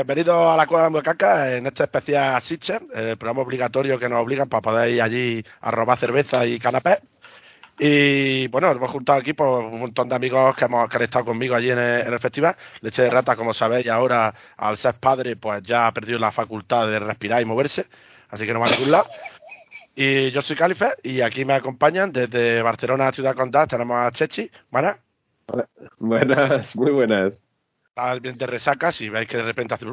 bienvenidos a la Cueva de la Macaca en este especial Sitcher, el programa obligatorio que nos obligan para poder ir allí a robar cerveza y canapé. Y bueno, hemos juntado aquí por un montón de amigos que, hemos, que han estado conmigo allí en el, en el festival. Leche de Rata, como sabéis, ahora al ser padre, pues ya ha perdido la facultad de respirar y moverse, así que no va a ningún lado. Y yo soy Calife y aquí me acompañan desde Barcelona, Ciudad Condal, tenemos a Chechi, ¿vale? Buenas, muy buenas. Está bien de resaca, si veis que de repente hace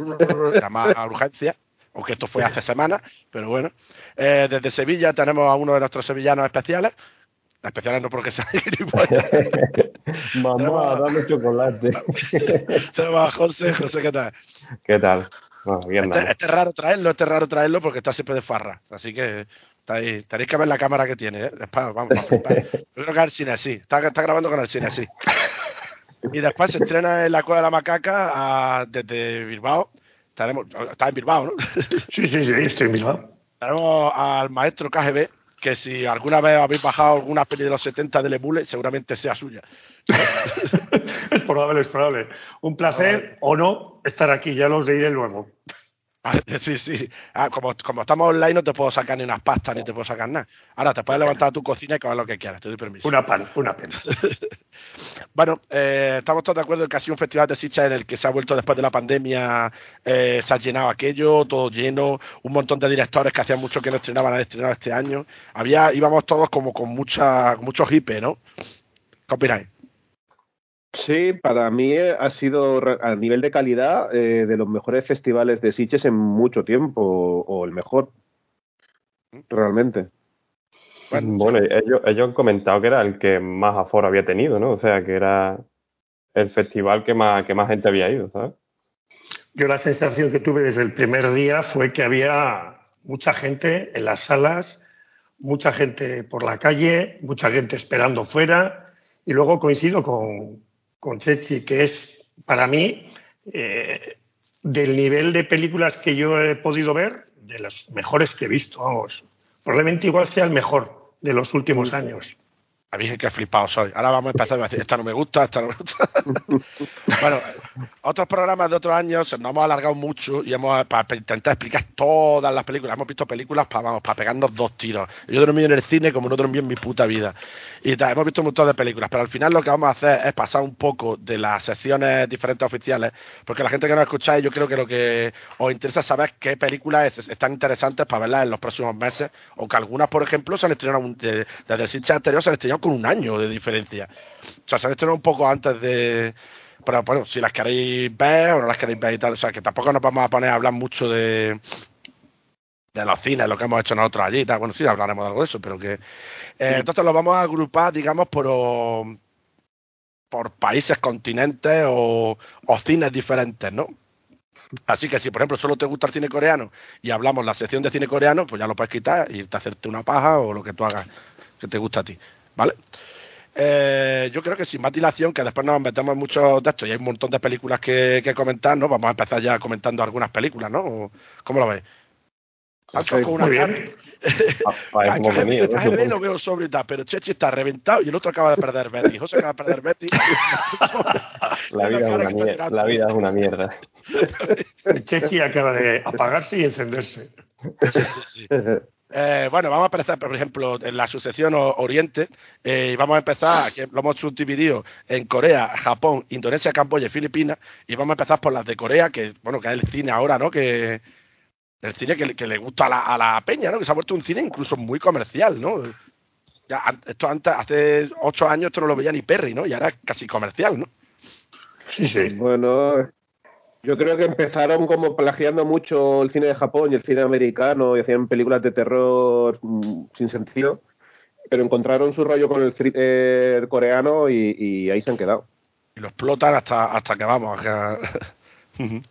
llama a urgencia, aunque esto fue hace semanas, pero bueno. Eh, desde Sevilla tenemos a uno de nuestros sevillanos especiales. Especiales no porque sea. Mamá, dame chocolate. Tenemos a José, José, ¿qué tal? ¿Qué tal? Bueno, bien, Este, este es raro traerlo, este es raro traerlo porque está siempre de farra. Así que estáis- tenéis que ver la cámara que tiene, ¿eh? Vamos, vamos, vamos. Yo creo que el cine sí. Está, está grabando con el cine sí. Y después se estrena en la Cueva de la Macaca desde Bilbao. Tenemos, está en Bilbao, ¿no? Sí, sí, sí, estoy en Bilbao. Tenemos al maestro KGB, que si alguna vez habéis bajado alguna peli de los 70 del Emule, seguramente sea suya. es probable, es probable. Un placer o no estar aquí, ya los diré luego. Sí, sí. Ah, como, como estamos online no te puedo sacar ni unas pastas ni te puedo sacar nada. Ahora te puedes levantar a tu cocina y comer lo que quieras, te doy permiso. Una pan, una pena. Bueno, eh, estamos todos de acuerdo en que ha sido un festival de Sicha en el que se ha vuelto después de la pandemia, eh, se ha llenado aquello, todo lleno, un montón de directores que hacían mucho que no estrenaban han estrenado este año. Había, íbamos todos como con mucha, con mucho hipe, ¿no? ¿Qué opináis? Sí, para mí eh, ha sido a nivel de calidad eh, de los mejores festivales de Sitges en mucho tiempo, o, o el mejor. Realmente. Bueno, ellos, ellos han comentado que era el que más aforo había tenido, ¿no? O sea, que era el festival que más, que más gente había ido, ¿sabes? Yo la sensación que tuve desde el primer día fue que había mucha gente en las salas, mucha gente por la calle, mucha gente esperando fuera. Y luego coincido con, con Chechi, que es para mí, eh, del nivel de películas que yo he podido ver, de las mejores que he visto, vamos. Probablemente igual sea el mejor de los últimos años. A mí es que flipado soy. Ahora vamos a empezar a decir, esta no me gusta, esta no me gusta. bueno, otros programas de otros años nos hemos alargado mucho y hemos para intentar explicar todas las películas. Hemos visto películas para vamos, para pegarnos dos tiros. Yo dormí en el cine como no dormí en mi puta vida. Y hemos visto un montón de películas, pero al final lo que vamos a hacer es pasar un poco de las secciones diferentes oficiales, porque la gente que nos escucháis, yo creo que lo que os interesa saber qué películas es- están interesantes para verlas en los próximos meses, o algunas, por ejemplo, se han estrenado desde el sitio anterior, se han estrenado con un año de diferencia. O sea, se han estrenado un poco antes de. Pero bueno, si las queréis ver o no las queréis ver y tal, o sea, que tampoco nos vamos a poner a hablar mucho de de los cines, lo que hemos hecho nosotros allí y tal. Bueno, sí, hablaremos de algo de eso, pero que... eh, entonces lo vamos a agrupar, digamos, por, por países, continentes o, o cines diferentes, ¿no? Así que si, por ejemplo, solo te gusta el cine coreano y hablamos la sección de cine coreano, pues ya lo puedes quitar y a hacerte una paja o lo que tú hagas que te gusta a ti, ¿vale? Eh, yo creo que sin más dilación, que después nos metemos en muchos de estos y hay un montón de películas que, que comentar, ¿no? Vamos a empezar ya comentando algunas películas, ¿no? ¿O ¿Cómo lo con una Muy bien. Ah, lo veo sobre y tal, pero Chechi está reventado y el otro acaba de perder Betty. José acaba de perder Betty. La vida, es una mierda, la vida es una mierda. Chechi acaba de apagarse y encenderse. Sí, sí, sí. Eh, bueno, vamos a empezar, por ejemplo, en la sucesión o- Oriente, eh, y vamos a empezar, que lo hemos subdividido en Corea, Japón, Indonesia, Camboya y Filipinas, y vamos a empezar por las de Corea, que bueno, que es el cine ahora, ¿no? Que el cine que, le- que le gusta a la, a la peña, ¿no? Que se ha vuelto un cine incluso muy comercial, ¿no? Ya, esto antes, hace ocho años esto no lo veía ni Perry, ¿no? Y ahora es casi comercial, ¿no? Sí, sí. Bueno, yo creo que empezaron como plagiando mucho el cine de Japón y el cine americano y hacían películas de terror mm, sin sentido, pero encontraron su rollo con el thriller coreano y, y ahí se han quedado. Y lo explotan hasta, hasta que vamos. que-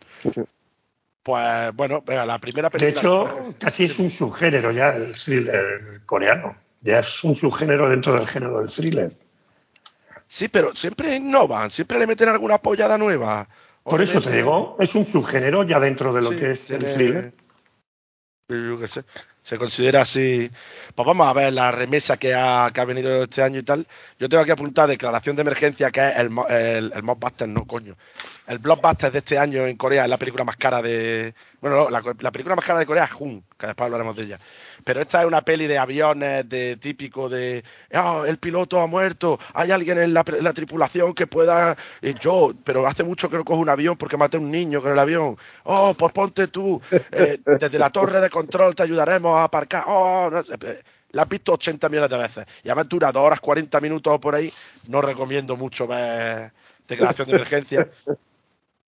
pues bueno, venga, la primera De película. hecho, casi es un subgénero ya el thriller coreano. Ya es un subgénero dentro del género del thriller. Sí, pero siempre innovan, siempre le meten alguna pollada nueva. Por eso te digo, es un subgénero ya dentro de lo Sí, que es el thriller. yo qué sé, se considera así. Pues vamos a ver la remesa que ha, que ha venido este año y tal. Yo tengo aquí apuntada declaración de emergencia, que es el, el, el Mockbuster, no coño. El Blockbuster de este año en Corea es la película más cara de. Bueno, no, la, la película más cara de Corea es Hun, que después hablaremos de ella. Pero esta es una peli de aviones, de típico de. "Ah, el piloto ha muerto, hay alguien en la, la tripulación que pueda. eh, yo, pero hace mucho que no cojo un avión porque maté a un niño con el avión. Oh, pues ponte tú. eh, desde la torre de control te ayudaremos a aparcar. Oh, no eh, La has visto 80 millones de veces. Y además dura 2 horas 40 minutos por ahí. No recomiendo mucho ver declaración de emergencia.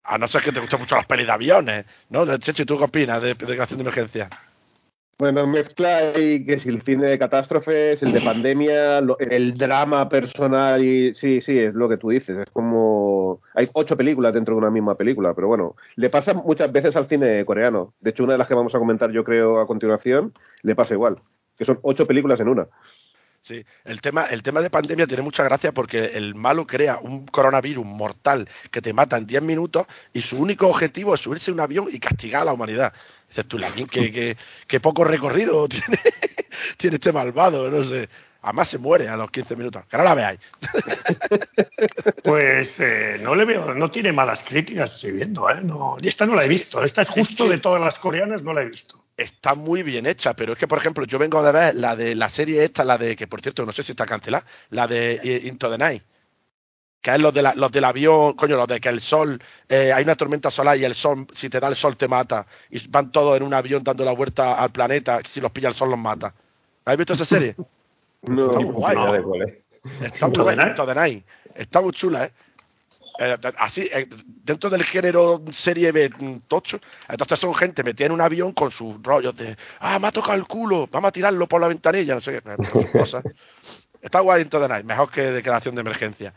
A no ser que te gusten mucho las pelis de aviones, ¿no? Chechi, ¿tú qué opinas de, de de emergencia? Bueno, mezcla ahí que si el cine de catástrofes, el de pandemia, el drama personal y sí, sí, es lo que tú dices. Es como hay ocho películas dentro de una misma película, pero bueno, le pasa muchas veces al cine coreano. De hecho, una de las que vamos a comentar, yo creo, a continuación, le pasa igual, que son ocho películas en una. Sí, el tema, el tema de pandemia tiene mucha gracia porque el malo crea un coronavirus mortal que te mata en 10 minutos y su único objetivo es subirse a un avión y castigar a la humanidad. Dices tú, que, que, que poco recorrido tiene, tiene este malvado, no sé. Además se muere a los 15 minutos. Que no la veáis. Pues eh, no le veo, no tiene malas críticas, estoy viendo, ¿eh? No, y esta no la he visto. Esta es justo de todas las coreanas, no la he visto. Está muy bien hecha, pero es que, por ejemplo, yo vengo de ver la de la serie esta, la de, que por cierto, no sé si está cancelada, la de eh, Into the Night. Que es los, de la- los del avión, coño, los de que el sol, eh, hay una tormenta solar y el sol, si te da el sol te mata. Y van todos en un avión dando la vuelta al planeta, si los pilla el sol los mata. ¿Habéis visto esa serie? No, Está muy guay. No, es. Está muy Into the buena, Night. Into the Night. Está muy chula, ¿eh? Eh, así, eh, dentro del género serie B mm, tocho, entonces son gente metida en un avión con sus rollos de, ah, me ha tocado el culo, vamos a tirarlo por la ventanilla, no sé qué, eh, cosas. Está guay the Night, mejor que declaración de emergencia.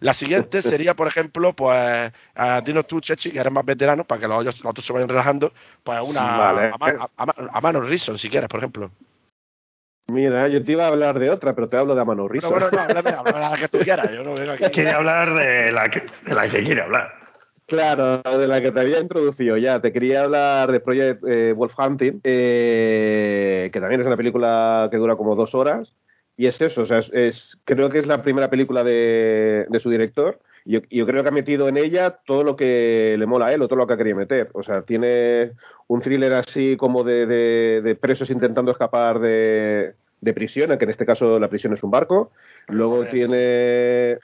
La siguiente sería, por ejemplo, pues, a dinos tú, Chechi, que eres más veterano, para que los, otros- los otros se vayan relajando, pues una Vale. a, a, Ma- a Manos Rison, si quieres, por ejemplo. Mira, yo te iba a hablar de otra, pero te hablo de Amano Pero Rizzo. bueno, no, háblame, háblame la que tú quieras, yo no vengo aquí. Quiere hablar de la que, de la que quiere hablar. Claro, de la que te había introducido ya. Te quería hablar de Project eh, Wolf Hunting, eh, que también es una película que dura como dos horas. Y es eso, o sea, es, es- creo que es la primera película de, de su director. Yo, yo creo que ha metido en ella todo lo que le mola a él o todo lo que ha querido meter. O sea, tiene un thriller así como de, de- de presos intentando escapar de, de prisión, que en este caso la prisión es un barco. Luego tiene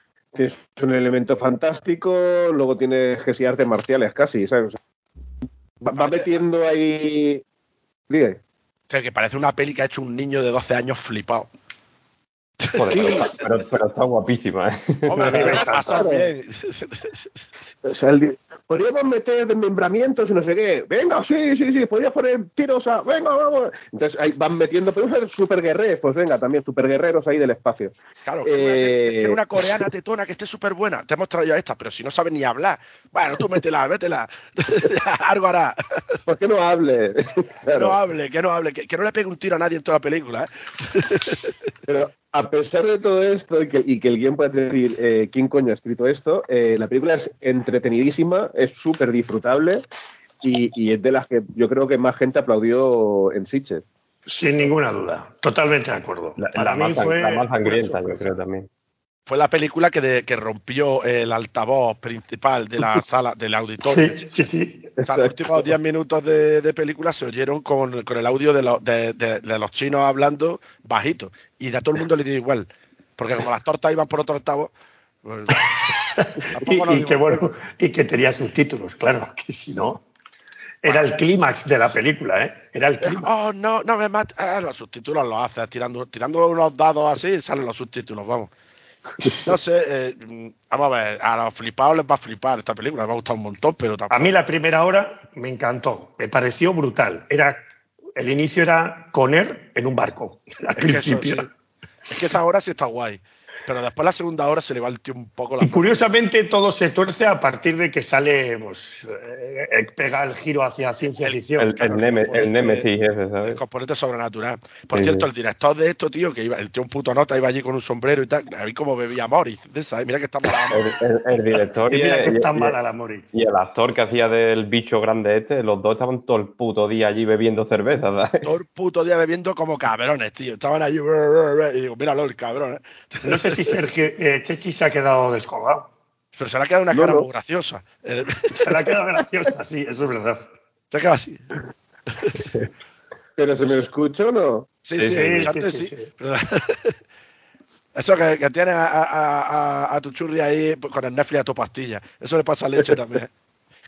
un elemento fantástico, luego tienes que sí artes marciales casi, ¿sabes? O sea, va, va metiendo ahí. O sea, que parece una peli que ha hecho un niño de 12 años flipado. Joder, pero, está- pero- pero está guapísima, ¿eh? Hombre, a mí me pasa bien. O sea, el di- podríamos meter desmembramientos y no sé qué. Venga, sí, sí, sí, podrías poner tiros a. Venga, vamos. Entonces ahí van metiendo, pero usan superguerreros, pues venga, también superguerreros ahí del espacio. Claro, una, Eh, una coreana tetona que esté súper buena. Te hemos traído a esta, pero si no sabe ni hablar. Bueno, tú métela, métela. Algo hará. ¿Por qué no hable? Que Claro. no hable, que no hable. Que, que no le pegue un tiro a nadie en toda la película. ¿eh? Pero a pesar de todo esto y que, y que el guion puede decir eh, quién coño ha escrito esto, eh, la película es entretenidísima, es súper disfrutable y, y es de las que yo creo que más gente aplaudió en Sitges. Sin ninguna duda. Totalmente de acuerdo. La, Para la mí más, fue la más sangrienta, yo creo también. Fue la película que, de- que rompió el altavoz principal de la sala, del auditorio. Sí, sí, sí. O sea, los últimos 10 minutos de, de película se oyeron con, con el audio de, los- de, de- los chinos hablando bajito. Y a todo el mundo le dio igual. Porque como las tortas iban por otro altavoz. pues, Y, que bueno, y que tenía subtítulos, claro, que si no. Era el clímax de la película, ¿eh? Era el clímax. Oh, no, no me mates. Ah, los subtítulos los haces. Tirando, tirando unos dados así salen los subtítulos, vamos. No sé, eh, mm, vamos a ver, a los flipados les va a flipar esta película, me ha gustado un montón, pero A tampoco. mí la primera hora me encantó, me pareció brutal. Era el inicio era Conner en un barco. Al Es que, eso, principio. sí. Es que esa hora sí está guay. Pero después la segunda hora se le va el tío un poco la Y curiosamente todo se tuerce a partir de que sale, pues, eh, eh, pega el giro hacia ciencia ficción. El, claro. el, Neme- el componente- Nemesis ese, el ¿sabes? componente sobrenatural. Por Sí, cierto, sí. el director de esto, tío, que iba, el tío un puto nota, iba allí con un sombrero y tal. A mí como bebía Morris, de esa, ¿eh? mira que está mal. El, el- el director Y y, mira que y- está y- mala la Moritz. y el actor que hacía del bicho grande este, los dos estaban todo el puto día allí bebiendo cerveza, ¿sabes? Todo el puto día bebiendo como cabrones, tío. Estaban allí, brr, brr, brr, y digo, míralo, el cabrón, ¿eh? No sé si Sergio eh, Chechi se ha quedado descolgado. Pero se le ha quedado una No, cara no. muy graciosa. Se le ha quedado graciosa, sí, eso es verdad. Se ha quedado así. ¿Pero se me escucha o no? Sí, Sí, sí, sí, escucharte sí, sí. sí, sí. Pero- Eso que, que tienes a, a, a, a tu churri ahí pues, con el Netflix a tu pastilla. Eso le pasa a leche también.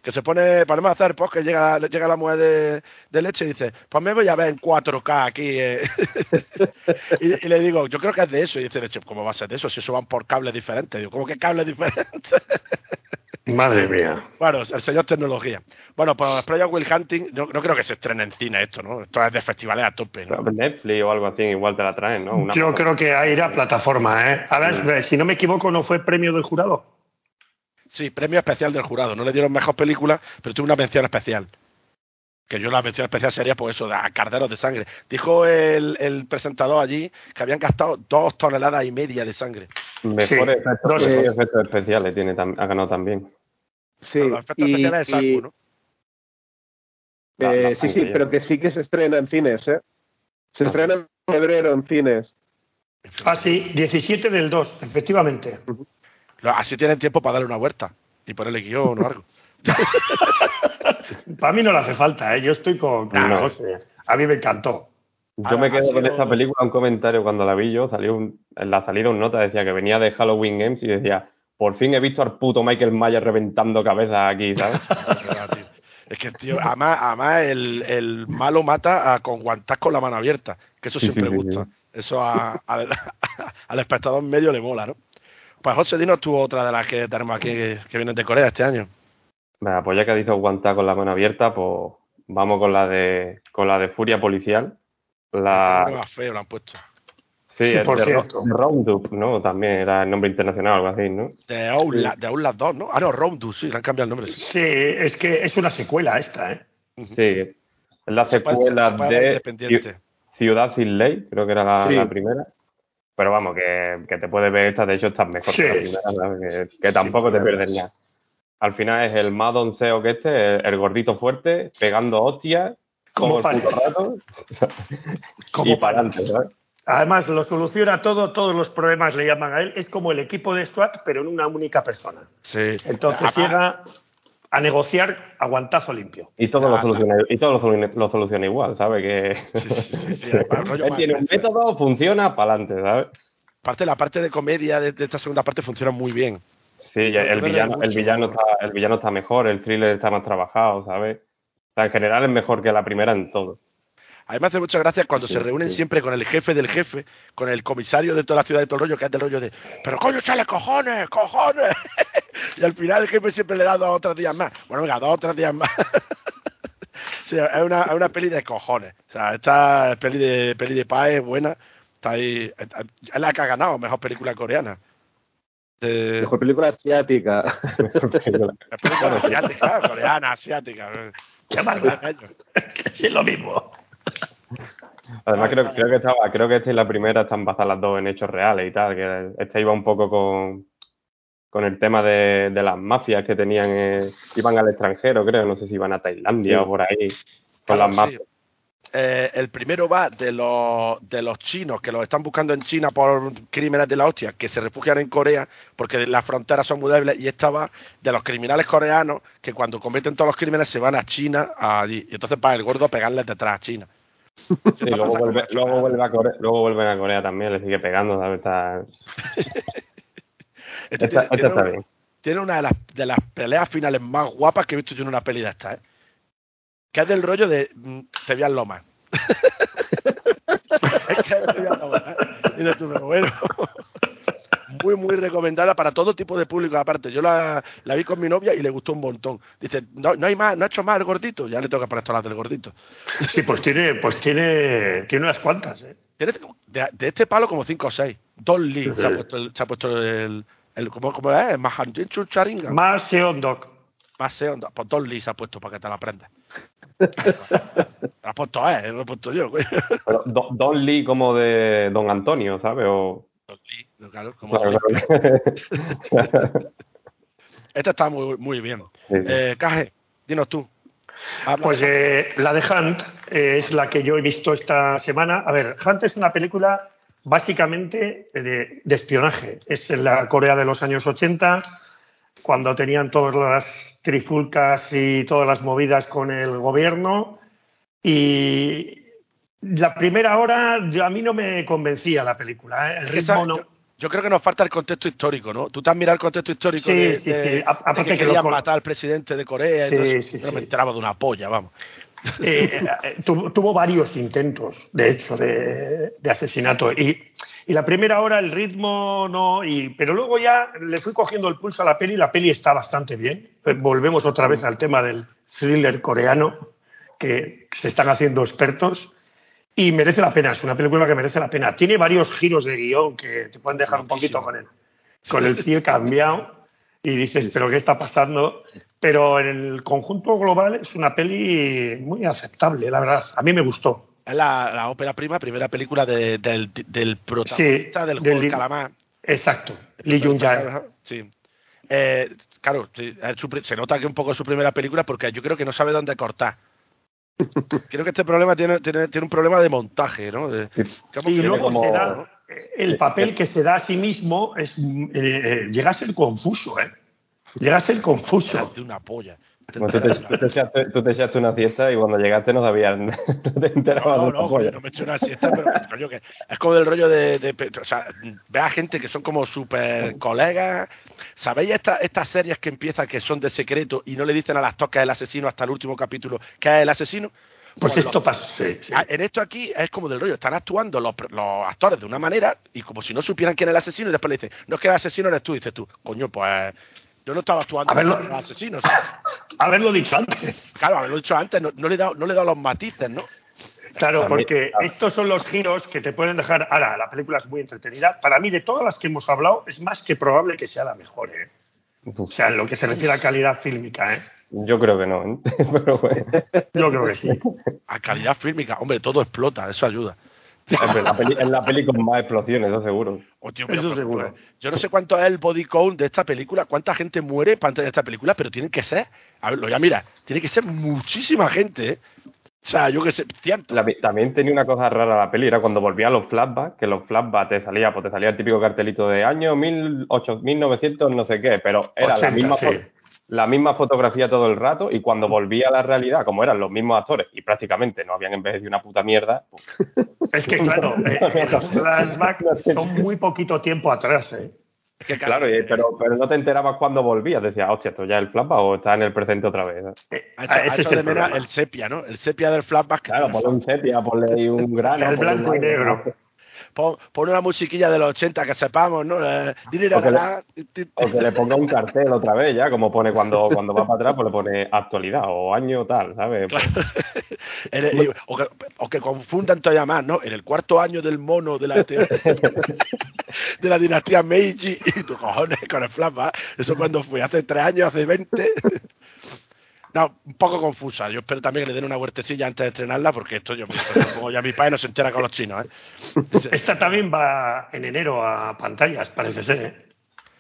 Que se pone, ponemos a hacer pues que llega, llega la mujer de, de leche y dice, pues me voy a ver en 4K aquí. eh". y, y le digo, yo creo que es de eso. Y dice, leche, ¿cómo va a ser de eso? Si eso van por cables diferentes. Digo, ¿cómo que cables diferentes? Madre mía. bueno, el señor tecnología. Bueno, pues Project Will Hunting, yo no creo que se estrene en cine esto, ¿no? Esto es de festivales a tope, ¿no? Netflix o algo así, igual te la traen, ¿no? Una Yo foto. creo que ahí era plataforma, ¿eh? A ver, si no me equivoco, ¿no fue premio del jurado? Sí, premio especial del jurado. No le dieron mejor película, pero tuvo una mención especial. Que yo la mención especial sería por eso, de a carderos de sangre. Dijo el, el presentador allí que habían gastado dos toneladas y media de sangre. Mejores Sí, efectos, mejores efectos especiales tiene, ha ganado también. Sí, Pero los efectos y- especiales de y- Saku, ¿no? La- eh, la sí, sí, pero que sí que se estrena en cines, ¿eh? Se estrena en febrero en cines. Ah, sí, 17 del 2, efectivamente. Así tienen tiempo para darle una vuelta y ponerle guion o algo. Para mí no le hace falta, ¿eh? Yo estoy con No. ah, José. A mí me encantó. Yo me ha quedo con sido- esta película, un comentario cuando la vi yo, salió un- en la salida un nota, decía que venía de Halloween Games y decía, por fin he visto al puto Michael Myers reventando cabezas aquí, ¿sabes? Es que, tío, además, además el, el malo mata a, con guantas con la mano abierta, que eso Sí, siempre sí, sí, gusta. Eso a- a- al espectador medio le mola, ¿no? Pues José Dino tuvo otra de las que tenemos aquí que, que vienen de Corea este año. Venga, pues ya que ha dicho aguantar con la mano abierta, pues vamos con la de con la de Furia Policial. La, más feo lo han puesto. sí, Sí, es por de, cierto. Roundup, ¿no? También era el nombre internacional o algo así, ¿no? De Outlast, de Outlast 2, ¿no? Ah, no, Roundu, sí, le han cambiado el nombre. sí. Es que es una secuela esta, ¿eh? Sí, es la Se puede- secuela se puede ver de. Ciudad sin Ley, creo que era la, Sí. la primera. Pero vamos, que, que te puedes ver esta, de hecho estás mejor que la Sí. primera, que, que tampoco te problemas. pierdes nada. Al final es el más donceo que este, el, el gordito fuerte, pegando hostias, Como el puto rato, y para adelante, ¿sabes? Además, lo soluciona todo, todos los problemas le llaman a él. Es como el equipo de SWAT, pero en una única persona. Sí. Entonces Además, llega a negociar a guantazo limpio. Y todo, lo Ah, soluciona, y todo lo soluciona, lo soluciona igual, ¿sabes? Que Sí, sí, sí, sí, además, rollo él tiene un método, funciona, para adelante, ¿sabes? Aparte, la parte de comedia de, de esta segunda parte funciona muy bien. Sí, el villano, el, villano está, el villano está mejor, el thriller está más trabajado, ¿sabes? O sea, en general es mejor que la primera en todo. A mí me hace mucha gracia cuando Sí, se reúnen sí. siempre con el jefe del jefe, con el comisario de toda la ciudad de todo el rollo, que es del rollo de, pero coño, chale, cojones, cojones. y al final el jefe siempre le da dos o tres días más. Bueno, venga, dos o tres días más. sí, es una, es una peli de cojones. O sea, esta peli de, peli de paz es buena. Está ahí, es la que ha ganado, mejor película coreana. De, Mejor película asiática. de película asiática, coreana, asiática. Llamarla. Sí, es lo mismo. Además, creo, vale. creo que estaba, creo que esta y la primera están basadas las dos en hechos reales y tal, que esta iba un poco con, con el tema de, de las mafias que tenían, eh, iban al extranjero, creo, no sé si iban a Tailandia Sí. o por ahí, con Claro, las sí. mafias. Eh, el primero va de los, de los chinos que los están buscando en China por crímenes de la hostia, que se refugian en Corea porque las fronteras son muy débiles, y esta va de los criminales coreanos que cuando cometen todos los crímenes se van a China allí. Y entonces para el gordo pegarles detrás a China. Luego, vuelve, luego, vuelve a Corea, luego vuelven a Corea también, le sigue pegando, ¿sabes? Está, Este esta, tiene, esta tiene está bien. tiene una de las, de las peleas finales más guapas que he visto yo en una peli de esta, ¿eh? Que es del rollo de mm, te Loma. es que te Loma. ¿eh? Y tú, pero bueno. muy, muy recomendada para todo tipo de público. Aparte, yo la, la vi con mi novia y le gustó un montón. Dice, no, no hay más, no ha hecho más el gordito. Ya le tengo que poner todas las del gordito. Sí, pues tiene, pues tiene, tiene unas cuantas, ¿eh? Tiene de, de este palo como 5 o 6. Don Lee se ha puesto el, se ha puesto el, el ¿cómo, cómo es? Mahantin Chucharinga. Más Seon Dog. Más Seon, pues Don Lee se ha puesto para que te la aprendas. te la has puesto, eh, lo he puesto yo, güey. Pero Do- Don Lee como de Don Antonio, ¿sabes? O... Claro, como Claro, claro. Esta está muy, muy bien. Sí, sí. Eh, Caje, dinos tú. Habla Pues de- eh, la de Hunt eh, es la que yo he visto esta semana. A ver, Hunt es una película básicamente de, de espionaje. Es en la Corea de los años 80, cuando tenían todas las trifulcas y todas las movidas con el gobierno. Y la primera hora yo- a mí no me convencía la película. ¿eh? El ritmo no. yo, yo creo que nos falta el contexto histórico, ¿no? Tú te has mirado el contexto histórico Sí, de, sí, de- sí. de aparte que, que querían lo- matar al presidente de Corea. y Sí, todo eso. sí, no me sí. enteraba de una polla, vamos. Eh, eh, tuvo, tuvo varios intentos, de hecho, de, de asesinato. Y, y la primera hora el ritmo no. Y, pero luego ya le fui cogiendo el pulso a la peli y la peli está bastante bien. Eh, Volvemos otra vez al tema del thriller coreano, que se están haciendo expertos. Y merece la pena, es una película que merece la pena. Tiene varios giros de guion que te pueden dejar un poquito con el, con el pie cambiado y dices, pero ¿qué está pasando? Pero en el conjunto global es una peli muy aceptable, la verdad. A mí me gustó. Es la, la ópera prima, primera película de- del, del protagonista Sí, del del juego del calamar. Exacto. Lee Jung Sí. Eh, claro, se nota que un poco es su primera película porque yo creo que no sabe dónde cortar. Creo que este problema tiene, tiene, tiene un problema de montaje, ¿no? De- ¿cómo Y luego como- se da, eh, el papel que se da a sí mismo es, eh, eh, llega a ser confuso, ¿eh? Llega a ser confuso. de una polla. Como tú, te, tú te echaste, tú te echaste una siesta y cuando llegaste no sabías, no te enterabas No, no, no, me he hecho una siesta, pero coño, que es como del rollo de, de- O sea, ve a gente que son como súper colegas. ¿Sabéis esta- estas series que empiezan que son de secreto y no le dicen al actor que es el asesino hasta el último capítulo que es el asesino? Pues Pues esto pasa. sí, sí. Ah, En esto aquí es como del rollo, están actuando los, los actores de una manera y como si no supieran quién es el asesino y después le dicen, no es que el asesino eres tú, y dices tú, coño, pues yo no estaba actuando A ver, como asesino. Haberlo dicho antes. Claro, haberlo dicho antes, no, no le he dado, no le he dado los matices, ¿no? Claro, También- porque claro. estos son los giros que te pueden dejar. Ahora, la película es muy entretenida. Para mí, de todas las que hemos hablado, es más que probable que sea la mejor. ¿eh? O sea, en lo que se refiere a calidad fílmica. ¿eh? Yo creo que no, ¿eh? pero bueno. Yo creo que sí. A calidad fílmica, hombre, todo explota, eso ayuda. En la, peli, en la peli con más explosiones, eso seguro. Hostia, Eso pero- seguro. pero Yo no sé cuánto es el body count de esta película, cuánta gente muere para antes de esta película, pero tienen que ser, a verlo ya mira, tiene que ser muchísima gente, ¿eh? O sea, yo que sé, cientos. La- también tenía una cosa rara la peli, era cuando volvía a los flashbacks, que los flashbacks te salía, pues te salía el típico cartelito de año 1800, 1900 no sé qué, pero era la 80, misma sí. La misma fotografía todo el rato y cuando volvía a la realidad, como eran los mismos actores y prácticamente no habían envejecido una puta mierda, pues, Es que, claro, eh, eh, los flashbacks son muy poquito tiempo atrás. ¿eh? Que, claro, y- pero, pero no te enterabas cuando volvías, decías, hostia, esto ya es el flashback o está en el presente otra vez. Eh, ha hecho, ha ese hecho es el de problema. el sepia, ¿no? El sepia del flashback. Claro, ponle un sepia, ponle ahí un grano. El blanco y un- negro. Pon, pon una musiquilla de los 80 que sepamos, ¿no? Eh, dinero, le- la, ti, ti, O que le ponga un cartel otra vez, ya, como pone cuando, cuando va para atrás, pues le pone actualidad o año tal, ¿sabes? Pues, o, que, o que confundan todavía más, ¿no? En el cuarto año del mono de la, de la dinastía Meiji, y tu cojones con el flashback, eso cuando fue, hace tres años, hace 20. No, un poco confusa. Yo espero también que le den una huertecilla antes de estrenarla, porque esto yo, como ya mi padre no se entera con los chinos, ¿eh? Esta también va en enero a pantallas, parece ser. ¿eh?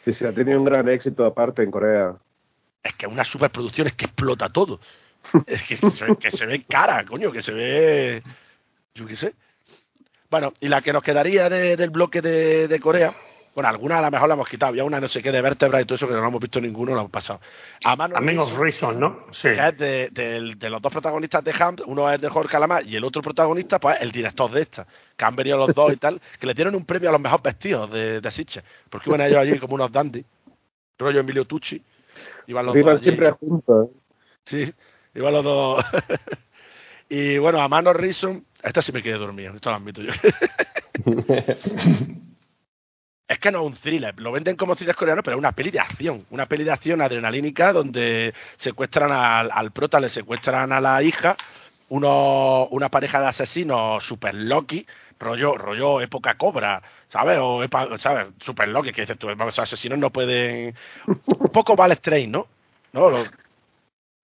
Sí, sí, ha tenido un gran éxito aparte en Corea. Es que una superproducción es que explota todo. Es que se, ve- que se ve cara, coño, que se ve. Yo qué sé. Bueno, y la que nos quedaría de- del bloque de, de Corea, bueno, alguna a lo mejor la hemos quitado, había una no sé qué de vértebra y todo eso que no hemos visto ninguno, la hemos pasado. A menos Reason, ¿no? Sí. que es de, los dos protagonistas de Ham, uno es de Jorge Calamar y el otro protagonista, pues el director de esta, que han venido los dos y tal, que le dieron un premio a los mejores vestidos de, de Sitges, porque iban ellos allí como unos dandy, rollo Emilio Tucci, iban los Iban dos allí. siempre juntos. Sí, iban los dos. y bueno, a mano Reason, esta sí me quedé dormido, esto lo admito yo. Es que no es un thriller, lo venden como thriller coreano, pero es una peli de acción, una peli de acción adrenalínica donde secuestran al, al prota, le secuestran a la hija, uno, una pareja de asesinos super loki, rollo, rollo época cobra, ¿sabes? O ¿sabes? Super loki, que dices tú, los asesinos no pueden. Un poco Val Strain, ¿no? ¿No? Lo-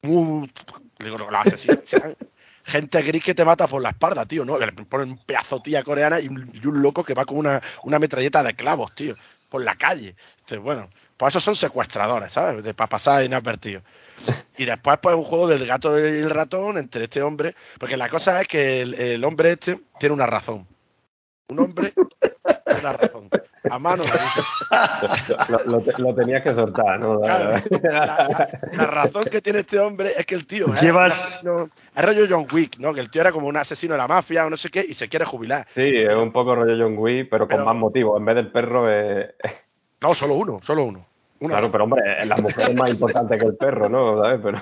muy- digo, los asesinos. Gente gris que te mata por la espalda, tío, ¿no? Le ponen un pedazo tía coreana y un, loco que va con una, una metralleta de clavos, tío, por la calle. Entonces, bueno, pues esos son secuestradores, ¿sabes? De, para pasar inadvertidos. Y después, pues, un juego del gato y el ratón entre este hombre. Porque la cosa es que el, el hombre este tiene una razón. Un hombre tiene una razón. A mano. Lo, lo lo tenías que soltar, ¿no? Claro, la, la- la razón que tiene este hombre es que el tío es, Llevas- es rollo John Wick, ¿no? Que el tío era como un asesino de la mafia o no sé qué y se quiere jubilar. Sí, es un poco rollo John Wick, pero con más motivos. En vez del perro, es... No, solo uno, solo uno. Uno. claro, pero hombre, la mujer es más importante que el perro, ¿no? ¿Sabes? Pero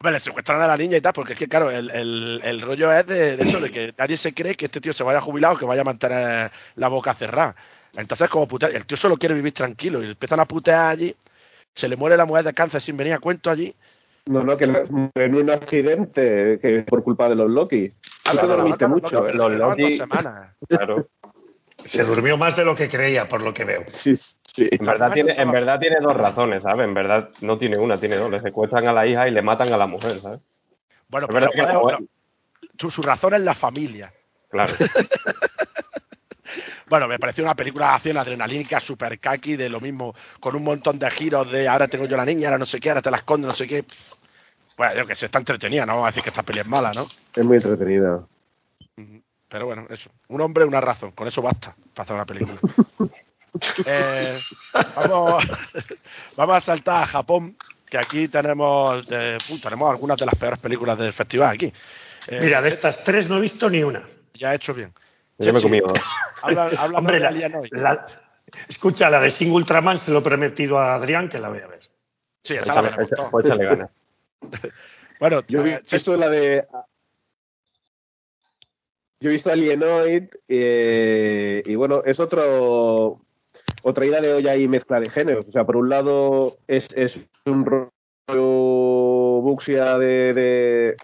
Hombre, le secuestran a la niña y tal, porque es que, claro, el, el, el rollo es de, de eso, de que nadie se cree que este tío se vaya jubilado o que vaya a mantener la boca cerrada. Entonces, como putear, el tío solo quiere vivir tranquilo y empiezan a putear allí, se le muere la mujer de cáncer sin venir a cuento allí. No, no, que en un accidente que por culpa de los Loki. Ah, no, dormiste no, no, mucho. no, los dos Loki- semanas. claro. Se durmió más de lo que creía, por lo que veo. Sí, sí. En verdad, tiene, en verdad tiene dos razones, ¿sabes? En verdad no tiene una, tiene dos. Le secuestran a la hija y le matan a la mujer, ¿sabes? Bueno, Es pero su, su razón es la familia. Claro. Bueno, me pareció una película de acción adrenalínica, super kaki, de lo mismo, con un montón de giros de ahora tengo yo la niña, ahora no sé qué, ahora te la escondo, no sé qué. Bueno, yo que sé, está entretenida, no vamos a decir que esta peli es mala, ¿no? Es muy entretenida. Pero bueno, eso. Un hombre, una razón. Con eso basta para hacer una película. Eh, vamos, vamos a saltar a Japón, que aquí tenemos, eh, puh, tenemos algunas de las peores películas del festival aquí. Eh, Mira, de estas tres no he visto ni una. Ya he hecho bien. Yo me he comido. Habla, habla Hombre, de la, la- escucha, la de Sing Ultraman se lo he prometido a Adrián que la voy a ver. Sí, esa la Échale, veremos echa- pues échale ganas. Bueno, Yo he eh, visto la de. Yo he visto Alienoid eh, y bueno, es otro otra ida de olla y mezcla de géneros. O sea, por un lado es, es un rollo buxia de,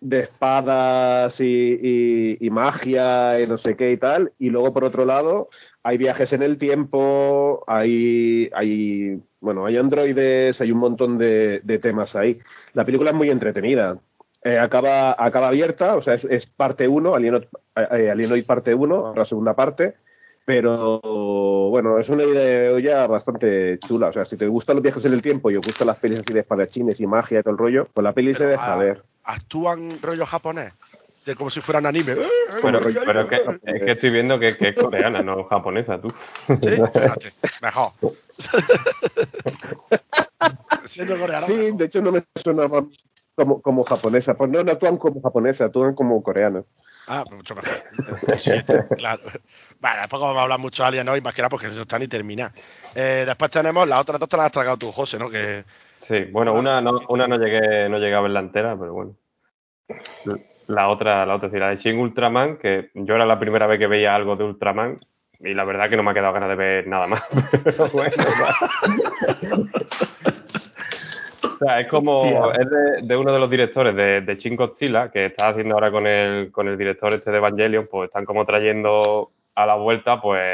de, espadas y, y- magia y no sé qué y tal. Y luego por otro lado hay viajes en el tiempo, hay, hay bueno, hay androides, hay un montón de, de temas ahí. La película es muy entretenida. Eh, acaba, acaba abierta, o sea, es, es parte 1, Alienoid, eh, Alienoid parte 1, la segunda parte, pero bueno, es una idea de olla bastante chula. O sea, si te gustan los viajes en el tiempo y os gustan las pelis así de espadachines y magia y todo el rollo, pues la peli se pero, deja ah, ver. Actúan rollo japonés. De como si fueran anime. Pero, pero es, que, es que estoy viendo que, que es coreana, no japonesa, tú. Sí, mejor. Siendo coreano. Sí, mejor. de hecho no me sonaba como, como japonesa. Pues no, no actúan como japonesa, actúan como coreanos. Ah, pues mucho mejor. Sí, claro. Bueno, tampoco vamos a hablar mucho de Alien hoy, más que nada porque eso está ni terminado. Eh, después tenemos las otras dos te las has tragado tú, José, ¿no? Que Sí, bueno, una no, una no llegué, no llegué a verla entera, pero bueno. La otra, la otra sí, la de Shin Ultraman, que yo era la primera vez que veía algo de Ultraman, y la verdad que no me ha quedado ganas de ver nada más. Pero bueno, o sea, es como, es de, de uno de los directores de, de Shin Godzilla, que está haciendo ahora con el, con el director este de Evangelion, pues están como trayendo a la vuelta, pues,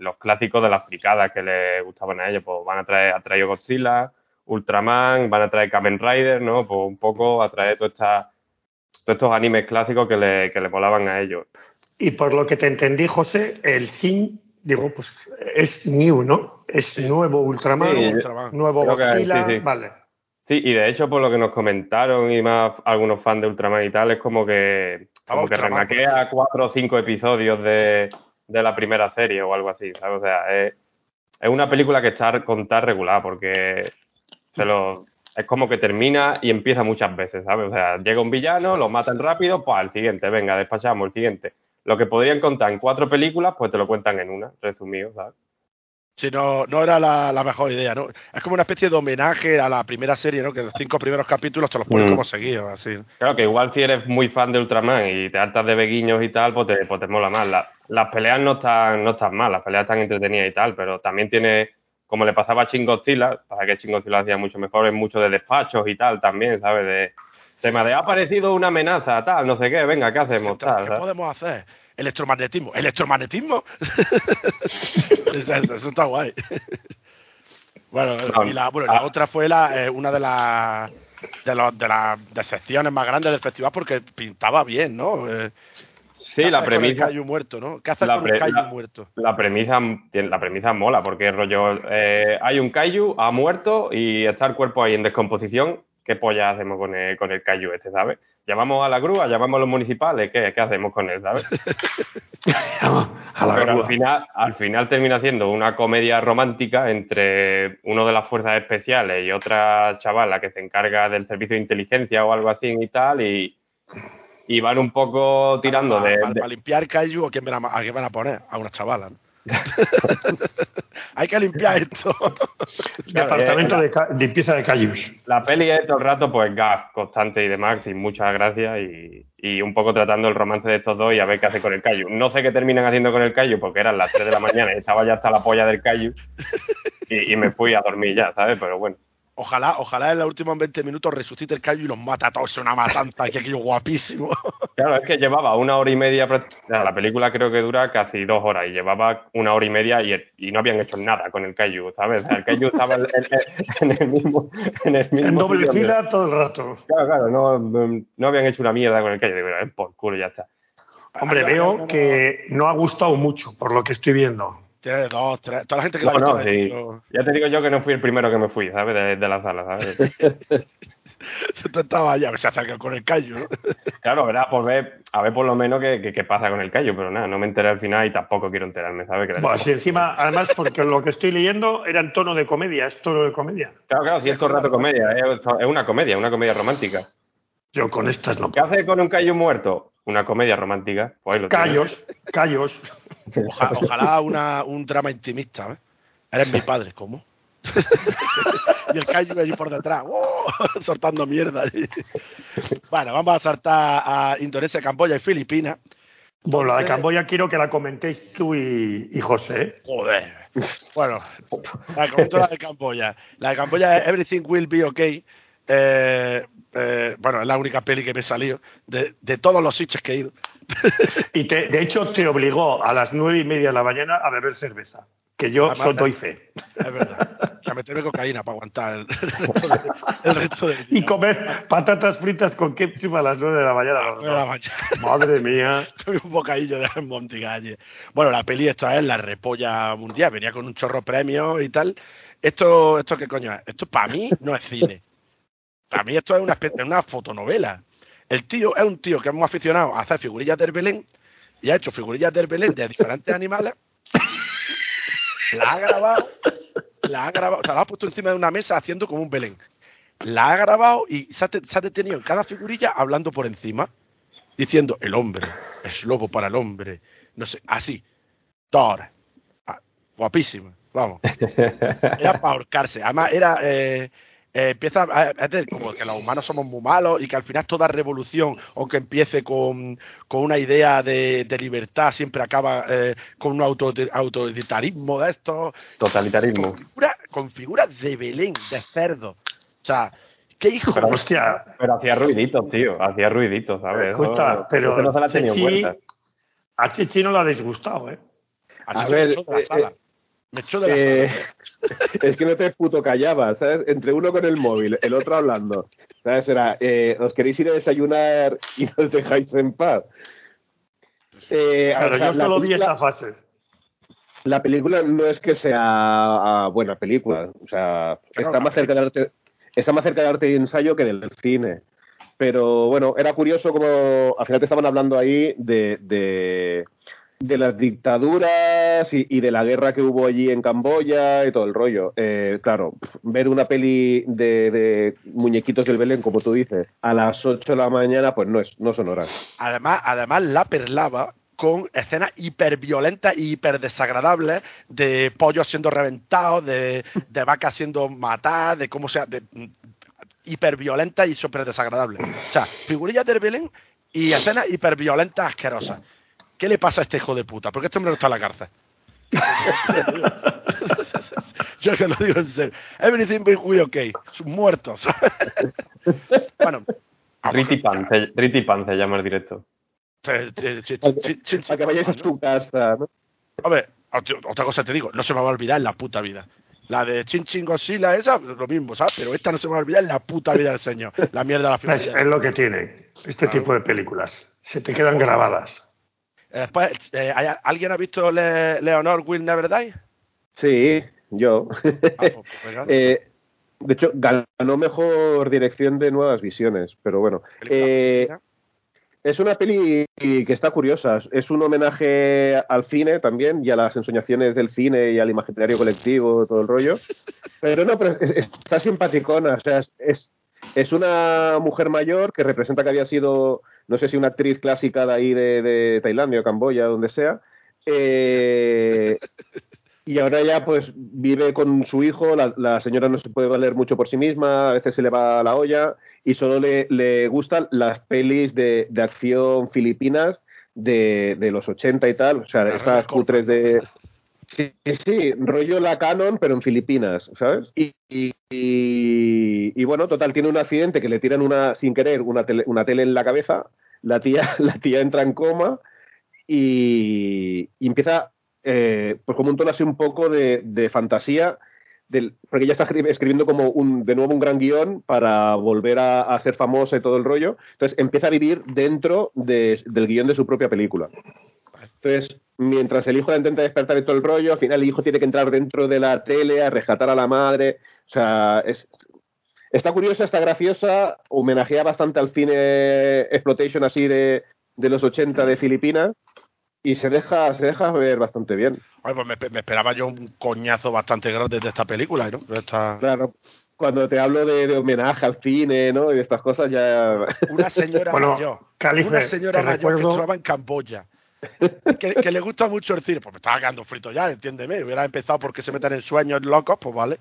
los clásicos de las fricadas que les gustaban a ellos, pues van a traer, a traído Godzilla, Ultraman, van a traer Kamen Rider, ¿no? Pues un poco a traer toda esta- todos estos animes clásicos que le, que le molaban a ellos. Y por lo que te entendí, José, el Sing, digo, pues es new, ¿no? Es nuevo Ultraman, Sí, Ultraman. nuevo Godzilla, sí, sí. vale. Sí, y de hecho, por lo que nos comentaron y más algunos fans de Ultraman y tal, es como que, como que Ultraman, remaquea cuatro o cinco episodios de, de la primera serie o algo así, ¿sabes? O sea, es, es una película que está contada regular porque se lo, es como que termina y empieza muchas veces, ¿sabes? O sea, llega un villano, lo matan rápido, pues al siguiente, venga, despachamos el siguiente. Lo que podrían contar en cuatro películas, pues te lo cuentan en una, resumido, ¿sabes? Sí, no, no era la, la mejor idea, ¿no? Es como una especie de homenaje a la primera serie, ¿no? Que los cinco primeros capítulos te los ponen Mm. como seguidos, así. Claro que igual si eres muy fan de Ultraman y te hartas de beguiños y tal, pues te, pues te mola más. La- las peleas no están, no están mal, las peleas están entretenidas y tal, pero también tiene, como le pasaba a Shin Godzilla, pasa que Shin Godzilla hacía mucho mejor, es mucho de despachos y tal también, ¿sabes? De tema de ha aparecido una amenaza, tal, no sé qué, venga, ¿qué hacemos? ¿Qué Tal, ¿sabes? podemos hacer? Electromagnetismo. ¿Electromagnetismo? eso, está guay. bueno, y la, bueno, la Ah. otra fue la, eh, una de las de, los, de las decepciones más grandes del festival porque pintaba bien, ¿no? Eh, Sí, ¿qué la haces con el premisa, muerto, ¿no? ¿Qué haces la con un Kaiju la- muerto? la premisa, la premisa mola, porque rollo, eh, hay un Kaiju, ha muerto y está el cuerpo ahí en descomposición. ¿Qué polla hacemos con el, con el Kaiju este, sabes? Llamamos a la grúa, llamamos a los municipales, ¿qué, qué hacemos con él, sabes? A la Pero al final, al final termina siendo una comedia romántica entre uno de las fuerzas especiales y otra chavala que se encarga del servicio de inteligencia o algo así y tal, y, y van un poco tirando para, de, para- de- para limpiar Kaiju, ¿a quién, van a, a quién van a poner? A una chavala, ¿no? Hay que limpiar esto. Departamento eh, de ca- limpieza de callos. La peli es todo el rato, pues, gas constante y demás, sin muchas gracias, y, y un poco tratando el romance de estos dos y a ver qué hace con el Cayu. No sé qué terminan haciendo con el Cayu, porque eran las 3 de la mañana y estaba ya hasta la polla del y, y me fui a dormir ya, ¿sabes? Pero bueno. Ojalá, ojalá en los últimos 20 minutos resucite el Kaiju y los mata a todos. Es una matanza, que aquello guapísimo. Claro, es que llevaba una hora y media, la película creo que dura casi dos horas, y llevaba una hora y media y, y no habían hecho nada con el Cayu, ¿sabes? O sea, el Cayu estaba en, en- en el mismo... En, el mismo En doble fila todo el rato. Claro, claro, no, no habían hecho una mierda con el digo, "Eh, por culo, ya está. Hombre, veo que no ha gustado mucho por lo que estoy viendo. Tiene dos, tres. Toda la gente que No, la ha no, visto sí. lo- Ya te digo yo que no fui el primero que me fui, ¿sabes? De, de la sala, ¿sabes? Tú estabas allá, se acerca con el Kaiju, ¿no? Claro, verá, por ver, a ver por lo menos qué, qué- qué pasa con el callo, pero nada, no me enteré al final y tampoco quiero enterarme, ¿sabes? Bueno, sí, encima, además, porque lo que estoy leyendo era en tono de comedia, es tono de comedia. Claro, claro, si es todo el rato comedia, es, es una comedia, una comedia romántica. Yo con estas no ¿Qué hace con un callo muerto? Una comedia romántica. Pues ahí lo tienes. Callos, callos. Oja- ojalá una, un drama intimista, ¿eh? Eres mi padre, ¿cómo? y el Kaiju allí por detrás, ¡oh! soltando mierda. allí. bueno, vamos a saltar a Indonesia, Camboya y Filipinas. Bueno, la de Donde- Camboya quiero que la comentéis tú y, y José. ¿eh? Joder. Bueno, la comento la de Camboya. La de Camboya es Everything Will Be Okay. Eh, eh, bueno, es la única peli que me he salido de, de todos los sitios que he ido. Y te- de hecho te obligó a las nueve y media de la mañana a beber cerveza. Que yo Además, solo doy fe. Es verdad. A meterme cocaína para aguantar el, resto de- el resto del día. Y comer patatas fritas con ketchup a las nueve de la mañana. de la. Madre mía. Un bocadillo de Montigalle. Bueno, la peli esta es la repolla mundial, venía con un chorro premio y tal. Esto, esto qué coño es? Esto para mí no es cine. Para mí esto es una, una fotonovela. El tío es un tío que hemos aficionado a hacer figurillas del Belén y ha hecho figurillas del Belén de diferentes animales. La ha grabado, la ha grabado, o sea, la ha puesto encima de una mesa haciendo como un Belén. La ha grabado y se ha, te- se ha detenido en cada figurilla hablando por encima diciendo el hombre es lobo para el hombre, no sé, así, Thor, Ah, guapísima, vamos, era para ahorcarse, además era, eh, eh, empieza a, a tener como que los humanos somos muy malos y que al final toda revolución, aunque empiece con, con una idea de, de libertad, siempre acaba eh, con un auto, autoritarismo de estos, Totalitarismo. con figuras de Belén, de cerdo, o sea, qué hijo Pero, de Hostia, pero hacía ruiditos, tío. Hacía ruiditos, ¿sabes? Escucha, pero eso no se la cuenta. a Chichi no le ha disgustado, ¿eh? A que ver, la eh, sala. eh, Me echó de la Eh, es que no te puto callabas, ¿sabes? Entre uno con el móvil, el otro hablando. ¿Sabes? Era, eh, ¿os queréis ir a desayunar y nos dejáis en paz? Eh, Pero o sea, yo solo vi esa fase. La película no es que sea ah, buena película, o sea, Pero está más cerca de arte, está más cerca de arte y ensayo que del cine. Pero bueno, era curioso como al final te estaban hablando ahí de, de, de las dictaduras y, de la guerra que hubo allí en Camboya y todo el rollo. Eh, claro, ver una peli de, muñequitos del Belén, como tú dices, a las 8 de la mañana, pues no es, no son horas. Además, además la perlaba con escenas hiperviolentas y hiper desagradables de pollos siendo reventados, de, de vacas siendo matadas, de cómo sea, hiperviolentas y súper desagradables. O sea, figurillas de Belén y escenas hiperviolentas asquerosas. ¿Qué le pasa a este hijo de puta? ¿Por qué este hombre no está en la cárcel? Yo se lo digo en serio. Everything will be okay. Muertos. bueno. Riti Pan, se, Riti Pan se llama el director. eh, eh, sí, sí, sí, sí, A que vayáis a tu casa, ¿no? Hombre, ot- otra cosa te digo, no se me va a olvidar en la puta vida. La de Chin Chin Godzilla, esa, lo mismo, ¿sabes? Pero esta no se me va a olvidar en la puta vida del señor. La mierda de la Es, figura. es lo que tiene este tipo de películas. Se te quedan grabadas. Después, eh, ¿hay- ¿alguien ha visto Le- Leonor Will Never Die? Sí, yo. Ah, pues, pues. Eh, de hecho, ganó mejor dirección de nuevas visiones, pero bueno. Eh, es una peli que está curiosa. Es un homenaje al cine también y a las ensoñaciones del cine y al imaginario colectivo, todo el rollo. Pero no, pero es- es- está simpaticona. O sea, es una mujer mayor que representa que había sido, no sé si una actriz clásica de ahí de, de Tailandia o Camboya, donde sea. Eh, y ahora ya pues vive con su hijo, la, la señora no se puede valer mucho por sí misma, a veces se le va la olla y solo le, le gustan las pelis de, de acción filipinas de, de los 80 y tal, o sea, estas cutres de... Sí, sí, rollo la Canon, pero en Filipinas, ¿sabes? Y, y, bueno, total, tiene un accidente que le tiran una, sin querer, una tele, una tele en la cabeza, la tía, la tía entra en coma y, empieza eh, pues como un tono así un poco de, de fantasía, del, porque ella está escri- escribiendo como un, de nuevo un gran guion para volver a, ser famosa y todo el rollo. Entonces empieza a vivir dentro de- del guion de su propia película. Entonces, mientras el hijo la intenta despertar y todo el rollo, al final el hijo tiene que entrar dentro de la tele a rescatar a la madre. O sea, es, está curiosa, está graciosa, homenajea bastante al cine exploitation así de, de los 80 de Filipinas y se deja, se deja ver bastante bien. Ay, pues me, me esperaba yo un coñazo bastante grande de esta película, ¿no? De esta- Claro, cuando te hablo de, de homenaje al cine, ¿no? Y de estas cosas ya... Una señora Bueno, mayor. Cálice, una señora mayor que recuerdo- estaba en Camboya. Que, que le gusta mucho el cine. Pues me estaba quedando frito ya, entiéndeme. Hubiera empezado porque se meten en sueños locos, pues vale.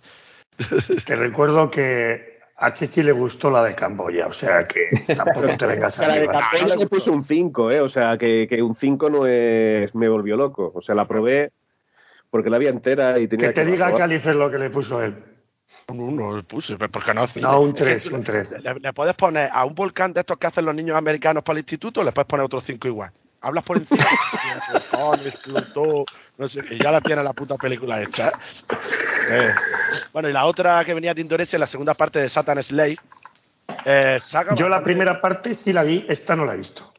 Te recuerdo que a Chichi le gustó la de Camboya, o sea que tampoco te vengas Para de arriba. no Camboya le le puse un 5, ¿eh? O sea, que, que un 5 no es... Me volvió loco. O sea, la probé porque la vi entera y tenía Que te que diga. Cálice lo que le puso él. Un uno le puse, pero ¿por qué no? No, un Es que 3, tú- un 3. Le, le puedes poner a un volcán de estos que hacen los niños americanos para el instituto, le puedes poner otros cinco igual. Hablas por encima. explotó, no sé, y ya la tiene la puta película hecha. Eh, Bueno, y la otra que venía de Indonesia, la segunda parte de Satan Slay. Eh, saga Yo la primera parte sí la vi, esta no la he visto.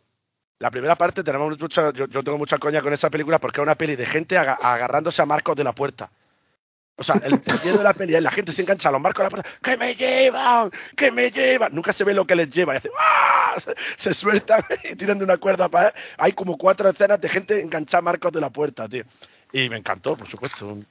La primera parte tenemos mucha, yo, yo tengo mucha coña con esa película porque es una peli de gente aga- agarrándose a marcos de la puerta. O sea, el miedo de la peli es la gente se engancha a los marcos de la puerta. ¡Que me llevan! ¡Que me llevan! Nunca se ve lo que les lleva. Y hace, ¡ah! Se, se sueltan y tiran de una cuerda para Hay como cuatro escenas de gente enganchada a marcos de la puerta, tío. Y me encantó, por supuesto.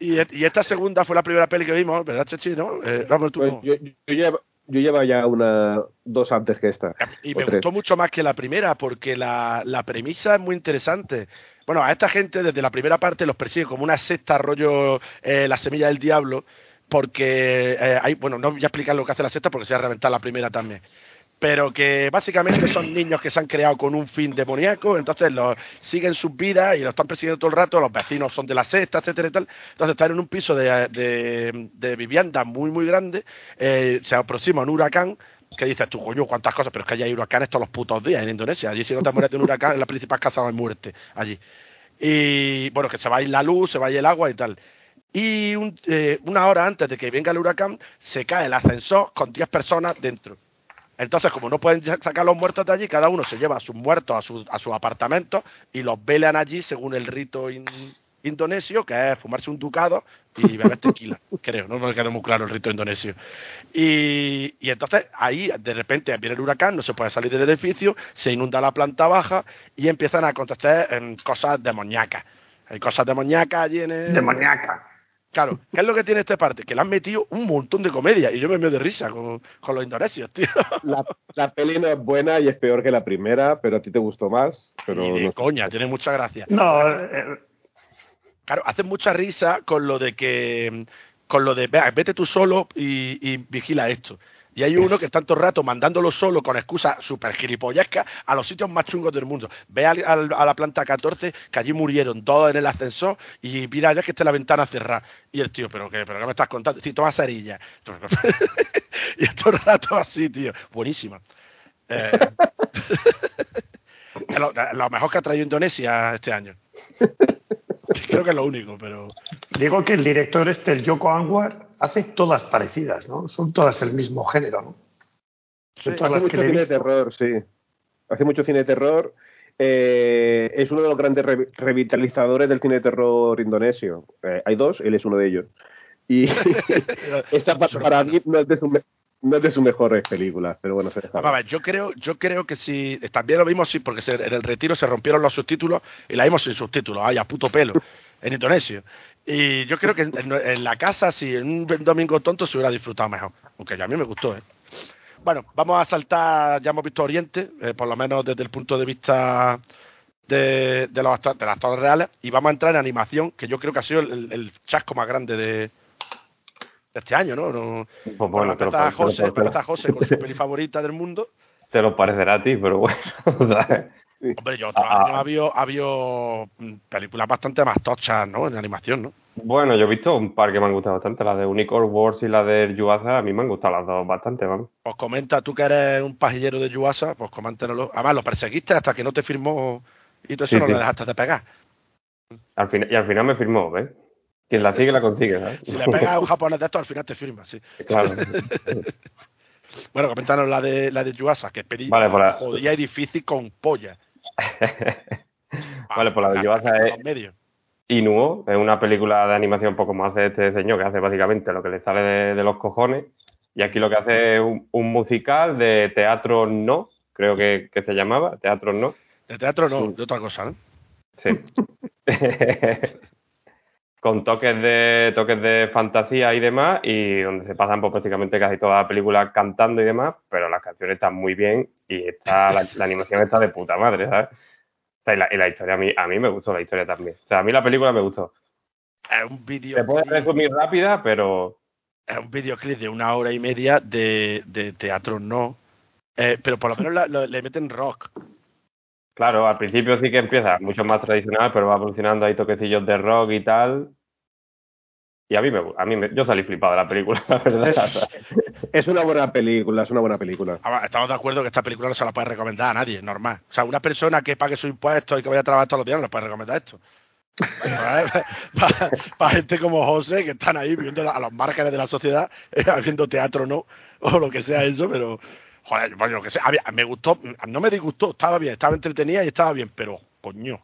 y, y esta segunda fue la primera peli que vimos, ¿verdad, Chechi? ¿No? Eh, tú Pues no. yo, yo, llevo, yo llevo ya una... Dos antes que esta. Y me tres. gustó mucho más que la primera, porque la, la premisa es muy interesante. Bueno, a esta gente desde la primera parte los persigue como una secta rollo eh, la semilla del diablo, porque eh, hay, bueno, no voy a explicar lo que hace la secta porque se va a reventar la primera también. Pero que básicamente son niños que se han creado con un fin demoníaco, entonces los siguen sus vidas y los están persiguiendo todo el rato, los vecinos son de la secta, etcétera y tal. Entonces están en un piso de, de, de vivienda muy, muy grande, eh, se aproxima un huracán, que dices tú, coño, cuántas cosas, pero es que allí hay huracanes todos los putos días en Indonesia. Allí si no te mueres de un huracán es la principal causa de muerte, allí. Y bueno, que se va a ir la luz, se va a ir el agua y tal. Y eh, una hora antes de que venga el huracán, se cae el ascensor con 10 personas dentro. Entonces, como no pueden sacar los muertos de allí, cada uno se lleva a sus muertos a sus a sus apartamentos y los velan allí según el rito indonesio, que es fumarse un ducado y beber tequila, creo, no me quedó muy claro el rito indonesio. Y, y entonces ahí de repente viene el huracán, no se puede salir del edificio, se inunda la planta baja y empiezan a acontecer em, cosas demoníacas. Hay cosas demoníacas allí en el, Demoníaca. Claro, ¿qué es lo que tiene esta parte? Que le han metido un montón de comedia y yo me meo de risa con, con los indonesios, tío. La, la peli no es buena y es peor que la primera, pero a ti te gustó más. Pero y de no sé. coña, tiene mucha gracia. No, eh, Claro, hacen mucha risa con lo de que. Con lo de, "Vea, vete tú solo y, y vigila esto. Y hay uno que está todo el rato mandándolo solo con excusas súper gilipollescas a los sitios más chungos del mundo. Ve al- al- a la planta 14 que allí murieron todos en el ascensor y mira ya que está la ventana cerrada. Y el tío, ¿pero qué, ¿Pero qué me estás contando? Sí, toma cerilla. y todo el rato así, tío. Buenísima. Eh, lo mejor que ha traído Indonesia este año. Creo que es lo único, pero. digo que el director este, el Yoko Anwar, hace todas parecidas, ¿no? Son todas el mismo género, ¿no? Sí, todas Hace las mucho que cine de terror, sí. Hace mucho cine de terror. Eh, es uno de los grandes re- revitalizadores del cine de terror indonesio. Eh, hay dos, él es uno de ellos. Y esta pa- para mí no es de me- no es de sus mejores películas, pero bueno, se a ver, yo creo, yo creo que si también lo vimos sí, porque se- en el retiro se rompieron los subtítulos y la vimos sin subtítulos, ay, a puto pelo, en indonesio. Y yo creo que en, la casa, si en un domingo tonto se hubiera disfrutado mejor, aunque a mí me gustó, ¿eh? Bueno, vamos a saltar, ya hemos visto Oriente, eh, por lo menos desde el punto de vista de, de los de los actores reales, y vamos a entrar en animación, que yo creo que ha sido el, el chasco más grande de, de este año, ¿no? no Pues bueno, lo, te lo- José, lo- empezar José con su peli favorita del mundo. te lo parecerá a ti, pero bueno. ¿sabes? Hombre, yo otros Ah, años ha habido, ha habido películas bastante más tochas, ¿no? En animación, ¿no? Bueno, yo he visto un par que me han gustado bastante, la de Unicorn Wars y la de Yuasa, a mí me han gustado las dos bastante, vamos. Pues comenta, tú que eres un pajillero de Yuasa, pues coméntanoslo. Además, lo perseguiste hasta que no te firmó y todo eso Sí, no sí. le dejaste de pegar. Al fin, y al final me firmó, ¿ves? Quien la sigue la consigue, ¿sabes? Si le pegas a un japonés de estos, al final te firma, sí. Claro. Bueno, coméntanos la de la de Yuasa, que es peli Vale, por la- jodida y difícil con polla. Vale, pues la de Yuasa es- los medios. Inuo es una película de animación un poco más de este señor que hace básicamente lo que le sale de, de los cojones. Y aquí lo que hace es un, un musical de teatro no, creo que, que se llamaba, teatro no. De teatro no, de otra cosa, ¿no? Sí. Con toques de toques de fantasía y demás, y donde se pasan pues, prácticamente casi toda la película cantando y demás, pero las canciones están muy bien y está, la, la animación está de puta madre, ¿sabes? O sea, y, la, y la historia, a mí, a mí me gustó la historia también. O sea, a mí la película me gustó. Es un vídeo Se puede resumir rápida, pero es un videoclip de una hora y media de, de teatro no. Eh, pero por lo menos la- le meten rock. claro, al principio sí que empieza mucho más tradicional, pero va evolucionando, hay toquecillos de rock y tal. Y a mí me, a mí me, yo salí flipado de la película, la verdad. Es una buena película, es una buena película. Ahora, Estamos de acuerdo que esta película no se la puede recomendar a nadie, normal. O sea, una persona que pague sus impuestos y que vaya a trabajar todos los días no le puede recomendar esto. Para gente como José, que están ahí viendo a los márgenes de la sociedad, eh, haciendo teatro no, o lo que sea eso, pero, joder, bueno, lo que sea. Había- me gustó, no me disgustó, estaba bien, estaba entretenida y estaba bien, pero, coño,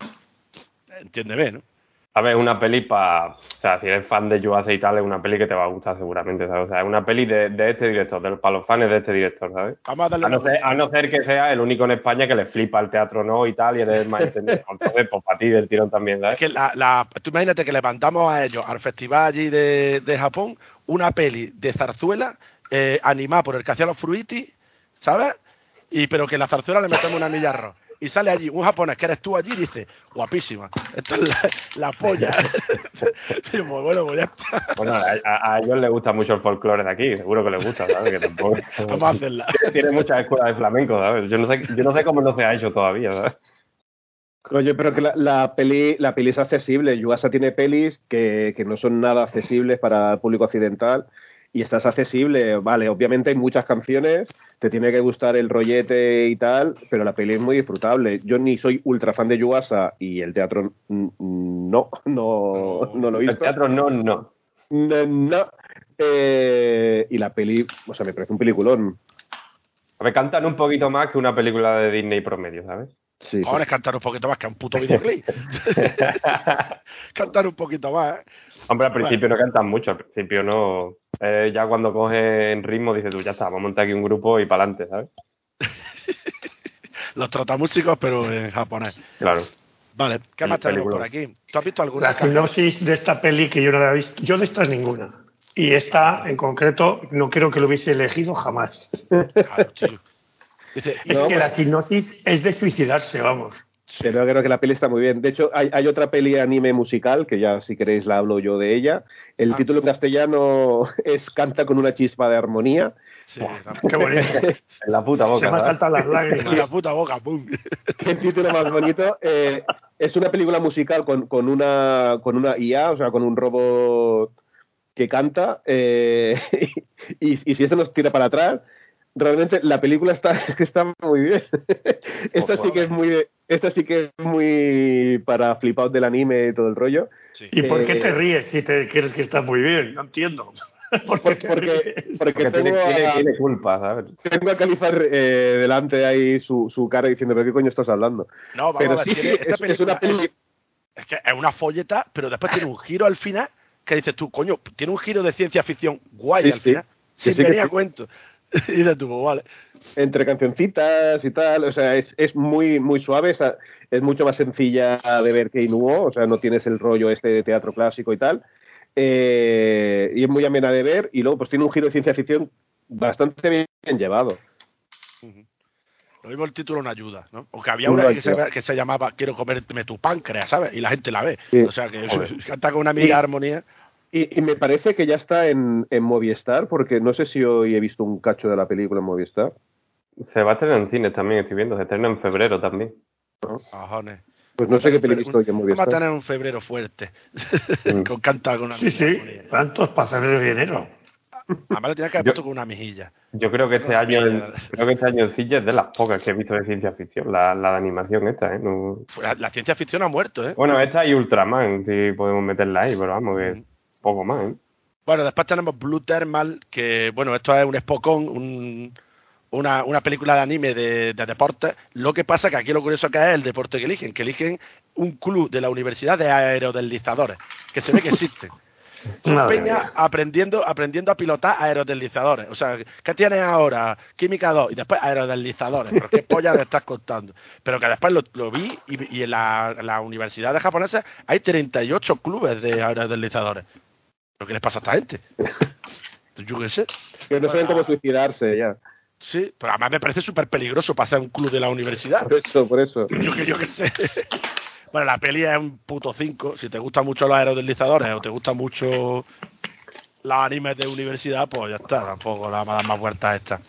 entiéndeme, ¿no? A ver, una peli para. O sea, si eres fan de Yuasa y tal, es una peli que te va a gustar seguramente, ¿sabes? O sea, es una peli de, de este director, de, para los fans de este director, ¿sabes? Vamos a darle A no, ser, a no ser que sea el único en España que le flipa el teatro no y tal, y eres más entendido. Entonces, pues para ti del tirón también, Es ¿sabes? que la, la, tú imagínate que le mandamos a ellos, al festival allí de, de Japón, una peli de zarzuela eh, animada por el que hacía los fruitis, ¿sabes? Y pero que la zarzuela le metemos una arroz. Y sale allí un japonés que eres tú allí y dice, guapísima, esto es la, la polla. pues bueno, pues ya está. Bueno, a, a- a ellos les gusta mucho el folclore de aquí, seguro que les gusta, ¿sabes? Que tampoco. Vamos a hacerla. Tiene muchas escuelas de flamenco, ¿sabes? Yo no sé, yo no sé cómo no se ha hecho todavía, ¿sabes? Oye, pero que la, la peli, la peli es accesible. Yuasa tiene pelis que, que no son nada accesibles para el público occidental y esta es accesible. Vale, obviamente hay muchas canciones, te tiene que gustar el rollete y tal, pero la peli es muy disfrutable. Yo ni soy ultra fan de Yuasa y el teatro no, no, no lo he El visto. teatro no, no. No, no. Eh, y la peli, o sea, me parece un peliculón. A ver, cantan un poquito más que una película de Disney promedio, ¿sabes? Sí, sí. Cojones, cantar un poquito más que un puto videoclip. cantar un poquito más. ¿eh? Hombre, al principio no cantan mucho, al principio no. Eh, ya cuando coge en ritmo dices tú, ya está, vamos a montar aquí un grupo y para adelante, ¿sabes? Los trotamúsicos, pero en japonés. Claro. Vale, ¿qué más tenemos película. por aquí? ¿Tú has visto alguna? La sinopsis de esta peli que yo no la he visto, yo de estas ninguna. Y esta en concreto no creo que lo hubiese elegido jamás. Claro, tío. Dice, Es No, que la sinopsis es de suicidarse, vamos. Pero creo que la peli está muy bien. De hecho, hay, hay otra peli anime musical, que ya si queréis la hablo yo de ella. El Ah. título en castellano es Canta con una chispa de armonía. sí, Qué bonito. En la puta Se boca. me han ¿sabes? saltado las la, lágrimas. la puta boca, pum. Qué título más bonito. Eh, es una película musical con, con una con una IA, o sea, con un robot que canta. eh, y, y si eso nos tira para atrás, realmente la película está, está muy bien. esta sí que es muy esta sí que es muy para flipados del anime y todo el rollo. Sí. ¿Y por qué Eh, te ríes si te crees que está muy bien? No entiendo. ¿Por porque, porque Porque tiene, tengo, tiene- a, tiene culpa, ¿sabes? tengo a Califar eh, delante ahí su, su cara diciendo, ¿pero qué coño estás hablando? No, vamos Pero a ver, sí, sí, esta es, es película una peli... es- es que es una folleta, pero después tiene un giro al final que dices tú, coño, tiene un giro de ciencia ficción guay Sí, al sí. final, Sí, sin venir a sí. cuento. Y pues vale. entre cancioncitas y tal, o sea, es, es muy muy suave, es, es mucho más sencilla de ver que Inuo, o sea, no tienes el rollo este de teatro clásico y tal, eh, y es muy amena de ver, y luego pues tiene un giro de ciencia ficción bastante bien llevado. Lo mismo el título no ayuda, ¿no? O que había una que se, que se llamaba Quiero comerme tu páncreas, ¿sabes? Y la gente la ve. Sí. O sea, que canta con una amiga Sí. armonía. Y, y me parece que ya está en, en Movistar, porque no sé si hoy he visto un cacho de la película en Movistar. Se va a estrenar en cines también, estoy viendo. Se estrena en febrero también. Cojones. Pues no sé qué visto hoy en Vamos a Movistar. tener un febrero fuerte. Mm. con canta con una Sí, sí. Tantos para febrero y enero. Además le tenía que haber Yo- puesto con una mejilla. Yo creo que este año, mierda. creo que este año es de las pocas que he visto de ciencia ficción, la, la de animación esta, ¿eh? No- La, la ciencia ficción ha muerto, ¿eh? Bueno, esta y Ultraman, si podemos meterla ahí, pero vamos, que Mm. Poco más, ¿eh? Bueno, después tenemos Blue Thermal, que bueno, esto es un Spokon, un, una, una película de anime de, de deporte. Lo que pasa que aquí lo curioso que es el deporte que eligen, que eligen un club de la Universidad de Aerodeslizadores, que se ve que Peña mía. aprendiendo, aprendiendo a pilotar aerodeslizadores. O sea, ¿qué tienes ahora? Química 2 y después aerodeslizadores. ¿Pero qué polla me estás contando? Pero que después lo, lo vi y, y en la, la universidad de japonesa hay 38 clubes de aerodeslizadores. ¿Pero qué les pasa a esta gente? Yo qué sé. Que no saben cómo suicidarse ya. Sí, pero además me parece súper peligroso pasar un club de la universidad. Por eso, por eso. Yo que yo qué sé. Bueno, la peli es un puto 5. Si te gustan mucho los aerodeslizadores o te gustan mucho los animes de universidad, pues ya está. Tampoco la vamos a dar más vueltas a esta.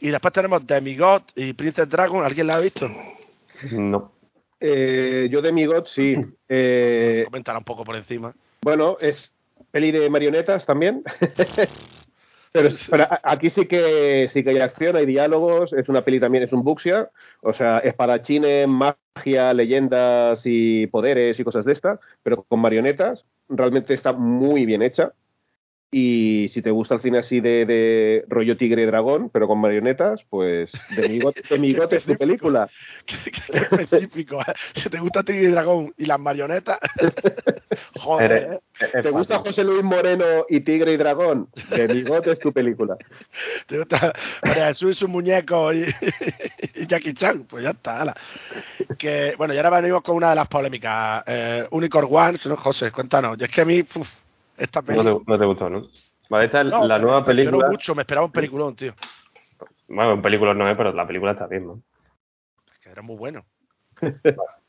Y después tenemos Demigod y Princess Dragon. ¿Alguien la ha visto? No. Eh, yo de mi God, sí. Eh, Comentará un poco por encima. Bueno, es peli de marionetas también. pero aquí sí que sí que hay acción, hay diálogos, es una peli también, es un buxia, o sea, espadachines, magia, leyendas y poderes y cosas de estas, pero con marionetas, realmente está muy bien hecha. Y si te gusta el cine así de, de rollo tigre y dragón, pero con marionetas, pues de mi God, de mi God es tu película. Qué, qué específico. ¿eh? Si te gusta Tigre y Dragón y las marionetas. joder. ¿eh? es- es ¿Te gusta fácil. José Luis Moreno y Tigre y Dragón? De mi God es tu película. ¿Te gusta María Jesús y su muñeco y, y Jackie Chan? Pues ya está. ala. Que, bueno, y ahora venimos con una de las polémicas. Eh, Unicorn One. José, cuéntanos. Y es que a mí, uf, esta. No te, no te gustó, ¿no? Vale, esta es No, la nueva película. mucho, me esperaba un peliculón, tío. Bueno, un película no es, pero la película está bien, ¿no? Que era muy bueno.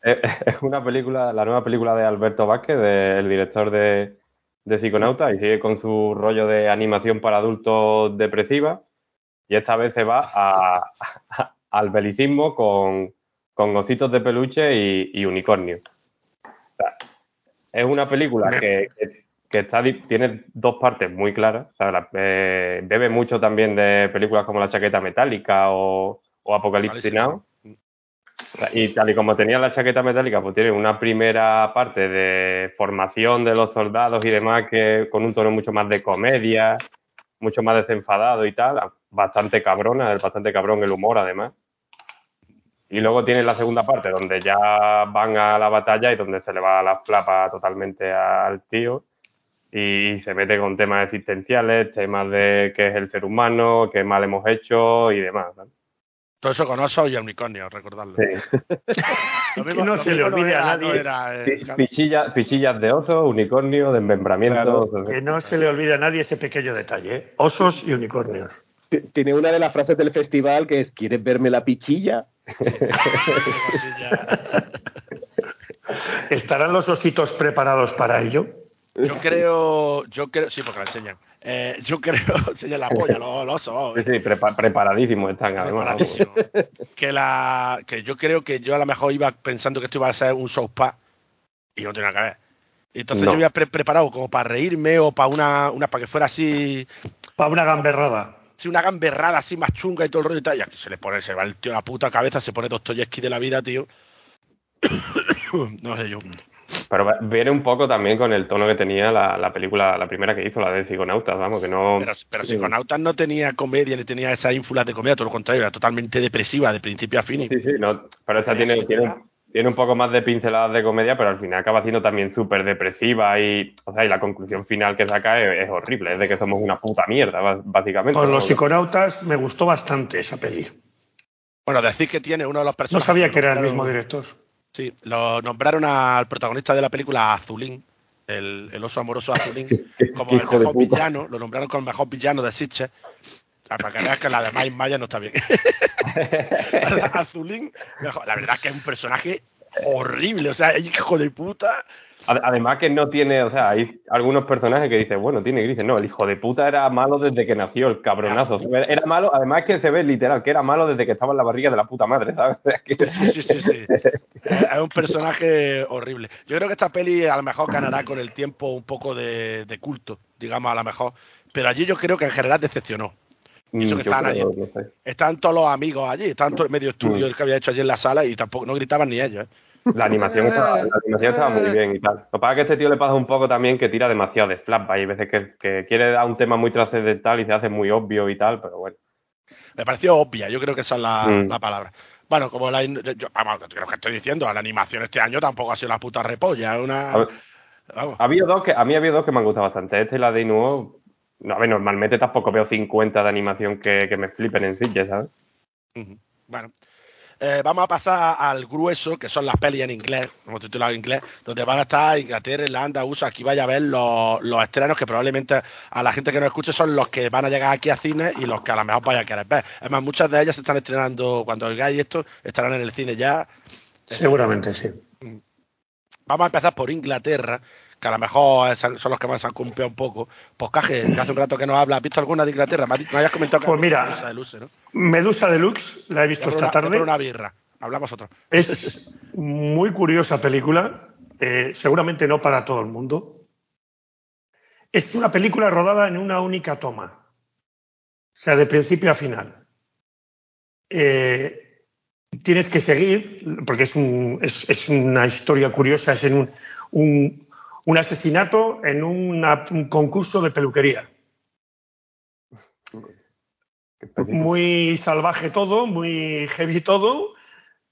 Es es una película, la nueva película de Alberto Vázquez, de- el director de, de Psiconauta, y sigue con su rollo de animación para adultos depresiva. Y esta vez se va a- a- al belicismo con, con ositos de peluche y, y unicornios. O sea, es una película que, que- que está, tiene dos partes muy claras. O sea, la- eh, bebe mucho también de películas como La chaqueta metálica o, o Apocalipsis Now. Y tal y como tenía la chaqueta metálica, pues tiene una primera parte de formación de los soldados y demás, que con un tono mucho más de comedia, mucho más desenfadado y tal, bastante cabrona, es bastante cabrón el humor además. Y luego tiene la segunda parte, donde ya van a la batalla y donde se le va la flapa totalmente al tío y se mete con temas existenciales, temas de qué es el ser humano, qué mal hemos hecho y demás. Todo eso con osos y unicornio, recordadlo. Sí. Lo no se le olvide a nadie. era, eh, Pi- Pichilla- pichillas de oso, unicornio, desmembramiento. Que no se le olvide a nadie ese pequeño detalle. ¿eh? Osos y unicornios. Tiene una de las frases del festival que es ¿Quieres verme la pichilla? ¿Estarán los ositos preparados para ello? Yo creo, yo creo, sí, porque la enseñan. Eh, yo creo, enseñan la polla, los, los osos. Sí, sí, prepa- preparadísimos están además. Preparadísimo. que la que yo creo que yo a lo mejor iba pensando que esto iba a ser un show spa y no nada que ver. Y entonces No. yo había pre- preparado como para reírme o para una, una para que fuera así, Para una gamberrada. sí, una gamberrada así más chunga y todo el rollo y tal. Y aquí se le pone, se va el tío a la puta cabeza, se pone Dostoyevsky de la vida, tío. no sé yo. Pero va- viene un poco también con el tono que tenía la, la película, la primera que hizo, la de Psiconautas, vamos, que no... Pero, pero Psiconautas no tenía comedia, ni tenía esa ínfula de comedia, todo lo contrario, era totalmente depresiva de principio a fin. Sí, sí, no, pero esta tiene, tiene, tiene un poco más de pinceladas de comedia, pero al final acaba siendo también súper depresiva y, o sea, y la conclusión final que saca es, es horrible, es de que somos una puta mierda, básicamente. Con los ¿no? psiconautas me gustó bastante esa peli. Bueno, decir que tiene uno de los No personajes. sabía que era el mismo director. Sí, lo nombraron al protagonista de la película Azulín, el, el oso amoroso Azulín, como el mejor villano, lo nombraron como el mejor villano de Sitges. Ah, Para que veas que la de Mike Maya no está bien. Azulín, mejor. la verdad es que es un personaje horrible, o sea, hijo de puta. Ade- Además que no tiene, o sea, hay algunos personajes que dicen, bueno, tiene grises. No, el hijo de puta era malo desde que nació, el cabronazo. Era malo, además que se ve literal, que era malo desde que estaba en la barriga de la puta madre, ¿sabes? Sí, sí, sí, sí. Es un personaje horrible. Yo creo que esta peli a lo mejor ganará con el tiempo un poco de, de culto, digamos, a lo mejor. Pero allí yo creo que en general decepcionó. Mm, Eso que yo estaban creo, allí. no sé. Estaban todos los amigos allí, estaban todo el medio estudio Mm. que había hecho allí en la sala y tampoco no gritaban ni ellos. ¿eh? La animación, estaba, la animación estaba muy bien y tal. Lo que pasa es que a este tío le pasa un poco también que tira demasiado de flashback. Hay veces que, que quiere dar un tema muy trascendental y se hace muy obvio y tal, pero bueno. Me pareció obvia, yo creo que esa es la, Mm. la palabra. Bueno, como la, yo, vamos, lo que estoy diciendo, la animación este año tampoco ha sido la puta repolla, una... A ver, vamos. ha habido dos que, a mí ha habido dos que me han gustado bastante. Este y la de Inuo. No, a ver, normalmente tampoco veo 50 de animación que, que me flipen en Sitges, ¿sabes? Bueno, Eh, vamos a pasar al grueso, que son las pelis en inglés, como titulado en inglés, donde van a estar Inglaterra, Irlanda, USA. Aquí vaya a ver los, los estrenos que probablemente a la gente que nos escuche son los que van a llegar aquí a cine y los que a lo mejor vaya a querer ver. Además, muchas de ellas se están estrenando, cuando oigáis esto, estarán en el cine ya. Seguramente sí. Vamos a empezar por Inglaterra, que a lo mejor son los que más se han cumplido un poco. Pues Caje, que hace un rato que nos habla, ¿has visto alguna de Inglaterra? Me, habías comentado que Pues mira, visto esa de Luce, ¿no? Medusa Deluxe, la he visto esta una, tarde. una birra. Hablamos otro. Es muy curiosa película, eh, seguramente no para todo el mundo. Es una película rodada en una única toma, o sea, de principio a final. Eh, tienes que seguir, porque es, un- es- es una historia curiosa, es en un, un- un asesinato en una- un concurso de peluquería. Muy salvaje todo, muy heavy todo,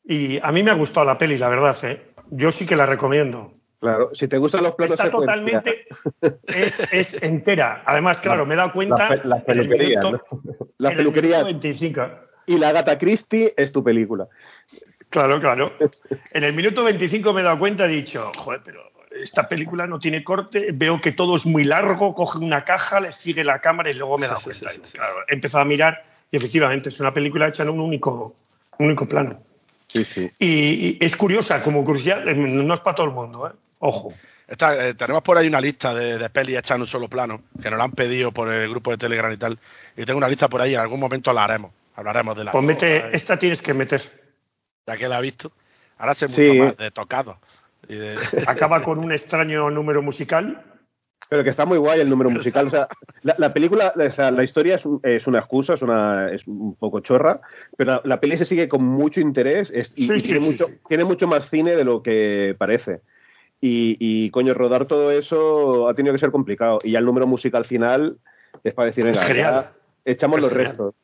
y a mí me ha gustado la peli, la verdad. ¿eh? Yo sí que la recomiendo. Claro, si te gustan los platos Está totalmente, es, es entera. Además, claro, me he dado cuenta. Las pe- las en el peluquerías, minuto- La peluquería minuto 25. y la Gata Christie es tu película. Claro, claro. En el minuto 25 me he dado cuenta y he dicho, joder, pero esta película no tiene corte, veo que todo es muy largo, coge una caja, le sigue la cámara y luego me dado cuenta. Claro, he empezado a mirar y efectivamente es una película hecha en un único, un único plano. Sí, sí. Y, y es curiosa, como curiosidad, no es para todo el mundo, ¿eh? Ojo. Está, eh, tenemos por ahí una lista de, de pelis hechas en un solo plano, que nos la han pedido por el grupo de Telegram y tal. Y tengo una lista por ahí, en algún momento la haremos. Hablaremos de la. Pues mete, esta tienes que meter. Ya que la he visto. Ahora sé mucho Sí. más de tocado. Y de- Acaba con un extraño número musical. Pero que está muy guay el número musical. O sea, la, la película, o sea, la historia es, un- es una excusa, es, una, es un poco chorra, pero la, la peli se sigue con mucho interés es- y, Sí, y sí, tiene, sí, mucho, sí. tiene mucho más cine de lo que parece. Y, y, coño, rodar todo eso ha tenido que ser complicado. Y ya el número musical final es para decir, venga, ya echamos Es los genial. restos.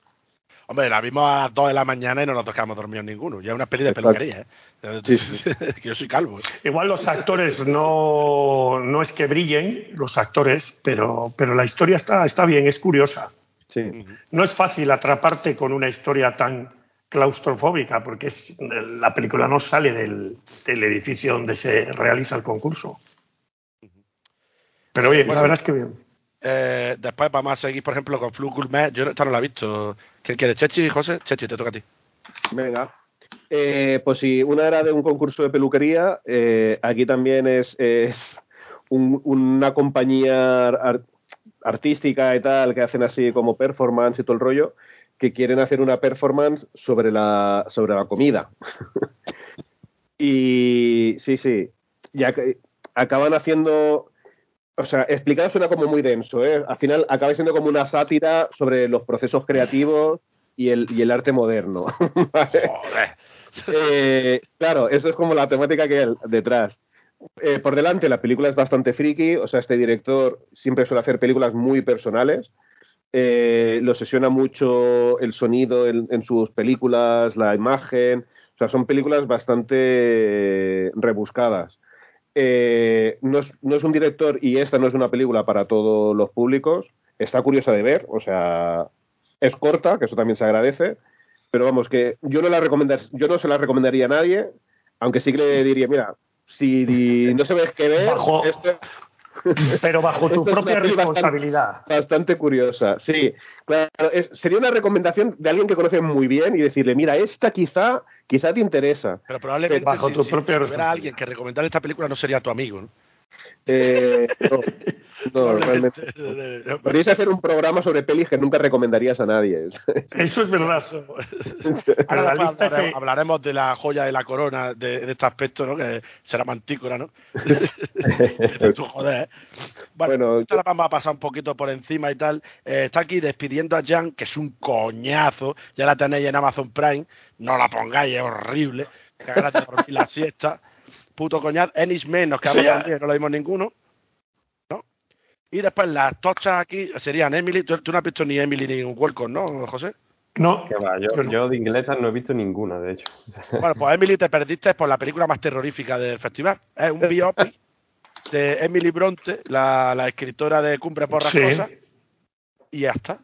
Hombre, la vimos a las 2 de la mañana y no nos tocamos dormidos ninguno. Ya es una peli de Exacto. peluquería, ¿eh? Sí, sí. que yo soy calvo. Igual los actores no, no es que brillen, los actores, pero, pero la historia está, está bien, es curiosa. Sí. No es fácil atraparte con una historia tan, claustrofóbica, porque es, la película no sale del, del edificio donde se realiza el concurso. Pero oye, Bueno, la verdad es que bien. Eh, después vamos a seguir, por ejemplo, con Flu Gourmet. Yo esta no la he visto. ¿Quién quiere? ¿Chechi, José? Chechi, te toca a ti. Venga. Eh, pues si una era de un concurso de peluquería, eh, aquí también es, es un- una compañía ar- artística y tal que hacen así como performance y todo el rollo, que quieren hacer una performance sobre la, sobre la comida. y sí, sí, ya que acaban haciendo, o sea, explicado suena como muy denso, ¿eh? Al final acaba siendo como una sátira sobre los procesos creativos y el, y el arte moderno. ¿vale? Joder. Eh, claro, eso es como la temática que hay detrás. Eh, por delante, la película es bastante friki, o sea, este director siempre suele hacer películas muy personales. Eh, lo obsesiona mucho el sonido en, en sus películas, la imagen. O sea, son películas bastante rebuscadas. Eh, no, es, no es un director y esta no es una película para todos los públicos. Está curiosa de ver, o sea, es corta, que eso también se agradece. Pero vamos, que yo no la recomendar, yo no se la recomendaría a nadie, aunque sí que le diría, mira, si no sabes qué ver, Bajo- esto- Pero bajo tu propia responsabilidad. bastante curiosa. Sí, claro, es- sería una recomendación de alguien que conoce muy bien y decirle, mira, esta quizá, quizá te interesa. Pero probablemente Bajo si, tu si propia tuviera alguien que recomendara esta película no sería tu amigo. ¿no? Eh, no, no, realmente. Podríais hacer un programa sobre pelis que nunca recomendarías a nadie. Eso es verdad. Ahora la después lista hablaremos, que- hablaremos de la joya de la corona de, de este aspecto, ¿no? Que será mantícora, ¿no? Tú, joder. ¿eh? Bueno, Bueno, esta la vamos a pasar un poquito por encima y tal. Eh, está aquí despidiendo a Jan, que es un coñazo. Ya la tenéis en Amazon Prime. No la pongáis, es horrible. Que de dormir la siesta. Puto coñazo. Ennis Men, nos quedamos Sí, no lo vimos ninguno. ¿No? Y después las tochas aquí serían Emily. Tú, tú no has visto ni Emily ni Welcome, ¿no, José? No, Que va, yo, Yo no. yo de inglesas no he visto ninguna, de hecho. Bueno, pues Emily te perdiste por la película más terrorífica del festival. Es un biopic de Emily Bronte, la, la escritora de Cumbre por las Sí. cosas, y ya está.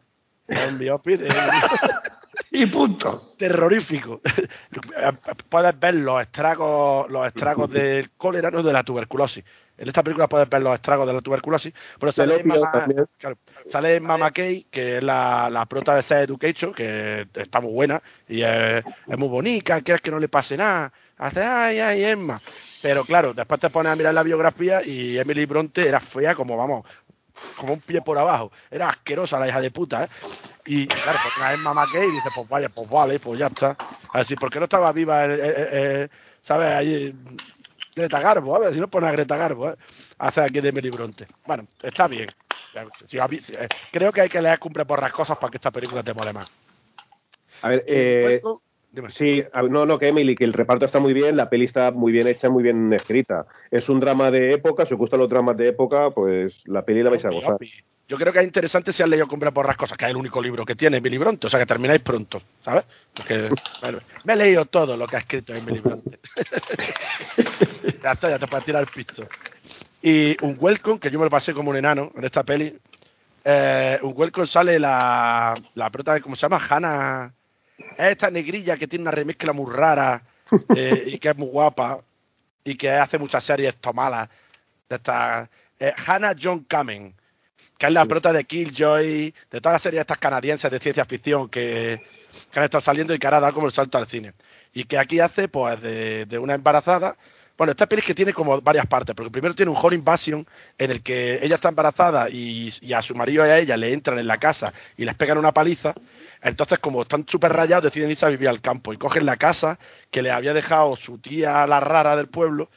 Es un biopic de Emily. y punto. terrorífico. puedes ver los estragos, los estragos del cólera, no de la tuberculosis. En esta película puedes ver los estragos de la tuberculosis, pero sale Mama, claro, sale Mama Kay, que es la, la prota de Sex Education, que está muy buena y es, es muy bonita, quieres que no le pase nada, hace ay, ay, Emma. Pero claro, después te pones a mirar la biografía y Emily Bronte era fea como, vamos, como un pie por abajo. Era asquerosa la hija de puta, ¿eh? Y claro, pues una vez mamá Kay y dice, pues vaya, pues vale, pues ya está. Así, ¿por qué no estaba viva, eh, eh, eh, sabes, ahí Greta Garbo? A ver, si no pone a Greta Garbo, ¿eh? Hace aquí de Emily Bronte. Bueno, está bien. Si a mí- si- eh, creo que hay que leer Cumple por las cosas para que esta película te mole más. A ver, eh. Sí, no, no, que Emily, que el reparto está muy bien, la peli está muy bien hecha, muy bien escrita. Es un drama de época, si os gustan los dramas de época, pues la peli la vais a gozar. Yo creo que es interesante si has leído Cumple por las cosas, que es el único libro que tiene Emily Bronte, o sea que termináis pronto, ¿sabes? Porque bueno, me he leído todo lo que ha escrito Emily Bronte. ya está, ya te puedes tirar el pisto. Y un welcome, que yo me lo pasé como un enano en esta peli. Eh, un welcome sale la, la prota, de- ¿cómo se llama? Hannah. Es esta negrilla que tiene una remezcla muy rara eh, y que es muy guapa y que hace muchas series tomalas de esta eh, Hannah John Kamen que es la prota de Killjoy, de todas las series estas canadienses de ciencia ficción que, que han estado saliendo y que ahora da como el salto al cine. Y que aquí hace, pues, de, de una embarazada. Bueno, esta peli es que tiene como varias partes, porque primero tiene un Home Invasion en el que ella está embarazada y, y a su marido y a ella le entran en la casa y les pegan una paliza. Entonces, como están súper rayados, deciden irse a vivir al campo y cogen la casa que le había dejado su tía, la rara del pueblo,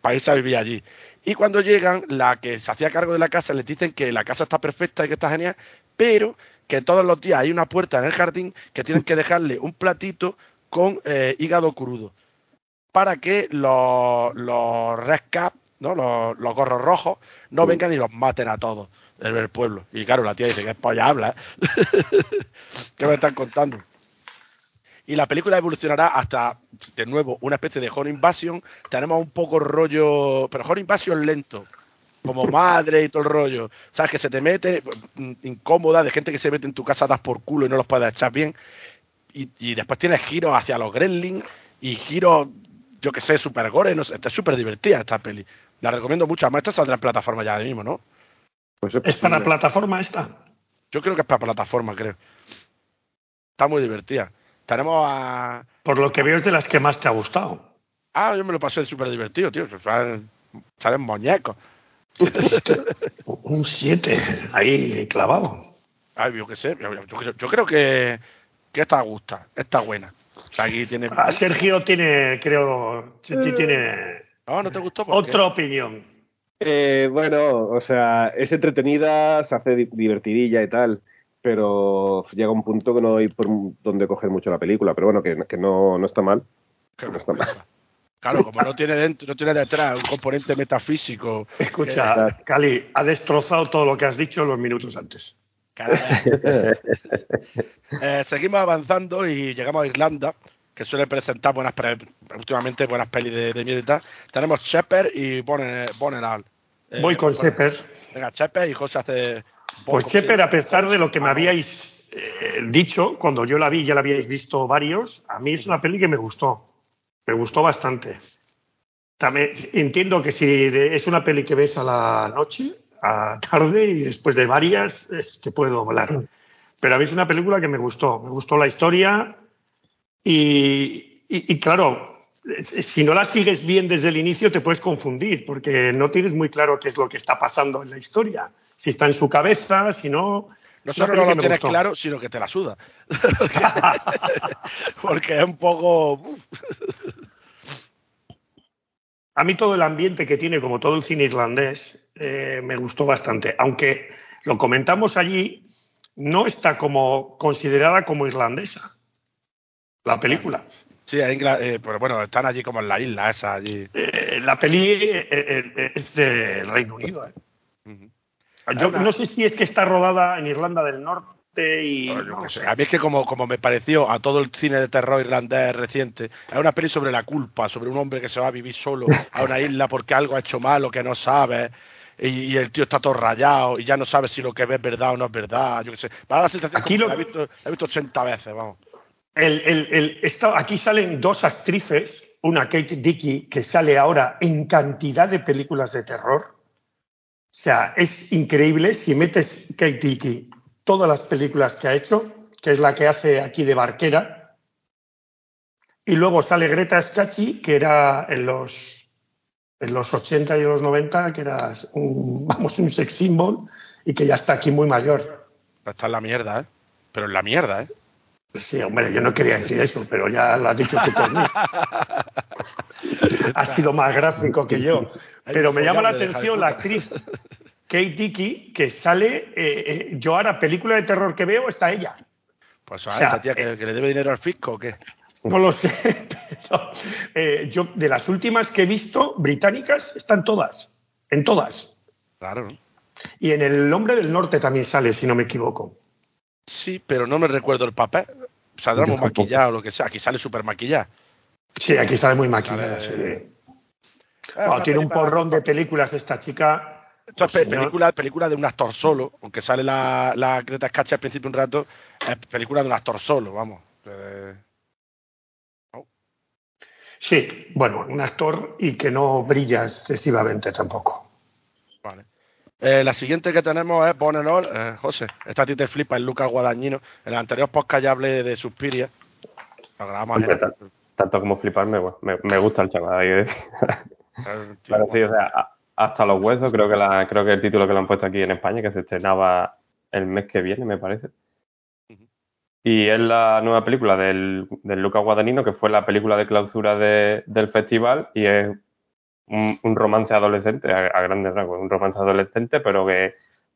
para irse a vivir allí. Y cuando llegan, la que se hacía cargo de la casa les dicen que la casa está perfecta y que está genial, pero que todos los días hay una puerta en el jardín que tienen que dejarle un platito con eh, hígado crudo para que los, los Red Cap, ¿no? los, los gorros rojos, no vengan y los maten a todos en el pueblo. Y claro, la tía dice que es polla habla, ¿eh? ¿Qué me están contando? Y la película evolucionará hasta, de nuevo, una especie de Horror Invasion. Tenemos un poco rollo, pero Horror Invasion lento, como madre y todo el rollo. ¿Sabes? Que se te mete mm, incómoda, de gente que se mete en tu casa, das por culo y no los puedes echar bien. y, y después tienes giros hacia los gremlins y giros, yo que sé, super gore, no sé, está súper divertida esta peli. La recomiendo mucho, además esta saldrá en plataforma ya de mismo, ¿no? Pues ¿Es para plataforma esta? Yo creo que es para plataforma, creo. Está muy divertida. Tenemos a... Por lo que veo es de las que más te ha gustado. Ah, yo me lo pasé súper divertido, tío. Salen, salen muñecos. Un 7, ahí clavado. Ay, yo qué sé. Yo, yo creo- yo creo que, que esta gusta, esta buena. O sea, aquí tiene... Ah, Sergio tiene, creo, sí, sí tiene No, ¿no te gustó? ¿Por qué? otra opinión. Eh, bueno, o sea, es entretenida, se hace di- divertidilla y tal, pero llega un punto que no hay por donde coger mucho la película, pero bueno, que, que no, no está mal. Que no está mal. Claro, como no tiene dentro, no tiene detrás un componente metafísico. Escucha, Cali, ha destrozado todo lo que has dicho los minutos antes. Eh, seguimos avanzando y llegamos a Irlanda, que suele presentar buenas últimamente buenas pelis de, de miedo y tal. Tenemos Shepard y Bonner- Bonneral. Eh, Voy con Shepard. Venga, Shepard y José hace. Pues Shepard, a pesar de lo que me habíais eh, dicho, cuando yo la vi, ya la habíais visto varios, a mí es una peli que me gustó. Me gustó bastante. También entiendo que si es una peli que ves a la noche, a tarde y después de varias, te puede doblar. Pero a mí es una película que me gustó. Me gustó la historia y, y- y claro, si no la sigues bien desde el inicio te puedes confundir porque no tienes muy claro qué es lo que está pasando en la historia. Si está en su cabeza, si no... No solo no lo tienes gustó. claro, sino que te la suda. Porque es un poco. A mí todo el ambiente que tiene, como todo el cine irlandés, eh, me gustó bastante. Aunque lo comentamos allí, no está como considerada como irlandesa la película. Sí, es Ingla- eh, pero bueno, están allí como en la isla esa allí. Eh, la peli eh, eh, es del Reino Unido. ¿eh? Yo Una- no sé si es que está rodada en Irlanda del Norte y No, yo sé. sé. A mí es que como, como me pareció a todo el cine de terror irlandés reciente, es una peli sobre la culpa, sobre un hombre que se va a vivir solo a una isla porque algo ha hecho malo que no sabe. Y, y el tío está todo rayado y ya no sabe si lo que ve es verdad o no es verdad. Yo qué sé. Da la sensación Aquí lo- que la he visto, la he visto 80 veces, vamos. El, el, el- aquí salen dos actrices, una Kate Dickey, que sale ahora en cantidad de películas de terror. O sea, es increíble si metes Kate Dickey todas las películas que ha hecho, que es la que hace aquí de barquera. Y luego sale Greta Scacchi, que era en los, en los 80 y los 90, que era un, vamos, un sex symbol y que ya está aquí muy mayor. Está en la mierda, ¿eh? Pero en la mierda, ¿eh? Sí, hombre, yo no quería decir eso, pero ya lo has dicho tú por mí. ha sido más gráfico que yo. Pero me llama la atención la actriz Kate Dickey, que sale, eh, eh, yo ahora película de terror que veo está ella. Pues a O sea, tía que, que le debe dinero al fisco o qué. No lo sé, pero eh, yo de las últimas que he visto, británicas, están todas, en todas. Claro. Y en El Hombre del Norte también sale, si no me equivoco. Sí, pero no me recuerdo el papel. Saldrá muy maquillado o lo que sea. Aquí sale súper maquillada. Sí, aquí sale muy maquillada. Sí. Ah, No, una tiene un porrón de películas esta chica. Esto es pe- Señor. película, película de un actor solo, aunque sale la, la Greta al principio un rato, es película de un actor solo, vamos. Eh, Sí, bueno, un actor y que no brilla excesivamente tampoco. vale. Eh, la siguiente que tenemos es Bon and All. Eh, José, esta a ti te flipa, es Lucas Guadañino. En el anterior podcast ya hablé de Suspiria. Lo grabamos Hombre, en- tanto, como fliparme, bueno, me, me gusta el chaval. hay Pero sí, o sea, hasta los huesos, creo que la, creo que el título que lo han puesto aquí en España, que se estrenaba el mes que viene, me parece. Y es la nueva película del, del Luca Guadagnino, que fue la película de clausura de- del festival, y es un, un romance adolescente, a, a grandes rasgos, un romance adolescente, pero que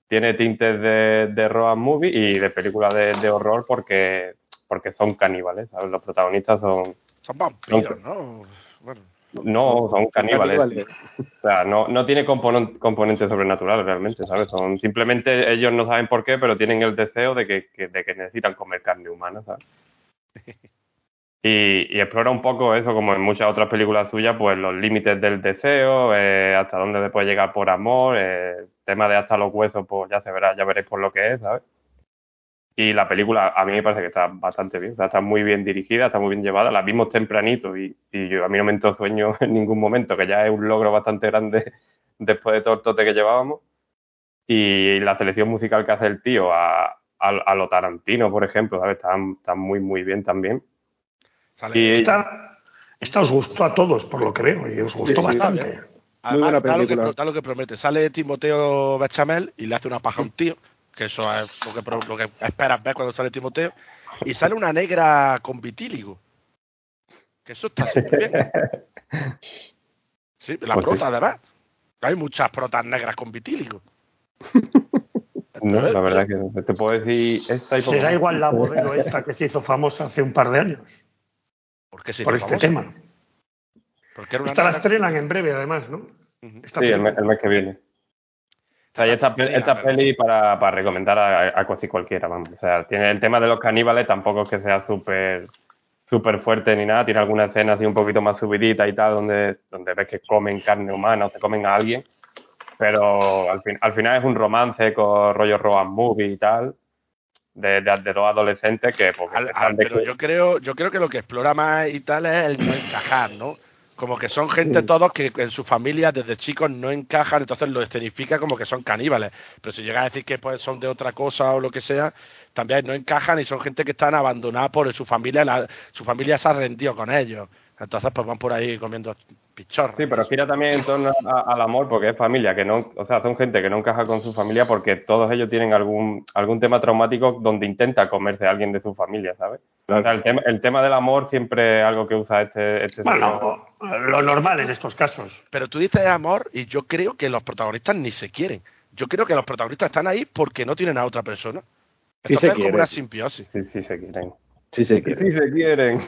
tiene tintes de, de road movie y de película de, de horror porque, porque son caníbales, ¿sabes? Los protagonistas son, Son vampiros, ¿no? Bueno, no, son caníbales. Caníbales. O sea, no, no tiene componen- componentes sobrenaturales realmente, ¿sabes? Son simplemente ellos no saben por qué, pero tienen el deseo de que, que- de que necesitan comer carne humana, ¿sabes? Y, explora un poco eso, como en muchas otras películas suyas, pues los límites del deseo, eh, hasta dónde se puede llegar por amor, eh, tema de hasta los huesos, pues ya se verá, ya veréis por lo que es, ¿sabes? Y la película a mí me parece que está bastante bien, o sea, está muy bien dirigida, está muy bien llevada, la vimos tempranito y, y yo, a mí no me entró sueño en ningún momento, que ya es un logro bastante grande después de todo el tote que llevábamos. Y la selección musical que hace el tío a, a, a lo Tarantino, por ejemplo, ¿sabes? Está, está muy, muy bien también. Sale- Y- Esta, esta os gustó a todos, por lo que veo, y os gustó Sí, sí, bastante. Buena da lo, que, película. da lo que promete. Sale Timoteo Bechamel y le hace una paja a un tío, que eso es lo que, lo que esperas ver cuando sale Timoteo. Y sale una negra con vitíligo. Que eso está súper bien. Sí, la Pues sí. prota, además. Hay muchas protas negras con vitíligo. No, la verdad que no. te puedo decir esta Será igual la modelo esta que se hizo famosa hace un par de años, ¿Por qué se por hizo este famosa? tema. Porque era una Esta la estrenan en breve, además, ¿no? Sí, el, mes- el mes que viene. O sea, y esta, pe- esta peli para, para recomendar a, a casi cualquiera, vamos. O sea, tiene el tema de los caníbales, tampoco es que sea súper súper fuerte ni nada. Tiene alguna escena así un poquito más subidita y tal, donde, donde ves que comen carne humana o se comen a alguien. Pero al, fin, al final es un romance con rollo road movie y tal, de, de, de dos adolescentes que... Porque Al- están al- de- pero yo creo, yo creo que lo que explora más y tal es el no encajar, ¿no? Como que son gente todos que en su familia desde chicos no encajan, entonces lo escenifica como que son caníbales. Pero si llega a decir que pues, son de otra cosa o lo que sea, también no encajan y son gente que están abandonadas por su familia, la- su familia se ha rendido con ellos. Entonces pues van por ahí comiendo pichorros. Sí, pero gira también en torno a- al amor, porque es familia, que no, o sea, son gente que no encaja con su familia porque todos ellos tienen algún, algún tema traumático donde intenta comerse a alguien de su familia, ¿sabes? O sea, el tema, el tema del amor siempre es algo que usa este, este. Bueno, lo normal en estos casos. Pero tú dices amor y yo creo que los protagonistas ni se quieren. Yo creo que los protagonistas están ahí porque no tienen a otra persona. Sí se es como una simbiosis. Sí, sí se quieren. Sí, se quieren.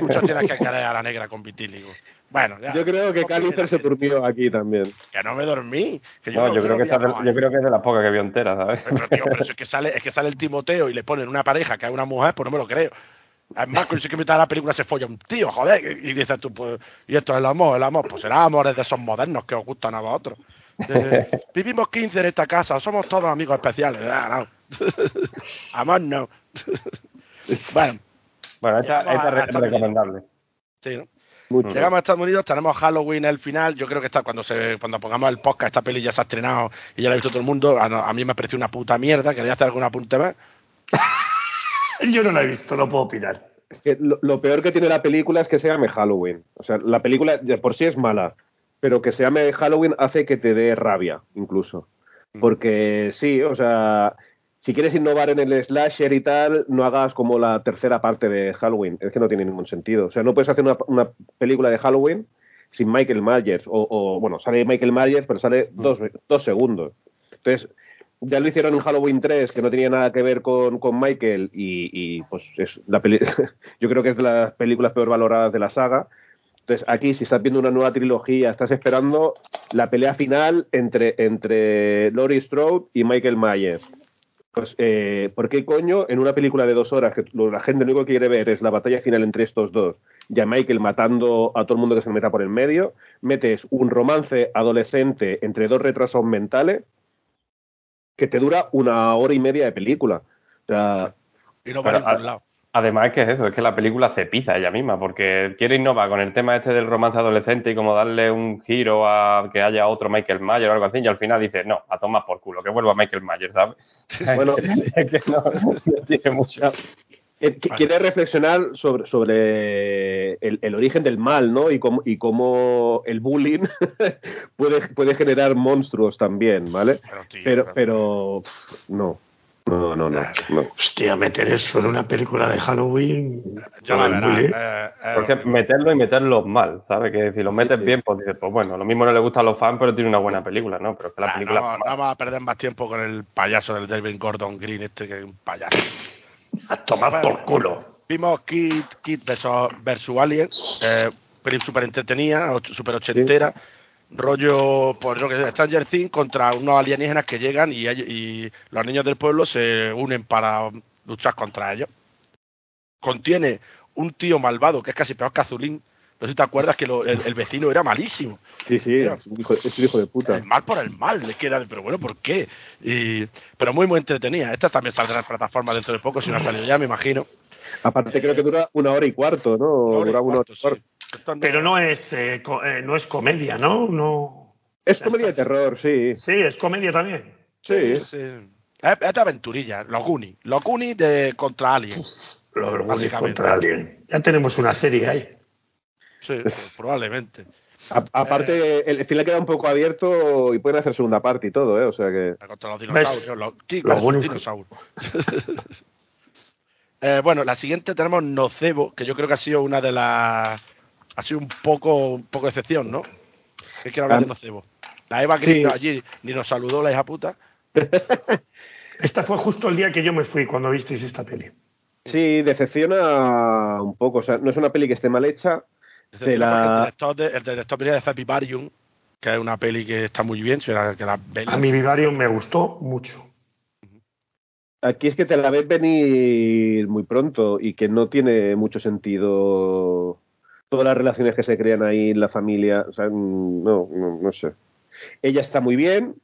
Muchos tienes que querer a la negra con vitíligo. Bueno, ya. Yo creo que No Califer se durmió aquí también. Que no me dormí. Que No, yo no creo que, de- yo creo que es de las pocas que vio entera, ¿sabes? Pero, tío, pero si es que sale, es que sale el Timoteo y le ponen una pareja que es una mujer, pues no me lo creo. Además, cuando si que mitad de la película se folla un tío, joder, y dices tú, pues, y esto es el amor, el amor, pues será amores de esos modernos que os gustan a vosotros. Vivimos 15 en esta casa, somos todos amigos especiales. Ah, no. amor no. bueno, Bueno, esta, esta es recomendable. sí, ¿no? Mucho. Llegamos a Estados Unidos, tenemos Halloween el final. Yo creo que está cuando se cuando pongamos el podcast, esta peli ya se ha estrenado y ya la ha visto todo el mundo. A, a mí me pareció una puta mierda. ¿Quería hacer algún apunte más? Yo no la he visto, no puedo opinar. Es que lo, lo peor que tiene la película es que se llame Halloween. O sea, la película de por sí es mala, pero que se llame Halloween hace que te dé rabia, incluso. Porque sí, o sea, si quieres innovar en el slasher y tal, no hagas como la tercera parte de Halloween. Es que no tiene ningún sentido. O sea, no puedes hacer una, una película de Halloween sin Michael Myers. O, o, bueno, sale Michael Myers, pero sale dos, dos segundos. Entonces, ya lo hicieron en Halloween 3, que no tenía nada que ver con, con Michael, y, y, pues es la peli yo creo que es de las películas peor valoradas de la saga. Entonces, aquí, si estás viendo una nueva trilogía, estás esperando la pelea final entre, entre Laurie Strode y Michael Myers. Pues, eh, ¿por qué coño en una película de dos horas que la gente lo único que quiere ver es la batalla final entre estos dos y a Michael matando a todo el mundo que se meta por el medio, metes un romance adolescente entre dos retrasos mentales que te dura una hora y media de película? O sea, Y no Pero, va a ningún a- lado. Además es que es eso, es que la película se pisa ella misma, porque quiere innovar con el tema este del romance adolescente y como darle un giro a que haya otro Michael Myers o algo así, y al final dice, no, a tomar por culo, que vuelva Michael Myers, ¿sabes? bueno, es que no, no tiene mucho. Eh, Quiere reflexionar sobre, sobre el, el origen del mal, ¿no? Y cómo, y cómo el bullying puede, puede generar monstruos también, ¿vale? Pero, tío, Pero, pero- pero pff, no. No, no, no. no. Hostia, meter eso en una película de Halloween. yo la bullying. eh, eh, Porque meterlo y meterlo mal, ¿sabes? Que si lo metes sí. bien, pues dices, pues bueno, lo mismo no le gusta a los fans, pero tiene una buena película, ¿no? Pero es que la ah, película... no, vamos- no vamos a perder más tiempo con el payaso del David Gordon Green, este que es un payaso. A tomar por culo. Vimos Kid, Kid versus, versus Alien, eh, súper entretenida, súper ochentera, rollo, pues lo que es Stranger Things contra unos alienígenas que llegan y, los niños del pueblo se unen para luchar contra ellos. Contiene un tío malvado que es casi peor que Azulín, No sé si te acuerdas que lo- el, el vecino era malísimo. Sí, sí, es un hijo, es un hijo de puta. El mal por el mal, le queda, pero bueno, ¿por qué? Y, pero muy, muy entretenida. Esta también saldrá en plataformas dentro de poco, si no ha salido ya, me imagino. Aparte creo que dura una hora y cuarto, ¿no? Hora y Dura una hora cuarto, y cuarto. sí. Pero no es, eh, co- eh, no es comedia, ¿no? no Es comedia de terror, sí. Sí, es comedia también. Sí. sí. Es, es de aventurilla, los Goonies. Los Goonies de contra Alien. Los Goonies Básicamente. contra Alien. Ya tenemos una serie ahí. Sí, pues, probablemente. A- aparte, el, el final queda un poco abierto y pueden hacer segunda parte y todo, ¿eh? O sea que... Contra los dinosaurios. Los, Los los dinosaurios. Eh, bueno, la siguiente tenemos Nocebo, que yo creo que ha sido una de las. Ha sido un poco, un poco de excepción, ¿no? ¿Qué quiero hablar Ah. de Nocebo? La Eva que Sí. vino allí ni nos saludó, la hija puta. Esta fue justo el día que yo me fui cuando visteis esta peli. Sí, decepciona un poco. O sea, no es una peli que esté mal hecha. De "Porque la- El director, de, el director venía de Zappy Barium, que es una peli que está muy bien, si era- que la. A mi Vivarium me gustó mucho. Aquí es que te la ves venir muy pronto y que no tiene mucho sentido todas las relaciones que se crean ahí en la familia. O sea, no, no, no sé. Ella está muy bien,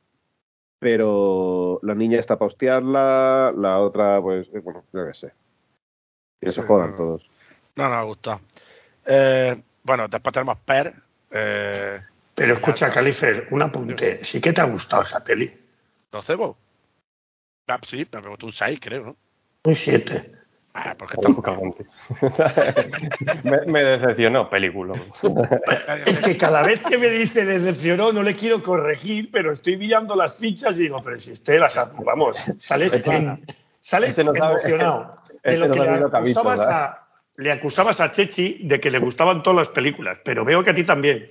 pero la niña está para hostiarla, la otra, pues, eh, bueno, yo qué sé. Que se Sí, jodan no. todos. No, no me ha gustado. Eh, bueno, después tenemos Per. Eh, Pero escucha, Califer, un apunte. Sí que te ha gustado esa peli. Nocebo. Ah, sí, me gustó un 6, creo, ¿no? Un 7. Ah, porque está Poca gente. me, me decepcionó, película. Es que cada vez que me dice decepcionó, no le quiero corregir, pero estoy mirando las fichas y digo, pero si usted las ha- vamos, sales, en- sales Este no sabe- emocionado. De este lo no que le lo que ha visto, acusabas, ¿verdad? a, le acusabas a Chechi de que le gustaban todas las películas, pero veo que a ti también.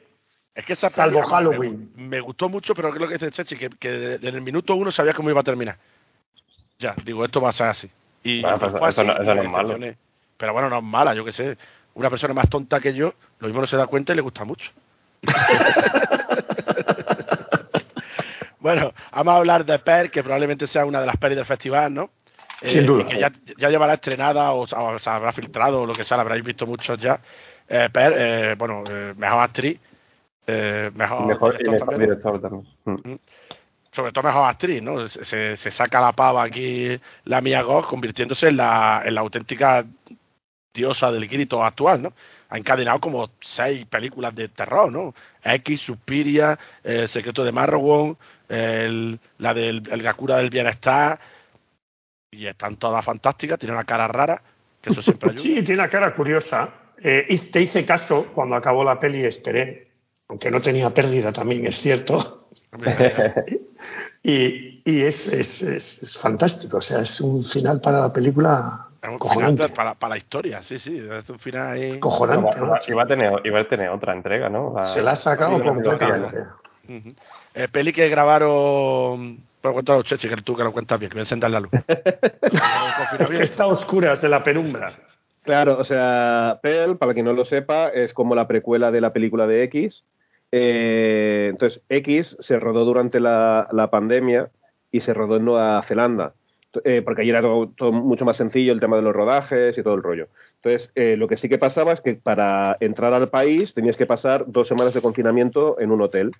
Es que esa Salvo Halloween. Me, me gustó mucho, pero creo que dice Chechi, que, que en el minuto uno sabía cómo iba a terminar. Ya, digo, esto va a ser así. Y Bueno, pues eso así, no- eso es malo. Pero bueno, no es mala, yo qué sé. Una persona más tonta que yo, lo mismo no se da cuenta y le gusta mucho. bueno, vamos a hablar de Per, que probablemente sea una de las pelis del festival, ¿no? Eh, Sin duda. y que ya, ya llevará estrenada o, o se habrá filtrado o lo que sea, la habréis visto muchos ya. Eh, Per, eh, bueno, eh, mejor actriz, eh, mejor, mejor, y director mejor también. director también. Mm. Sobre todo mejor actriz, ¿no? Se, se- saca la pava aquí la Mia Goth convirtiéndose en la, en la auténtica diosa del grito actual, ¿no? Ha encadenado como seis películas de terror, ¿no? X, Suspiria, eh, El secreto de Marrow, el, la del el la cura del bienestar, y están todas fantásticas, tiene una cara rara, que eso siempre ayuda. Sí, tiene una cara curiosa. Eh, y te hice caso cuando acabó la peli, esperé, aunque no tenía pérdida también, es cierto. Y, y es, es, es- es fantástico, o sea, es un final para la película cojonante. para, para la historia, sí, sí, es un final ahí. Cojonante, Iba, ¿no? iba a tener, iba a tener otra entrega, ¿no? La- Se la ha sacado completamente. Ujú. Eh, peli que grabaron. Pero cuéntalo, Chechi, que tú que lo cuentas bien, que me encender la luz. Es que está a oscuras de la penumbra. Claro, o sea, Pearl, para quien no lo sepa, es como la precuela de la película de X. Eh, entonces, X se rodó durante la, pandemia y se rodó en Nueva Zelanda, eh, porque allí era todo, todo mucho más sencillo el tema de los rodajes y todo el rollo. Entonces, eh, lo que sí que pasaba es que para entrar al país tenías que pasar dos semanas de confinamiento en un hotel.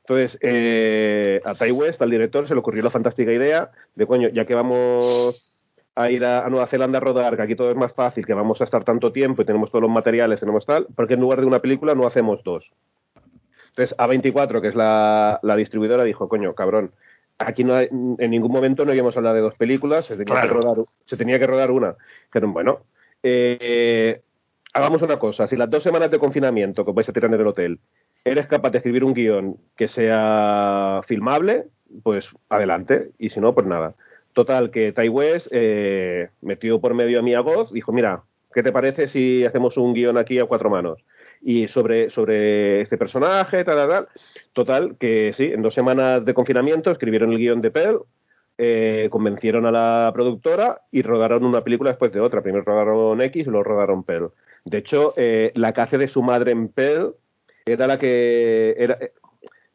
Entonces, eh, a Ty West, al director, se le ocurrió la fantástica idea de, coño, ya que vamos a ir a, a Nueva Zelanda a rodar, que aquí todo es más fácil, que vamos a estar tanto tiempo y tenemos todos los materiales, tenemos tal, porque en lugar de una película no hacemos dos. Entonces, A24, que es la, la distribuidora, dijo, coño, cabrón, aquí no hay- en ningún momento no íbamos a hablar de dos películas, se tenía, Claro. que, rodar, se tenía que rodar una. Dijeron, bueno, eh, hagamos una cosa, si las dos semanas de confinamiento que vais a tirar en el hotel, eres capaz de escribir un guion que sea filmable, pues adelante, y si no, pues nada. Total, que Ty West eh, metió por medio a Mia Goth, dijo, mira, ¿qué te parece si hacemos un guion aquí a cuatro manos? Y sobre, sobre este personaje, tal, tal, tal. Total, que sí, en dos semanas de confinamiento escribieron el guion de Pearl, eh, convencieron a la productora y rodaron una película después de otra. Primero rodaron X y luego rodaron Pearl. De hecho, eh, la hace de su madre en Pearl era la que era, eh,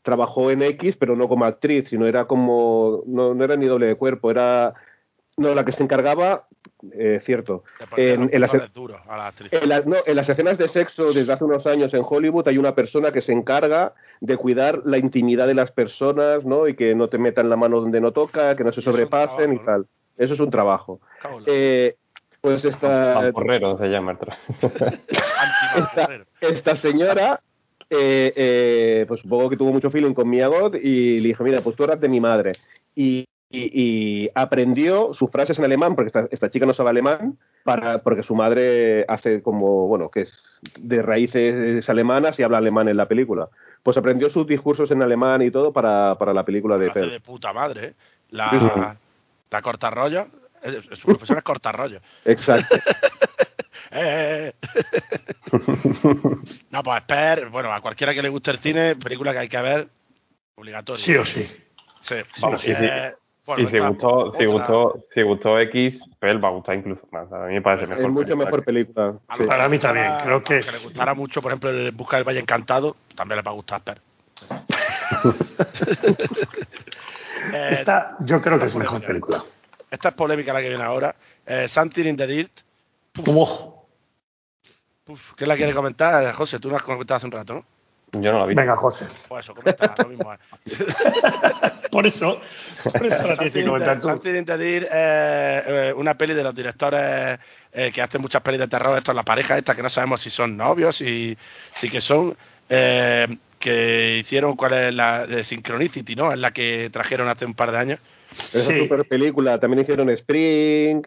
trabajó en X, pero no como actriz, sino era como, no, no era ni doble de cuerpo, era no, la que se encargaba eh, cierto. En, en las, controles duros a la en las- no, en las escenas de sexo desde hace unos años en Hollywood hay una persona que se encarga de cuidar la intimidad de las personas, ¿no? Y que no te metan la mano donde no toca, que no se sobrepasen y trabajo, tal. Eso es un trabajo. La- Eh, pues esta, Mamporrero se llama Antimamporrero. esta señora, eh, eh, pues supongo que tuvo mucho feeling con Miyagot y le dijo, mira, pues tú eras de mi madre. Y, y- y aprendió sus frases en alemán, porque esta, esta chica no sabe alemán, para, porque su madre hace como, bueno, que es de raíces alemanas y habla alemán en la película. Pues aprendió sus discursos en alemán y todo para, para la película de hace de puta madre, ¿eh? La, Sí, sí. la corta rollo. eh, Su profesión es corta rollo. Exacto. Eh, eh, eh. no, pues Esper, bueno, a cualquiera que le guste el cine, película que hay que ver, obligatorio. Sí o sí. Sí. Vamos, sí, sí. Eh, bueno, y si gustó, si gustó, si gustó X, pues va a gustar incluso más. A mí me parece mejor. es mucho película mejor que- película. a sí. los Para mí también, creo que a los es- le gustara mucho, por ejemplo, el Busca del Valle Encantado, también le va a gustar Esper. Eh, Esta yo creo que es mejor película. Esta es polémica la que viene ahora. Eh, Something in the Dirt. Uf, Uf, ¿Quién la quiere comentar? José, tú la has comentado hace un rato, ¿no? Yo no la vi. venga, José. Pues eso, lo mismo. eh. Por eso, por eso la tienes que comentar tú. Eh, eh, una peli de los directores eh, que hacen muchas pelis de terror. Esto es la pareja esta que no sabemos si son novios, si, si que son. eh, que hicieron cuál es la de Synchronicity, ¿no? Es la que trajeron hace un par de años. Esa Sí. super película. También hicieron Spring,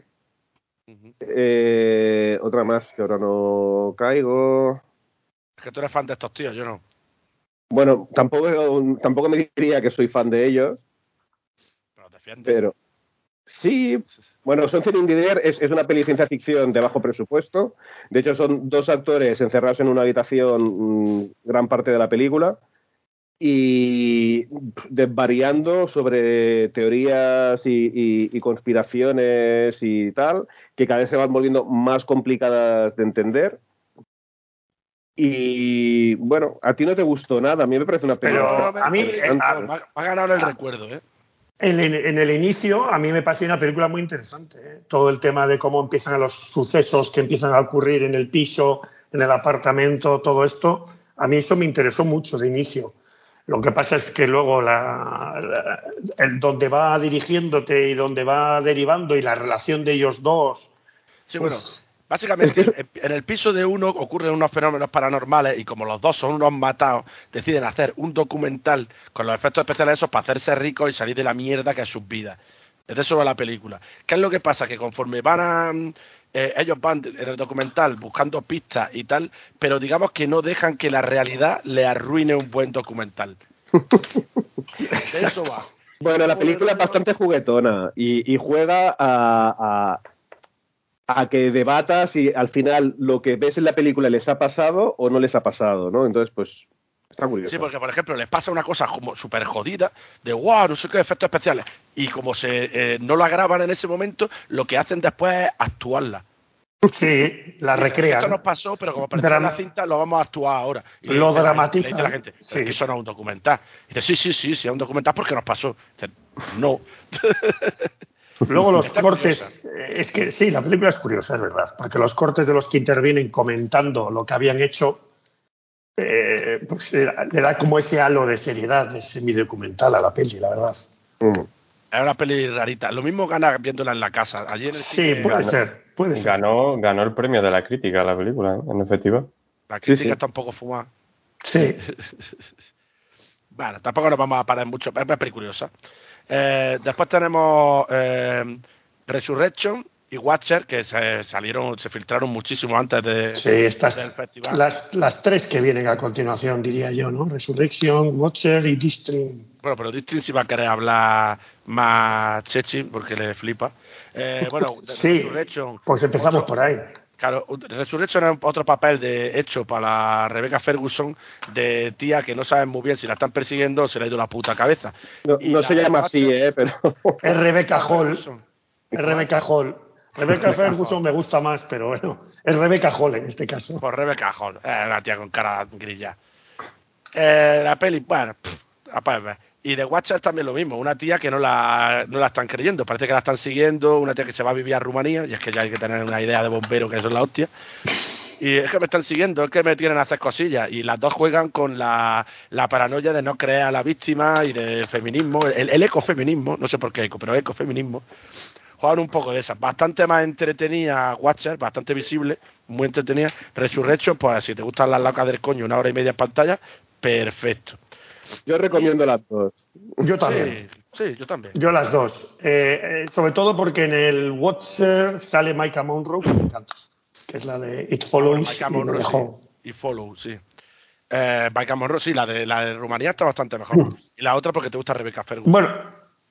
eh, otra más que ahora no caigo. Es que tú eres fan de estos tíos, yo no. Bueno, tampoco, tampoco me diría que soy fan de ellos, Pero defiende. pero sí. Bueno, Something in es, es una peli de ciencia ficción de bajo presupuesto. De hecho, son dos actores encerrados en una habitación mm, gran parte de la película y desvariando sobre teorías y, y- y conspiraciones y tal, que cada vez se van volviendo más complicadas de entender. Y bueno, a ti no te gustó nada, a mí me parece una Pero película. a mí, me, a- ganado el recuerdo, ¿eh? En, el inicio, a mí me pareció una película muy interesante. ¿eh? Todo el tema de cómo empiezan los sucesos que empiezan a ocurrir en el piso, en el apartamento, todo esto, a mí eso me interesó mucho de inicio. Lo que pasa es que luego la, la- el donde va dirigiéndote y donde va derivando y la relación de ellos dos. Sí, pues, bueno, básicamente en- el piso de uno ocurren unos fenómenos paranormales y como los dos son unos matados, deciden hacer un documental con los efectos especiales esos para hacerse ricos y salir de la mierda que es sus vidas. Es de eso va la película. ¿Qué es lo que pasa? Que conforme van a... eh, ellos van en el documental buscando pistas y tal, pero digamos que no dejan que la realidad le arruine un buen documental. De eso va. Bueno, la película es bastante juguetona y, y juega a, a, a que debatas si al final lo que ves en la película les ha pasado o no les ha pasado, ¿no? Entonces, pues, está curioso. Sí, porque por ejemplo les pasa una cosa como súper jodida, de wow, no sé qué efectos especiales, y como se eh, no la graban en ese momento, lo que hacen después es actuarla. Sí, la Esto nos recrean. pasó, pero como apareció en la cinta, lo vamos a actuar ahora. Y Lo dramatizan, la gente, sí. "Pero es que eso no es un documental. Y dice, sí, sí, sí, sí, es un documental porque nos pasó. Dice, no. Luego los Está cortes, curiosa. eh, es que sí, la película es curiosa, es verdad, porque los cortes de los que intervienen comentando lo que habían hecho, eh, pues le da- le da como ese halo de seriedad, de semidocumental a la peli, la verdad. Mm. Es una peli rarita. Lo mismo gana viéndola en la casa. Allí en el Sí, cine, puede ganó. ser, puede ser. Ganó, ganó el premio de la crítica la película, ¿eh? en el festival. la crítica sí. está un poco fumada. Sí, Bueno, tampoco nos vamos a parar mucho, es una peli curiosa. Eh, después tenemos eh, Resurrection y Watcher, que se salieron, se filtraron muchísimo antes de, sí, estas, del festival. las, las tres que vienen a continuación, diría yo, ¿no? Resurrection, Watcher y Distream. Bueno, pero Distin sí va a querer hablar más chechi porque le flipa. Eh, bueno, Sí, Resurrection. pues empezamos otro- por ahí. Claro, Resurrection es otro papel de hecho para Rebecca Ferguson de tía que no saben muy bien si la están persiguiendo o se le ha ido la puta cabeza. No, no se llama así, ¿eh? Pero Es Rebecca Hall, es Rebecca Hall. Rebecca Ferguson me gusta más, pero bueno, es Rebecca Hall en este caso. Por Rebecca Hall, eh, una tía con cara grilla. Eh, la peli, bueno, pff. Y de Watcher también lo mismo, una tía que no la, no la están creyendo, parece que la están siguiendo, una tía que se va a vivir a Rumanía, y es que ya hay que tener una idea de bombero que eso es la hostia. Y es que me están siguiendo, es que me tienen a hacer cosillas. Y las dos juegan con la, la paranoia de no creer a la víctima y del feminismo, el, el ecofeminismo, no sé por qué eco, pero ecofeminismo. Juegan un poco de esas. Bastante más entretenida Watcher, bastante visible, muy entretenida. Resurrection, pues si te gustan las locas del coño, una hora y media en pantalla, perfecto. Yo recomiendo las dos. Yo también. Sí, sí, yo también. Yo las dos. Eh, eh, sobre todo porque en el Watcher sale Micah Monroe, que me encanta, que es la de It Follows. Y me Monroe, dejó- sí. Y Follow, sí. Eh, Maika Monroe, sí, la de, la de Rumanía está bastante mejor. Y la otra porque te gusta Rebecca Ferguson. Bueno,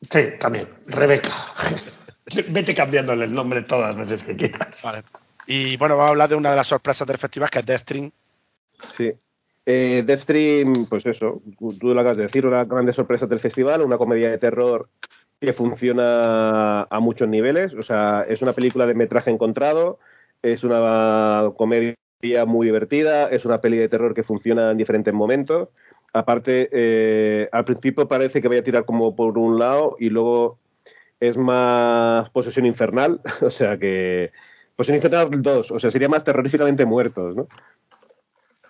sí, también. Rebeca. Vete cambiándole el nombre todas las veces que quieras. Vale. Y bueno, vamos a hablar de una de las sorpresas del festival, que es Deathstream. Sí. Eh, Deathstream, pues eso, tú lo acabas de decir, una grande sorpresa del festival, una comedia de terror que funciona a muchos niveles. O sea, es una película de metraje encontrado, es una comedia muy divertida, es una peli de terror que funciona en diferentes momentos. Aparte, eh, al principio parece que vaya a tirar como por un lado y luego es más posesión infernal, o sea que posesión infernal 2, o sea, sería más terroríficamente muertos, ¿no?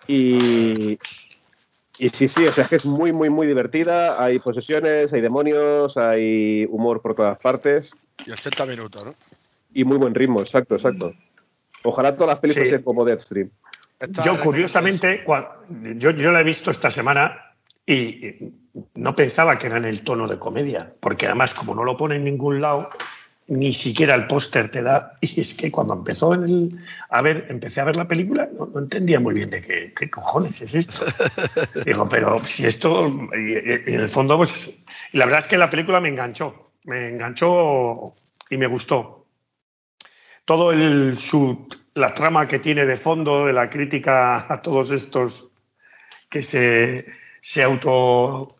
Y, y sí, sí, o sea, es que es muy, muy, muy divertida. Hay posesiones, hay demonios, hay humor por todas partes Y 80 minutos, ¿no? y muy buen ritmo, exacto, exacto. Ojalá todas las películas Sí. sean como Deathstream. Esta- Yo, curiosamente, cua- yo, yo la he visto esta semana y no pensaba que era en el tono de comedia, porque además, como no lo pone en ningún lado, ni siquiera el póster te da. Y es que cuando empezó en el, a ver, empecé a ver la película, no, no entendía muy bien de qué, qué cojones es esto. Digo, pero si esto, y, y- y en el fondo, pues, y la verdad es que la película me enganchó, me enganchó y me gustó todo el su la trama que tiene de fondo de la crítica a todos estos que se se auto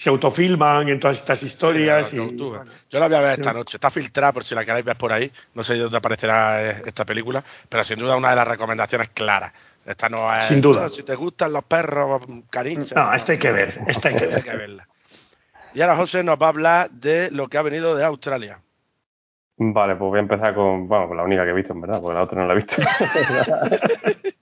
se autofilman en todas estas historias Sí, y youtubers. Yo la voy a ver esta Sí. noche. Está filtrada por si la queréis ver por ahí. No sé dónde aparecerá eh, esta película, pero sin duda una de las recomendaciones claras. Esta no es. Sin duda. "No, si te gustan los perros, cariños. no esta hay que ver esta hay que Hay ver que verla. Y ahora José nos va a hablar de lo que ha venido de Australia. Vale, pues voy a empezar con, bueno, con la única que he visto, en verdad, porque la otra no la he visto.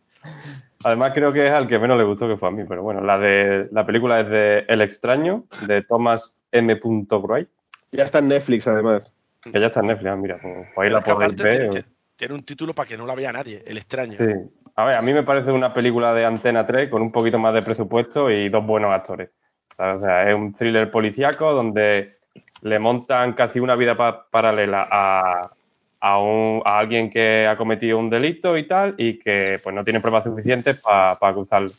Además creo que es al que menos le gustó que fue a mí, pero bueno, la de la película es de El extraño, de Thomas M. Wright, Ya está en Netflix, además. que ya está en Netflix, ah, mira, pues ahí la podéis ver. tiene, tiene un título para que no la vea nadie, El extraño. Sí. A ver, a mí me parece una película de Antena 3 con un poquito más de presupuesto y dos buenos actores. O sea, es un thriller policíaco donde le montan casi una vida pa- paralela a, a, un- a alguien que ha cometido un delito y tal y que pues no tiene pruebas suficientes para acusarlo.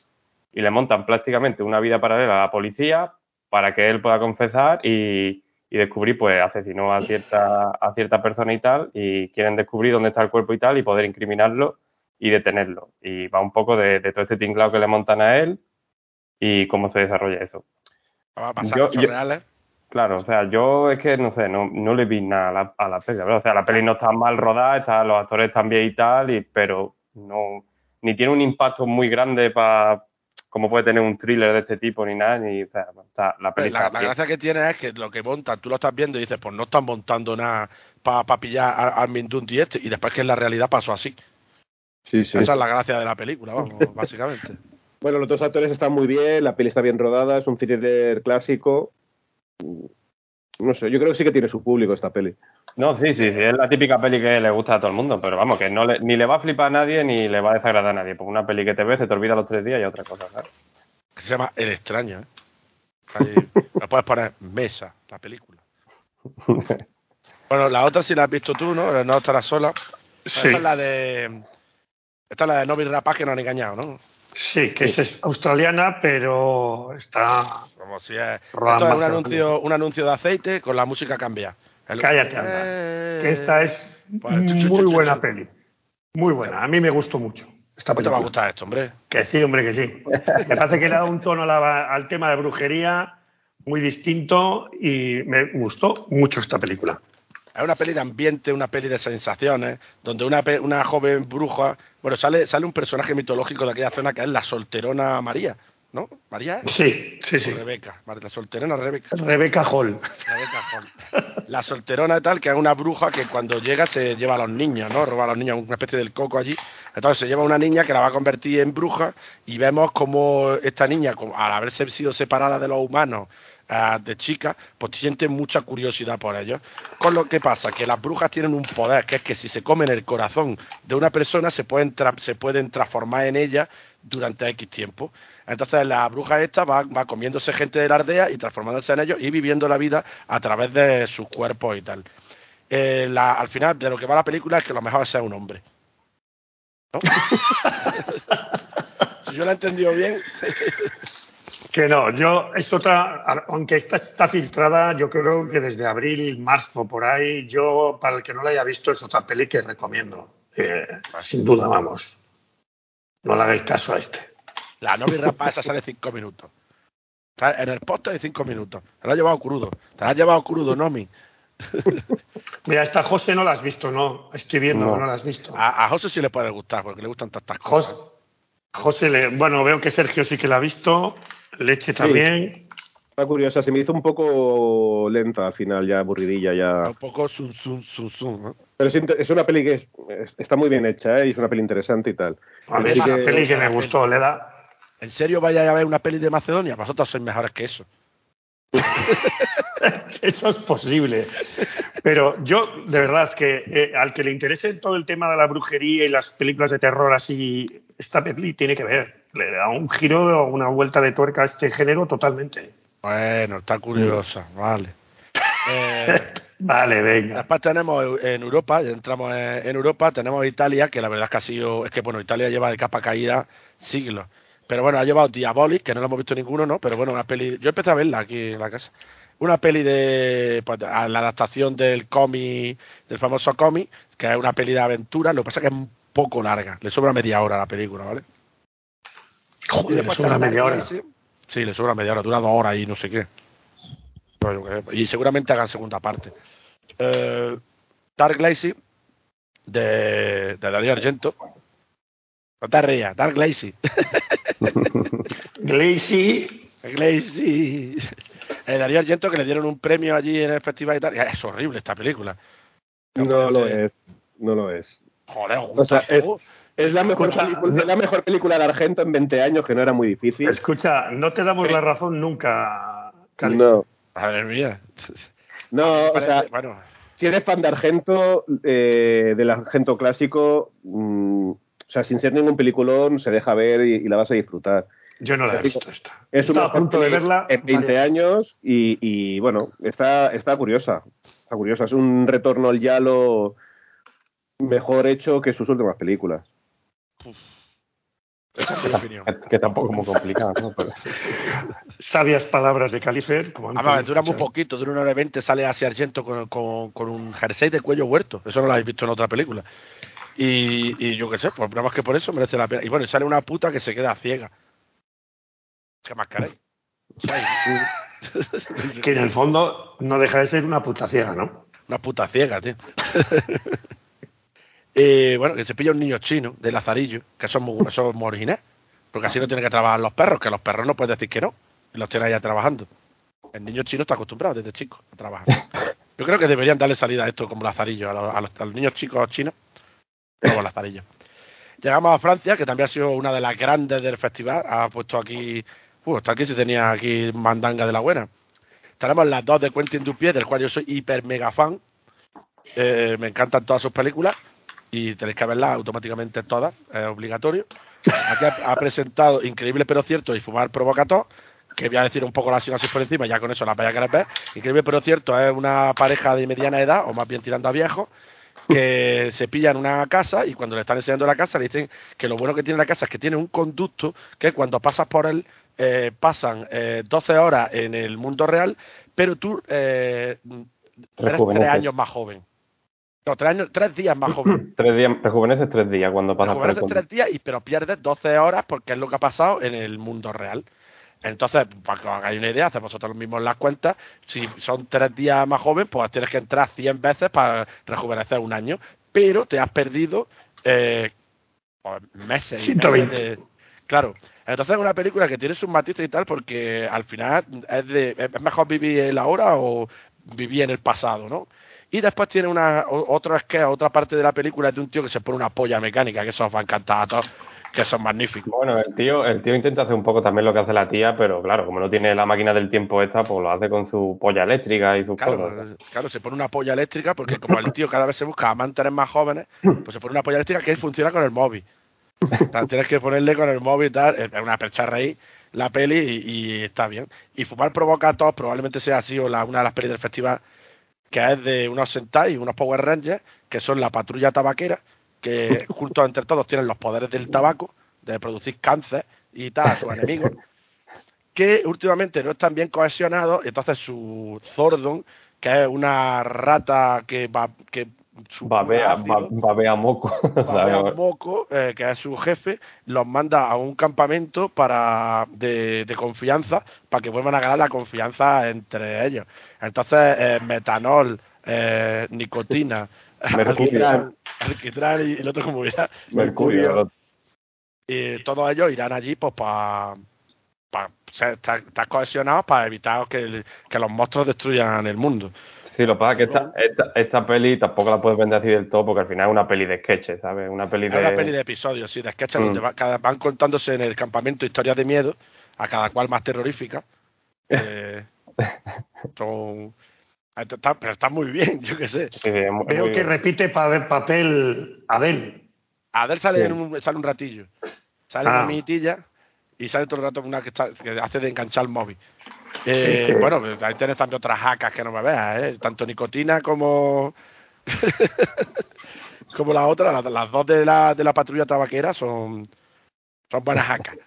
Y le montan prácticamente una vida paralela a la policía para que él pueda confesar y, y descubrir, pues asesinó a cierta, a cierta persona y tal y quieren descubrir dónde está el cuerpo y tal y poder incriminarlo y detenerlo. Y va un poco de, de todo este tinglado que le montan a él y cómo se desarrolla eso. Va a pasar Yo- hechos yo- reales. Claro, o sea, yo es que no sé, no, no le vi nada a la, a la peli, ¿verdad? O sea, la peli no está mal rodada, está, los actores están bien y tal, y, pero no, ni tiene un impacto muy grande para como puede tener un thriller de este tipo ni nada, ni, o sea, está- la peli La, está la gracia que tiene es que lo que montan, tú lo estás viendo y dices, pues no están montando nada para pillar a- al Mindundi este, y después que en la realidad pasó así. Sí, sí. Esa es la gracia de la película, vamos, básicamente. Bueno, los dos actores están muy bien, la peli está bien rodada, es un thriller clásico. No sé, yo creo que sí que tiene su público esta peli. No, sí, sí, sí, es la típica peli que le gusta a todo el mundo, pero vamos, que no le- ni le va a flipar a nadie ni le va a desagradar a nadie, porque una peli que te ves, se te olvida los tres días y otra cosa, ¿sabes? Que se llama El extraño, ¿eh? Ahí, le puedes poner mesa, la película. Bueno, la otra si la has visto tú, ¿no? No estarás sola. sí Esta es la de. Esta es la de Novi Rapaz que nos han engañado, ¿no? Sí que es australiana pero está Como si es. Rodada Esto es un anuncio, un anuncio de aceite con la música cambia. El- cállate anda Eh, que esta es Pues, muy buena peli muy buena a mí me gustó mucho esta ¿Cómo te va a gustar esto, hombre? Que sí, hombre, que sí. Me parece que le da un tono la- al tema de brujería muy distinto y me gustó mucho esta película. Es una peli de ambiente, una peli de sensaciones, donde una, joven bruja, bueno, sale, sale un personaje mitológico de aquella zona que es la solterona María, ¿no? María. Sí, sí, sí. Rebeca, la solterona Rebeca. Rebeca Hall. Rebeca Hall. La solterona y tal, que es una bruja que cuando llega se lleva a los niños, ¿no? Roba a los niños, una especie del coco allí. Entonces se lleva una niña que la va a convertir en bruja y vemos como esta niña, al haberse sido separada de los humanos de chica, pues siente mucha curiosidad por ellos. Con lo que pasa, que las brujas tienen un poder, que es que si se comen el corazón de una persona, se pueden, tra- se pueden transformar en ella durante X tiempo. Entonces la bruja esta va, va comiéndose gente de la aldea y transformándose en ellos y viviendo la vida a través de sus cuerpos y tal. Eh, al final de lo que va la película es que lo mejor ser un hombre. Si yo la he entendido bien, Que no, yo es otra, aunque esta está filtrada, yo creo que desde abril, marzo, por ahí, yo, para el que no la haya visto, es otra peli que recomiendo. Eh, sin duda, vamos. No le hagáis caso a este. La novia rapa esa sale cinco minutos. En el póster de cinco minutos. Te la has llevado crudo. Te la has llevado crudo, Nomi. Mira, esta José no la has visto, ¿no? Estoy viendo No. la has visto. A, a José sí le puede gustar, porque le gustan tantas cosas. José le, bueno, veo que Sergio sí que la ha visto. Leche también. Está curiosa, se me hizo un poco lenta al final, ya aburridilla, ya. Un poco zum, zum, zum, zum, ¿no? Pero es, una peli que es- es- está muy bien hecha, ¿eh? Y es una peli interesante y tal. A mí es una que- peli que me gustó, le da. ¿En serio vaya a ver una peli de Macedonia? Vosotros sois mejores que eso. Eso es posible. Pero yo, de verdad, que eh, al que le interese todo el tema de la brujería y las películas de terror así, esta peli tiene que ver. Le da un giro o una vuelta de tuerca a este género totalmente. Bueno, está curiosa, vale. Eh, Vale, venga. Después tenemos en Europa, ya entramos en, en Europa, tenemos Italia, que la verdad es que ha sido, es que bueno, Italia lleva de capa caída siglos. Pero bueno, ha llevado Diabolic, que no lo hemos visto ninguno, ¿no? Pero bueno, una peli, yo empecé a verla aquí en la casa. Una peli de, pues, a la adaptación del cómic, del famoso cómic, que es una peli de aventura, lo que pasa es que es un poco larga, le sobra media hora a la película, ¿vale? Joder, una está media hora. Sí, le sobra media hora, dura dos horas y no sé qué. Sé, Y seguramente hagan segunda parte. Eh, Dark Lazy, de, de Darío Argento. No te rías, Dark Lazy. Glacy, Lazy. Eh, Darío Argento que le dieron un premio allí en el festival y tal. Es horrible esta película. No lo Eh, es. No lo es. Joder, O sea, es-. Es la mejor, Escucha, película, es la mejor película de Argento en 20 años, que no era muy difícil. escucha, no te damos la razón nunca, Cali. No, Madre mía. no, o sea, bueno, si eres fan de Argento, eh, del Argento clásico, mm, o sea, sin ser ningún peliculón, se deja ver y, y la vas a disfrutar. Yo no la he visto esta. Es Estaba una a punto de verla. en 20 varias veces. años y, y, bueno, está, está curiosa. Está curiosa. Es un retorno al Yalo mejor hecho que sus últimas películas. esa es mi opinión. Que, tampoco es muy complicado, ¿no? Pero- Sabias palabras de Califer. Como Además, dura muy poquito, dura una hora y veinte, sale hacia Argento con, con, con un jersey de cuello huerto. Eso no lo habéis visto en otra película. Y, y yo qué sé, pues nada más que por eso merece la pena. Y bueno, y sale una puta que se queda ciega. ¿Qué más? ¿Sabes? Que en el fondo no deja de ser una puta ciega, ¿no? Una puta ciega, tío. bueno, que se pilla un niño chino de Lazarillo, que son muy, son muy originales. Porque así no tienen que trabajar los perros, que los perros no puedes decir que no. Y los tienen allá trabajando. El niño chino está acostumbrado desde chico a trabajar. Yo creo que deberían darle salida a esto como Lazarillo, a los, a los- a los niños chicos chinos, Lazarillo. Llegamos a Francia, que también ha sido una de las grandes del festival. Ha puesto aquí. Uh, hasta aquí se tenía aquí mandanga de la buena. Tenemos las dos de Quentin Dupieux, del cual yo soy hiper mega fan. Eh, me encantan todas sus películas y tenéis que verlas automáticamente todas, es obligatorio. Aquí ha, ha presentado Increíble pero cierto y Fumar Provocator, que voy a decir un poco la sinopsis por encima, ya con eso la vais a querer ver. Increíble pero cierto es una pareja de mediana edad, o más bien tirando a viejos, que se pillan una casa y cuando le están enseñando la casa le dicen que lo bueno que tiene la casa es que tiene un conducto que cuando pasas por él eh, pasan eh, 12 horas en el mundo real, pero tú eh, eres tres años más joven. No, tres, años, tres días más joven. Tres días, rejuveneces tres días cuando pasas por el Rejuveneces tres días, y, pero pierdes 12 horas porque es lo que ha pasado en el mundo real. Entonces, para que os hagáis una idea, hacemos vosotros mismos las cuentas. Si son tres días más joven, pues tienes que entrar 100 veces para rejuvenecer un año. Pero te has perdido eh, pues, meses y 120. meses de- Claro. Entonces es una película que tiene sus matices y tal porque al final es de es mejor vivir en la hora o vivir en el pasado, ¿no? Y después tiene una otro es que otra parte de la película es de un tío que se pone una polla mecánica, que eso os va a encantar a todos, que son magníficos. Bueno, el tío, el tío intenta hacer un poco también lo que hace la tía, pero claro, como no tiene la máquina del tiempo esta, pues lo hace con su polla eléctrica y sus cosas. Claro, claro, se pone una polla eléctrica porque como el tío cada vez se busca amantes más jóvenes, pues se pone una polla eléctrica que funciona con el móvil. O sea, tienes que ponerle con el móvil y tal, es una percharra ahí la peli y, y está bien. Y Fumar provoca a todos, probablemente sea así o la, una de las pelis del festival, que es de unos Sentai y unos Power Rangers, que son la patrulla tabaquera, que juntos entre todos tienen los poderes del tabaco, de producir cáncer y tal a sus enemigos, que últimamente no están bien cohesionados, y entonces su Zordon, que es una rata que va, que Babea, ácido, ba- babea moco. babea moco, eh, que es su jefe, los manda a un campamento para de, de confianza para que vuelvan a ganar la confianza entre ellos. Entonces, eh, metanol, eh, nicotina, Mercurio. alquitrán, alquitrán y el otro como era Mercurio. y todos ellos irán allí pues para estar, estar cohesionados para evitar que, el- que los monstruos destruyan el mundo. Sí, lo que pasa es que esta, esta, esta peli tampoco la puedes vender así del todo porque al final es una peli de sketches, ¿sabes? Una peli Es de... una peli de episodios, sí, de sketches Mm. donde va- cada- van contándose en el campamento historias de miedo, a cada cual más terrorífica. Eh, son- está- pero está muy bien, yo qué sé. Sí, sí, es muy- Veo muy que bien. repite pa- papel Adel. Adel sale, Sí. en un, sale un ratillo, sale Ah. una minitilla y sale todo el rato una que, está, que hace de enganchar el móvil. Eh, Sí, sí. Bueno, ahí tienes también otras hackas que no me veas, ¿eh? tanto nicotina como como la otra, las, las dos de la, de la patrulla tabaquera son, son buenas hackas.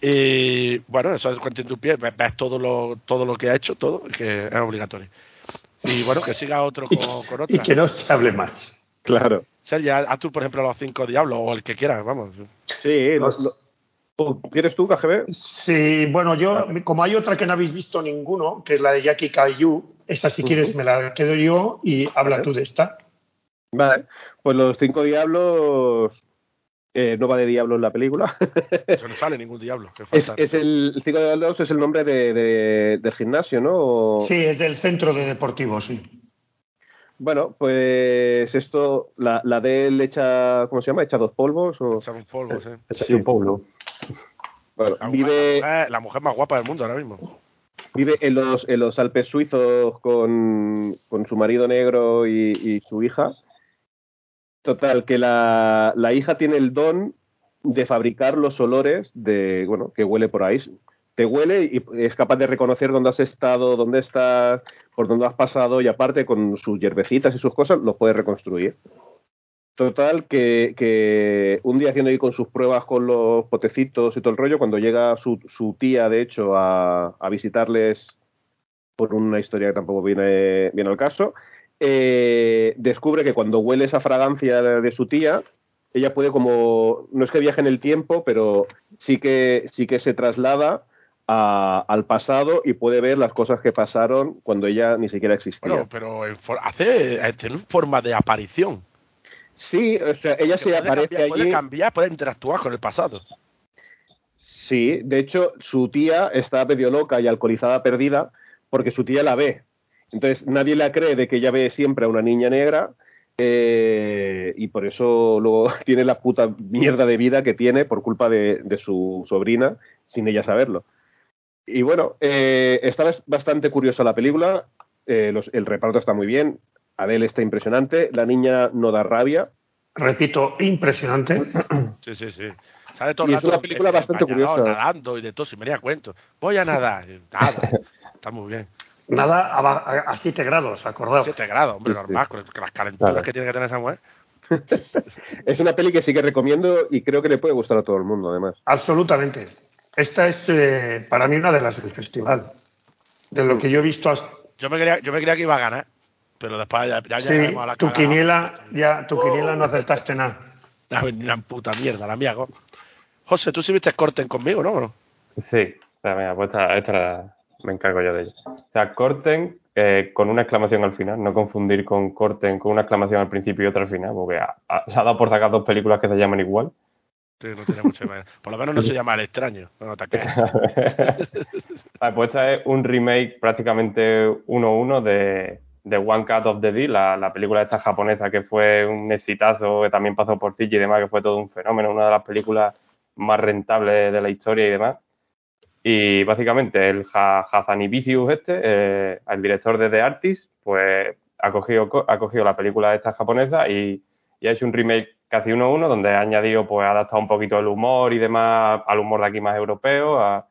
Y bueno, eso es Quentin Dupié, ves, ves todo lo, todo lo que ha hecho, todo, que es obligatorio. Y bueno, que siga otro con, con Y que no se hable más. Claro. Sergio, haz tú, por ejemplo, los cinco diablos o el que quieras, vamos. Sí, lo- lo- ¿O ¿Quieres tú, KGB? Sí, bueno, yo, como hay otra que no habéis visto ninguno, que es la de Jackie Caillou, esa si quieres me la quedo yo y habla tú de esta. Vale. Pues los cinco diablos. Eh, no va de diablo en la película. Eso no sale ningún diablo. que es, falta. es el, el cinco diablos es el nombre de, de- del gimnasio, ¿no? O- Sí, es del centro de deportivo, sí. Bueno, pues esto, la, la de él echa, ¿cómo se llama? ¿Echa dos polvos? O... Echa un polvo, sí. Sí, un pueblo. Bueno, La, vive, mujer, la mujer- la mujer más guapa del mundo ahora mismo. vive en los, en los Alpes suizos con, con su marido negro y, y su hija. Total, que la, la hija tiene el don de fabricar los olores de, bueno, que huele por ahí. Te huele y es capaz de reconocer dónde has estado, dónde estás, por dónde has pasado y aparte con sus hierbecitas y sus cosas los puede reconstruir. Total, que, que un día haciendo ahí con sus pruebas con los potecitos y todo el rollo, cuando llega su, su tía, de hecho, a, a visitarles por una historia que tampoco viene, viene al caso, eh, descubre que cuando huele esa fragancia de, su tía, ella puede como, no es que viaje en el tiempo, pero sí que, sí que se traslada a- al pasado y puede ver las cosas que pasaron cuando ella ni siquiera existía. Bueno, pero en for- hace, tiene forma de aparición. sí, o sea, ella se puede aparece cambiar, puede allí. cambiar, puede interactuar con el pasado. Sí, de hecho, su tía está medio loca y alcoholizada perdida porque su tía la ve. Entonces, nadie la cree de que ella ve siempre a una niña negra eh, y por eso luego tiene la puta mierda de vida que tiene por culpa de, de su sobrina sin ella saberlo. Y bueno, eh, está bastante curiosa la película, eh, los- el reparto está muy bien, Adele está impresionante, la niña no da rabia, Repito, impresionante. Sí, sí, sí. Sale todo Y es una película bastante curiosa. nadando y de todo, si me cuento. Voy a nadar. Nada. Está muy bien. Nada a, a- a 7 grados, acordaos. 7 grados, hombre, Sí, sí. normal, con las calenturas Claro. que tiene que tener esa mujer. es una peli que sí que recomiendo y creo que le puede gustar a todo el mundo además. Absolutamente. Esta es eh, para mí una de las del festival. De lo que yo he visto hasta. Yo me creía, yo me creía que iba a ganar, pero después ya, ya Sí, a la tu cagada. quiniela, ya, tu quiniela no acertaste nada. La, la puta mierda, la mía. José, tú sí viste Corten conmigo, ¿no? Sí, o sea, mira, pues esta, esta la- me encargo yo de ella. Sea, corten eh, con una exclamación al final, no confundir con corten con una exclamación al principio y otra al final, porque ha, ha- se ha dado por sacar dos películas que se llaman igual. Sí, no tiene mucho. Por lo menos no se llama el extraño. No, te. Vale, pues esta es un remake prácticamente 1-1 de, de One Cut of the Deal, la, la película esta japonesa que fue un exitazo, que también pasó por Fiji y demás, que fue todo un fenómeno, una de las películas más rentables de la historia y demás. Y básicamente el Ha- Hazani Vicious este, eh, el director de The Artist, pues ha cogido, co- ha cogido la película esta japonesa y, y ha hecho un remake casi uno a uno, donde ha añadido, pues ha adaptado un poquito el humor y demás al humor de aquí más europeo a-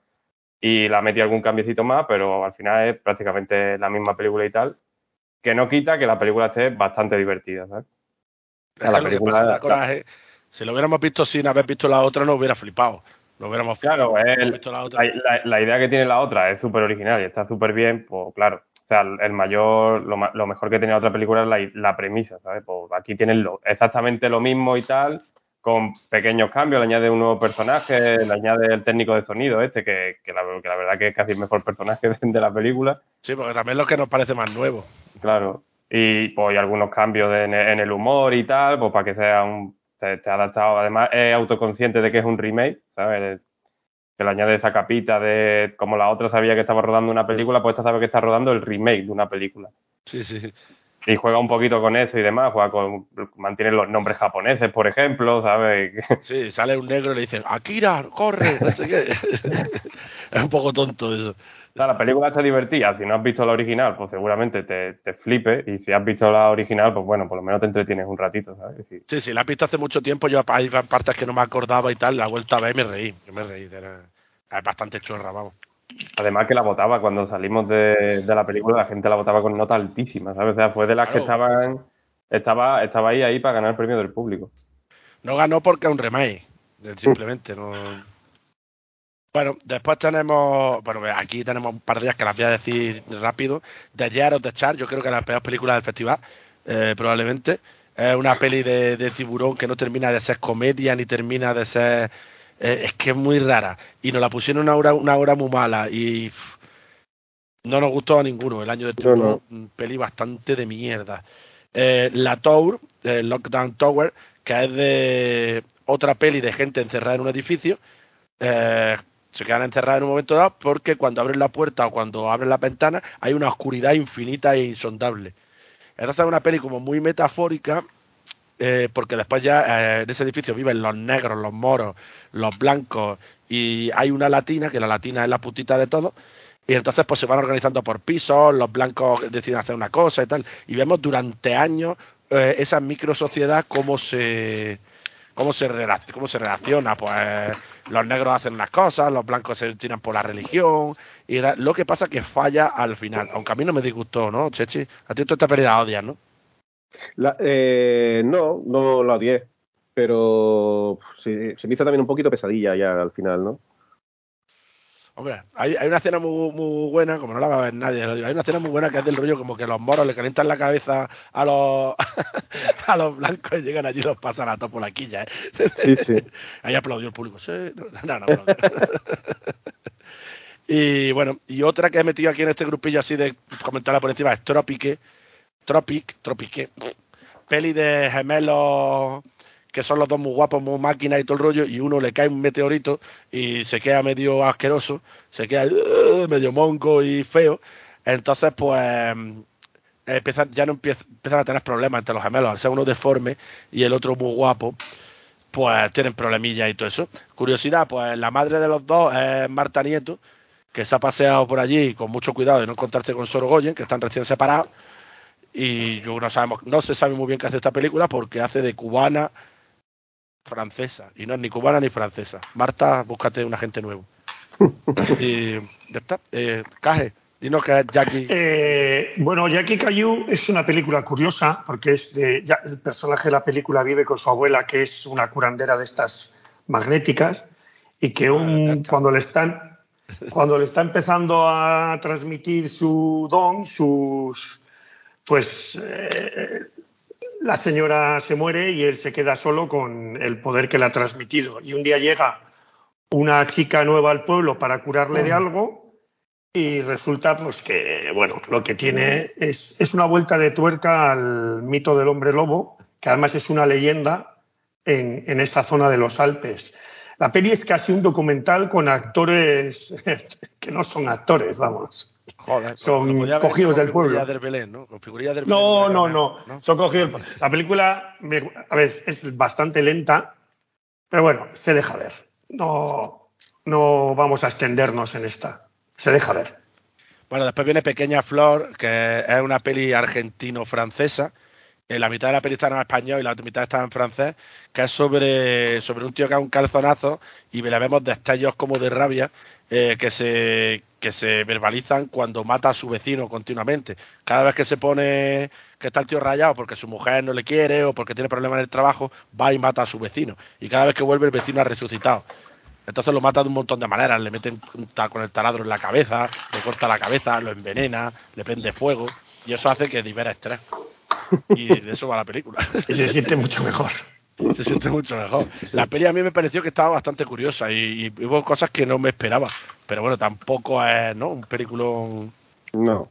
y le ha metido algún cambiecito más, pero al final es prácticamente la misma película y tal, que no quita que la película esté bastante divertida, ¿sabes? Es la que lo que película- pasa, da coraje. Si lo hubiéramos visto sin haber visto la otra, no hubiera flipado. Lo hubiéramos Claro, hubiéramos el- visto la otra. la, la- la idea que tiene la otra es súper original y está súper bien, pues claro. O sea, el mayor, lo, mejor que tiene la otra película es la, la premisa, ¿sabes? Pues aquí tienen lo, exactamente lo mismo y tal, con pequeños cambios, le añade un nuevo personaje, le añade el técnico de sonido este, que, que la, que la verdad que es casi el mejor personaje de, de la película, Sí, porque también es lo que nos parece más nuevo. claro. Y pues y algunos cambios de- en el humor y tal, pues para que sea un... Te, te ha adaptado, además es autoconsciente de que es un remake, ¿sabes? que le añade esa capita de como la otra sabía que estaba rodando una película, pues esta sabe que está rodando el remake de una película. Sí, sí. Y juega un poquito con eso y demás, juega con, mantiene los nombres japoneses, por ejemplo, ¿sabes? Sí, sale un negro y le dicen, Akira, corre, no sé qué. es un poco tonto eso. O sea, la película está divertida. Si no has visto la original, pues seguramente te, te flipe. Y si has visto la original, pues bueno, por lo menos te entretienes un ratito, ¿sabes? Sí. Sí, sí, la he visto hace mucho tiempo, yo hay partes que no me acordaba y tal, la he vuelto a ver y me reí, yo me reí, era, es bastante chorra, vamos. Además que la votaba cuando salimos de, de la película, la gente la votaba con nota altísima, ¿sabes? O sea, fue de las que estaban, estaba, estaba ahí, ahí para ganar el premio del público. No ganó porque es un remake, simplemente no. Bueno, después tenemos, bueno, aquí tenemos un par de días que las voy a decir rápido. The Year of the Shark, yo creo que es la peor película del festival, eh, probablemente. Es una peli de, de tiburón que no termina de ser comedia ni termina de ser. eh, es que es muy rara. Y nos la pusieron una hora, una hora muy mala y pff, no nos gustó a ninguno. El año No, tiburón, un peli bastante de mierda. Eh, la Tower, eh, Lockdown Tower, que es de otra peli de gente encerrada en un edificio. Eh, se quedan encerradas en un momento dado porque cuando abren la puerta o cuando abren la ventana hay una oscuridad infinita e insondable. Entonces es una peli como muy metafórica eh, porque después ya eh, en ese edificio viven los negros, los moros, los blancos y hay una latina, que la latina es la putita de todo. Y entonces pues se van organizando por pisos, los blancos deciden hacer una cosa y tal. Y vemos durante años eh, esa micro sociedad cómo se cómo se relac- cómo se relaciona, pues los negros hacen unas cosas, los blancos se tiran por la religión y la- lo que pasa que falla al final, aunque a mí no me disgustó, ¿no, Chechi? A ti tú esta la odias, ¿no? La- eh, no, no la odié. Pero sí, se me hizo también un poquito pesadilla ya al final, ¿no? Hombre, hay, hay una escena muy, muy buena, como no la va a ver nadie, hay una escena muy buena que es del rollo como que los moros le calientan la cabeza a los a los blancos y llegan allí y los pasan a topo por la quilla, ¿eh? Sí, sí. Ahí aplaudió el público. Sí, no, no, no y bueno, y otra que he metido aquí en este grupillo así de comentarla por encima es Tropique. Tropic, Tropique. Peli de gemelos que son los dos muy guapos, muy máquinas y todo el rollo, y uno le cae un meteorito y se queda medio asqueroso, se queda medio monco y feo. Entonces, pues empiezan, ya no empieza- empiezan a tener problemas entre los gemelos, al ser uno deforme y el otro muy guapo, pues tienen problemillas y todo eso. Curiosidad, pues la madre de los dos es Marta Nieto, que se ha paseado por allí con mucho cuidado de no encontrarse con Sorogoyen, que están recién separados, y yo no sabemos, no se sabe muy bien qué hace esta película porque hace de cubana francesa, y no es ni cubana ni francesa. Marta, búscate un agente nuevo. y ya está. Eh, Caje, dinos que es Jackie. Eh, bueno, Jackie Caillou es una película curiosa porque es de, ya, el personaje de la película vive con su abuela, que es una curandera de estas magnéticas, y que un, cuando le están cuando le está empezando a transmitir su don, sus pues eh, la señora se muere y él se queda solo con el poder que le ha transmitido. Y un día llega una chica nueva al pueblo para curarle de algo y resulta pues que bueno lo que tiene es, es una vuelta de tuerca al mito del hombre lobo que además es una leyenda en, en esta zona de los Alpes. La peli es casi un documental con actores que no son actores, vamos. Joder, Son podía haber cogidos del pueblo. del Belén, ¿no? Con figurillas del Belén. No, de no, Belén, no, Son cogidos. La película, a ver, es bastante lenta, pero bueno, se deja ver. No, no vamos a extendernos en esta. Se deja ver. Bueno, después viene Pequeña Flor, que es una peli argentino-francesa. Eh, la mitad de la peli está en español y la otra mitad está en francés, que es sobre, sobre un tío que da un calzonazo y le vemos destellos como de rabia eh, que, se, que se verbalizan cuando mata a su vecino continuamente. Cada vez que se pone que está el tío rayado porque su mujer no le quiere o porque tiene problemas en el trabajo, va y mata a su vecino. Y cada vez que vuelve el vecino ha resucitado. Entonces lo mata de un montón de maneras, le meten con el taladro en la cabeza, le corta la cabeza, lo envenena, le prende fuego y eso hace que libera estrés. Y de eso va la película. Y se siente mucho mejor. Se siente mucho mejor. La peli a mí me pareció que estaba bastante curiosa y, y hubo cosas que no me esperaba. Pero bueno, tampoco es ¿no? un peliculón. No.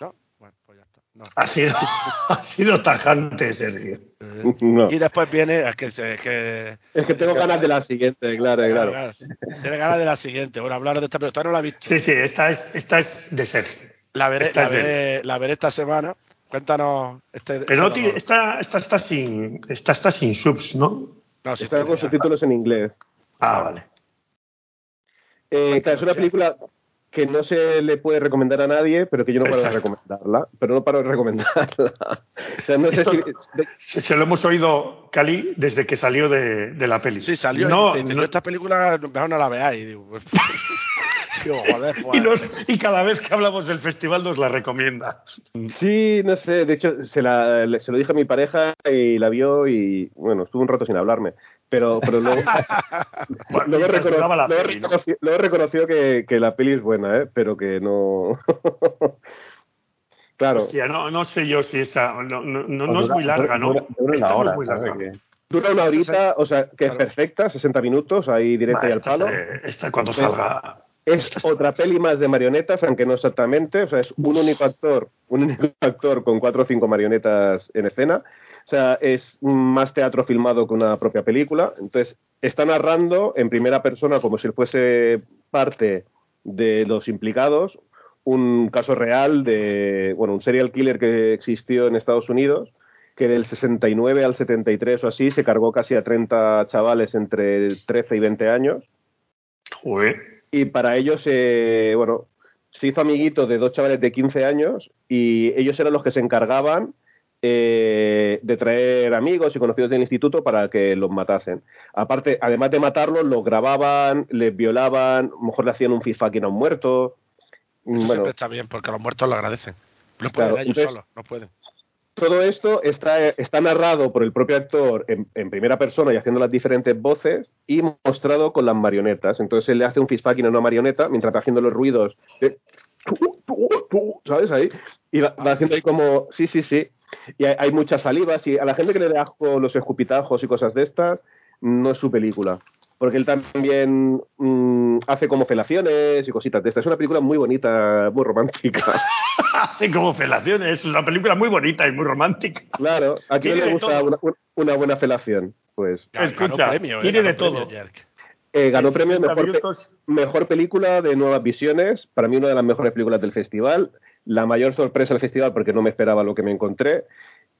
¿No? Bueno, pues ya está. No. Ha sido, ha sido tajante, Sergio. Eh, No. Y después viene, es que, es que Es que tengo ganas de la siguiente, claro, claro. claro, tiene ganas de la siguiente. Bueno, hablar de esta película. Todavía no la he visto. Sí, sí, esta es, esta es de Sergio. La veré, Esta la es de veré, la veré esta semana. Cuéntanos. Este, Pero no tiene- dolor. esta, esta está sin, esta está sin subs, ¿no? No, sí, Está con subtítulos en inglés. Ah, vale. Eh, claro, es una película que no se le puede recomendar a nadie, pero que yo no paro de Exacto. recomendarla. Pero no paro de recomendarla. O sea, no sé si... de- Se, lo hemos oído, Cali, desde que salió de, de la peli. Sí, salió. No, y no- esta película mejor no la veáis. Digo, pues, digo, joder, pues, y, nos- y cada vez que hablamos del festival nos la recomienda. Sí, no sé. De hecho, se, la, se lo dije a mi pareja y la vio y, bueno, estuvo un rato sin hablarme. Pero, pero luego, Bueno, luego, recono- luego peli, ¿no? reconoció, luego reconoció que, que la peli es buena, ¿eh? pero que no... claro, Hostia, no, no sé yo si esa. No, no, no, no es muy larga, ¿no? dura- dura Esta una hora, es muy ¿sabes? larga. Que- dura una horita, o sea, que es perfecta, 60 minutos, ahí directa Va, y al esta, palo. se- esta cuando Pues- salga. Es otra peli más de marionetas, aunque no exactamente. O sea, es un único actor, un único actor con cuatro o cinco marionetas en escena. O sea, es más teatro filmado que una propia película. Entonces, está narrando en primera persona como si él fuese parte de los implicados un caso real de, bueno, un serial killer que existió en Estados Unidos que del 69 al 73 o así se cargó casi a 30 chavales entre 13 y 20 años Joder. Y para ellos, eh, bueno, se hizo amiguito de dos chavales de 15 años y ellos eran los que se encargaban eh, de traer amigos y conocidos del instituto para que los matasen. Aparte, además de matarlos, los grababan, les violaban, a lo mejor le hacían un fistfucking a un muerto. Eso Bueno, siempre está bien, porque los muertos lo agradecen. No pueden Claro, ellos entonces- solos, no pueden. Todo esto está, está narrado por el propio actor en, en primera persona y haciendo las diferentes voces y mostrado con las marionetas. Entonces él le hace un fistfucking a una marioneta mientras va haciendo los ruidos de ¿sabes? Ahí. Y va, haciendo ahí como, sí, sí, sí. Y hay, hay muchas salivas y a la gente que le da los escupitajos y cosas de estas, no es su película. Porque él también mm, hace como felaciones y cositas de estas. Es una película muy bonita, muy romántica. Hace como felaciones. Es una película muy bonita y muy romántica. Claro, ¿a quién le gusta una, una buena felación? Pues Ganó Escucha, premio, eh, tiene ganó de todo. Eh, ganó premio 60 mejor, pe- mejor película de nuevas visiones. Para mí, una de las mejores películas del festival. La mayor sorpresa del festival porque no me esperaba lo que me encontré.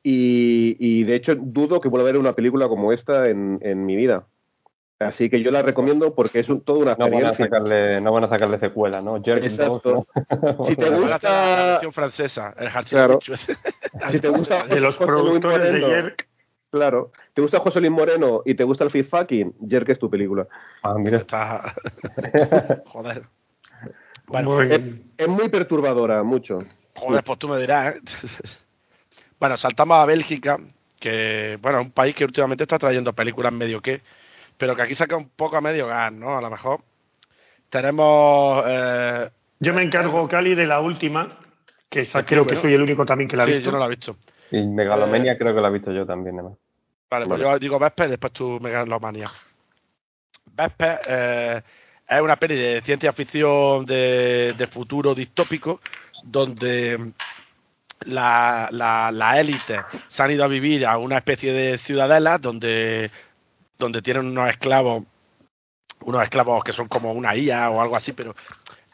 Y, y, de hecho, dudo que vuelva a ver una película como esta en, en mi vida. Así que yo la recomiendo porque es un- toda una No van, a sacarle, no van a sacarle secuela, ¿no? Jerk Exacto. 2, ¿no? Si te gusta- la, versión francesa, el Claro. Si te gusta De los productores de Jerk. Claro. ¿Te gusta José Luis Moreno y te gusta el Fit Fucking? Jerk es tu película. Ah, mira. Está... Joder. Bueno, Muy- Es, es muy perturbadora, mucho. Joder, pues tú me dirás. ¿eh? bueno, saltamos a Bélgica, que, bueno, es un país que últimamente está trayendo películas medio que, pero que aquí saca un poco a medio gas, ¿no? A lo mejor. Tenemos. Eh, Yo me encargo, Cali, de la última, que creo que bueno. soy el único también que la ha sí, visto. yo no la he visto. Y Megalomania creo que la he visto yo también, además. Vale, pues Vale. yo digo Vesper y después tú me ganas la manía. Vesper eh, es una peli de ciencia ficción de, de futuro distópico donde la, la, la élite se han ido a vivir a una especie de ciudadela donde, donde tienen unos esclavos, unos esclavos que son como una IA o algo así, pero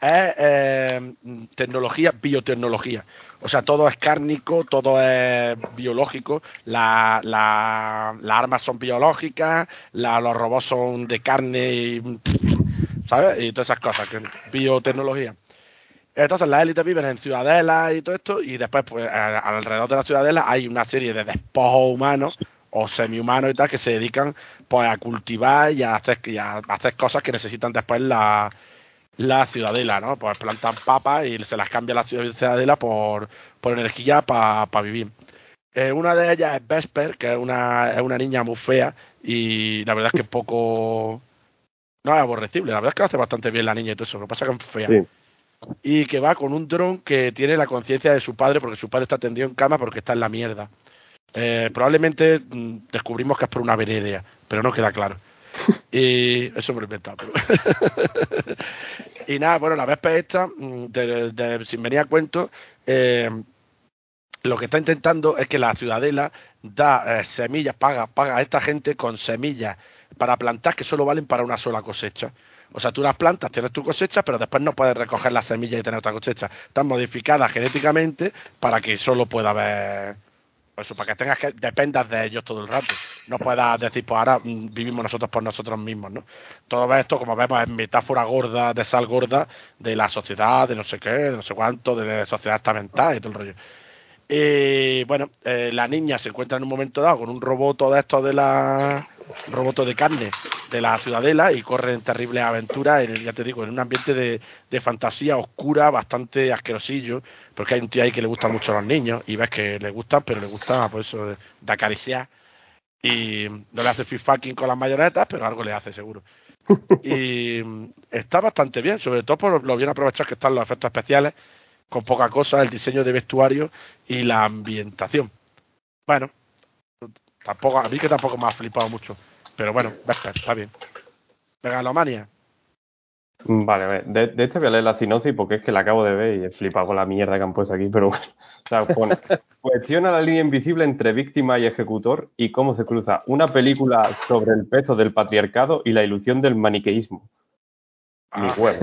es eh, tecnología, biotecnología. O sea, todo es cárnico, todo es biológico, la, la, las armas son biológicas, la, los robots son de carne, y, ¿sabes? Y todas esas cosas, que biotecnología. Entonces las élites viven en ciudadelas y todo esto, y después, pues, alrededor de las ciudadelas hay una serie de despojos humanos o semi-humanos y tal que se dedican pues a cultivar y a hacer, y a hacer cosas que necesitan después la, la ciudadela, ¿no? Pues plantan papas y se las cambia la ciudadela por, por energía para vivir. Eh, una de ellas es Vesper, que es una, es una niña muy fea y la verdad es que poco... No es aborrecible, la verdad es que lo hace bastante bien la niña y todo eso, lo que pasa es que es fea. Sí. Y que va con un dron que tiene la conciencia de su padre porque su padre está tendido en cama porque está en la mierda. Eh, probablemente mm, descubrimos que es por una veredea, pero no queda claro. Y eso me lo he inventado. pero- y nada, bueno, la Vespa esta, mm, de, de- sin venir a cuento, eh, lo que está intentando es que la ciudadela da eh, semillas, paga, paga a esta gente con semillas para plantar que solo valen para una sola cosecha. O sea, tú las plantas, tienes tu cosecha, pero después no puedes recoger las semillas y tener otra cosecha. Están modificadas genéticamente para que solo pueda haber eso, para que tengas que dependas de ellos todo el rato. No puedas decir, pues ahora mm, vivimos nosotros por nosotros mismos, ¿no? Todo esto, como vemos, es metáfora gorda, de sal gorda, de la sociedad, de no sé qué, de no sé cuánto, de la sociedad estamental y todo el rollo. Y bueno, eh, la niña se encuentra en un momento dado con un roboto de estos de la roboto de carne de la ciudadela y corre en terribles aventuras, en, el- ya te digo, en un ambiente de, de fantasía oscura, bastante asquerosillo, porque hay un tío ahí que le gusta mucho a los niños y ves que le gustan, pero le gusta por eso de, de acariciar y no le hace fit fucking con las mayonetas, pero algo le hace seguro. Y está bastante bien, sobre todo por lo bien aprovechados que están los efectos especiales, con poca cosa, el diseño de vestuario y la ambientación. Bueno, tampoco, a mí que tampoco me ha flipado mucho, pero bueno, está bien. Megalomania. Vale, a ver, de, de este voy a leer la sinopsis porque es que la acabo de ver y he flipado con la mierda que han puesto aquí, pero bueno. O sea, pone, cuestiona la línea invisible entre víctima y ejecutor y cómo se cruza una película sobre el peso del patriarcado y la ilusión del maniqueísmo. Mi Ah. huevo.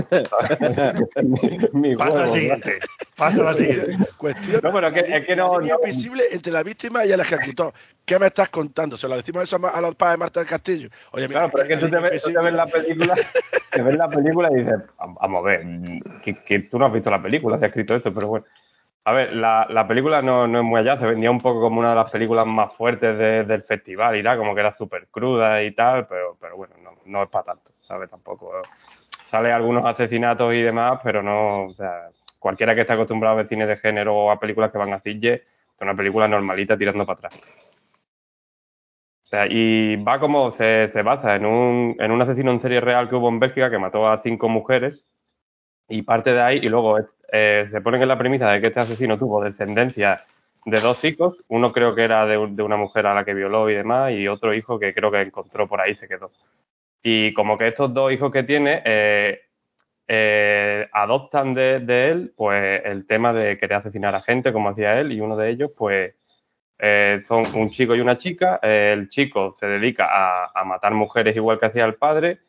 mi, mi Pasa huevo. la siguiente. Pasa la siguiente. Cuestión No, pero es que, es que no, no- visible entre la víctima y el ejecutor. ¿Qué me estás contando? ¿Se lo decimos eso a los padres de Marta del Castillo? Oye, mira, Claro, pero es que tú te ves, tú te ves la película, te ves la película y dices, vamos a ver, que, que tú no has visto la película, se ha escrito esto, pero bueno. A ver, la, la película no, no es muy allá, se vendía un poco como una de las películas más fuertes de- del festival y tal, como que era súper cruda y tal, pero, pero bueno, no, no es para tanto, ¿sabes? Tampoco. Sale algunos asesinatos y demás, pero no, o sea, cualquiera que esté acostumbrado a ver cine de género o a películas que van a Sitges, es una película normalita tirando para atrás. O sea, y va como se, basa en un, en un asesino en serie real que hubo en Bélgica que mató a cinco mujeres y parte de ahí y luego eh, se ponen en la premisa de que este asesino tuvo descendencia de dos hijos, uno creo que era de, de una mujer a la que violó y demás y otro hijo que creo que encontró por ahí se quedó. Y como que estos dos hijos que tiene eh, eh, adoptan de, él pues el tema de querer asesinar a gente como hacía él y uno de ellos pues eh, son un chico y una chica. Eh, el chico se dedica a, matar mujeres igual que hacía el padre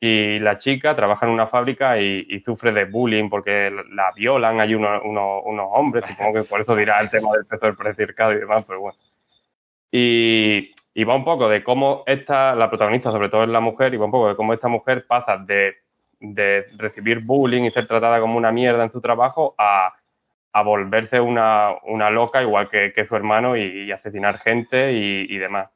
y la chica trabaja en una fábrica y, y sufre de bullying porque la la violan, hay uno- uno- unos hombres, supongo que por eso dirá el tema del peso del patriarcado y demás, pero bueno. Y, y va un poco de cómo esta, la protagonista sobre todo es la mujer, y va un poco de cómo esta mujer pasa de, de recibir bullying y ser tratada como una mierda en su trabajo a, a volverse una, una loca igual que, que su hermano y, y asesinar gente y, y demás.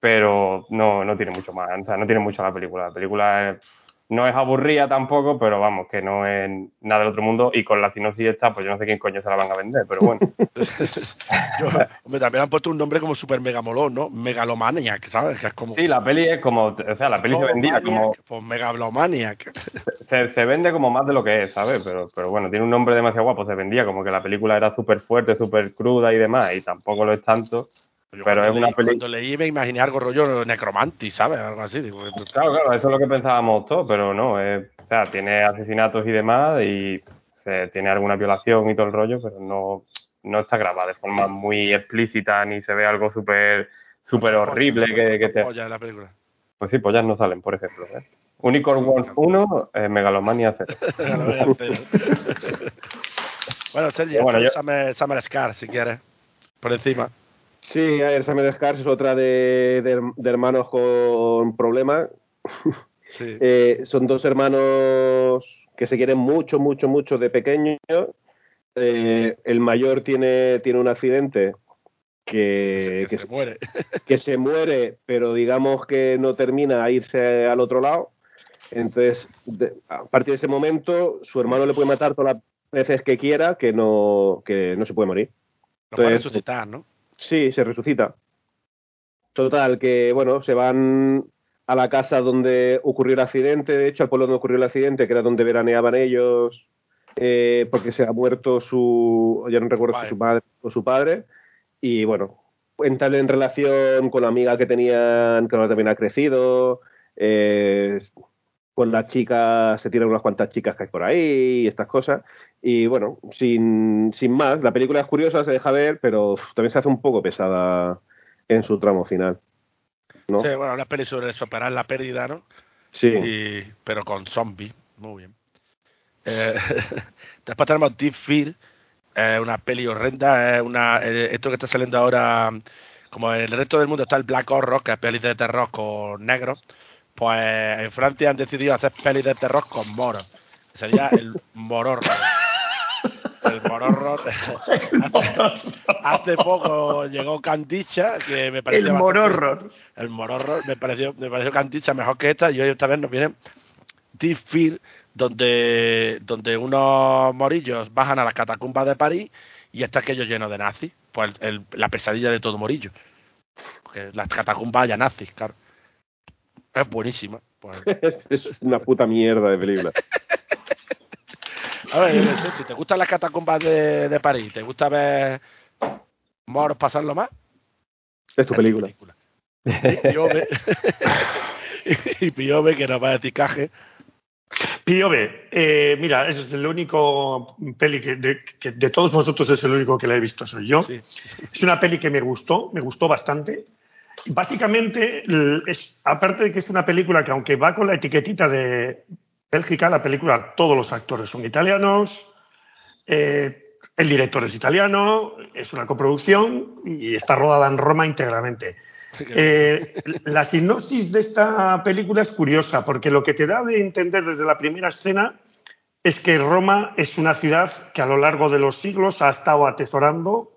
Pero no, no tiene mucho más, o sea, no tiene mucho la película. La película es- no es aburrida tampoco, pero vamos, que no es nada del otro mundo y con la sinopsis esta, pues yo no sé quién coño se la van a vender, pero bueno. Yo- hombre, también han puesto un nombre como super megamolón, ¿no? Megalomaniac, ¿sabes? Que es como. Sí, la peli es como, o sea, la peli se vendía como, Pues megalomaniac. se, se vende como más de lo que es, ¿sabes? Pero, pero bueno, tiene un nombre demasiado guapo, se vendía como que la película era súper fuerte, súper cruda y demás, y tampoco lo es tanto. Yo Pero es una leí- peli- Cuando leí me imaginé algo rollo necromanti, ¿sabes? Algo así. Digo, esto- Claro, claro, eso es lo que pensábamos todos, pero no, o sea, tiene asesinatos y demás, y, se tiene alguna violación y todo el rollo, pero no, no está grabada de forma muy explícita ni se ve algo súper súper horrible que, que te... La película. Pues sí, pollas no salen, por ejemplo. ¿eh? Unicorn Wars 1, eh, Megalomania 0. bueno, Sergio, Bueno, yo- Summer, Summer Scar, si quieres. Por encima. Sí, a Summer Scars es otra de, de- de hermanos con problemas. Sí. Eh, son dos hermanos que se quieren mucho, mucho, mucho de pequeños. Eh, el mayor tiene, tiene un accidente que, que que se muere. que se muere, pero digamos que no termina a irse al otro lado. Entonces, de- a partir de ese momento, su hermano le puede matar todas las veces que quiera, que no, que no se puede morir. Lo puede Entonces, resucitar, ¿no? Sí, se resucita. Total, que bueno, se van a la casa donde ocurrió el accidente, de hecho, al pueblo donde ocurrió el accidente, que era donde veraneaban ellos, eh, porque se ha muerto su, ya no recuerdo si su madre o su padre, y bueno, entran en relación con la amiga que tenían, que ahora también ha crecido, eh, con las chicas, se tiran unas cuantas chicas que hay por ahí y estas cosas. Y bueno, sin, sin más, la película es curiosa, se deja ver, pero uf, también se hace un poco pesada en su tramo final. ¿no? Sí, bueno, una peli sobre superar la pérdida, ¿no? Sí. Y- pero con zombies. Muy bien. Eh, después tenemos Deep Fear, eh, una peli horrenda. Es una, eh, esto que está saliendo ahora, como en el resto del mundo está el Black Horror, que es peli de terror con negros. Pues en Francia han decidido hacer pelis de terror con moros. Sería el mororro. El mororro. hace, hace poco llegó Candicha, que me pareció El bastante- mororro. el mororro me pareció me pareció Candicha mejor que esta y hoy esta vez nos viene Deep Fear donde donde unos morillos bajan a las catacumbas de París y está aquello lleno de nazis pues el- el- la pesadilla de todo morillo Porque las catacumbas haya nazis claro es buenísima pues, es una puta mierda de película. a ver si te gustan las catacumbas de, de París te gusta ver moros pasarlo más Es tu película. Y Piove, y Piove que nos va a decir caje Piove, eh, mira, ese es el único peli que de, que de todos vosotros es el único que la he visto, soy yo. Sí. Es una peli que me gustó, me gustó bastante. Básicamente, es, aparte de que es una película que aunque va con la etiquetita de Bélgica, la película, todos los actores son italianos, eh, el director es italiano, es una coproducción y está rodada en Roma íntegramente. Eh, la sinopsis de esta película es curiosa porque lo que te da de entender desde la primera escena es que Roma es una ciudad que a lo largo de los siglos ha estado atesorando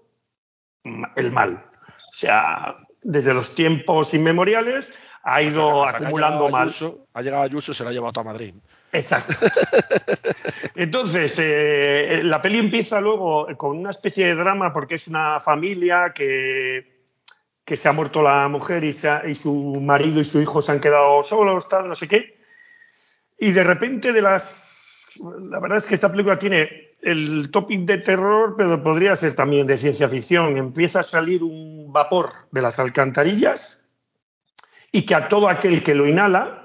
el mal. O sea, desde los tiempos inmemoriales ha ido acumulando mal. Ayuso, ha llegado Ayuso y se lo ha llevado a Madrid. Exacto. Entonces, eh, la peli empieza luego con una especie de drama porque es una familia que, que se ha muerto la mujer y, se ha- y su marido y su hijo se han quedado solos, tal, no sé qué. Y de repente de las... La verdad es que esta película tiene el topic de terror, pero podría ser también de ciencia ficción. Empieza a salir un vapor de las alcantarillas y que a todo aquel que lo inhala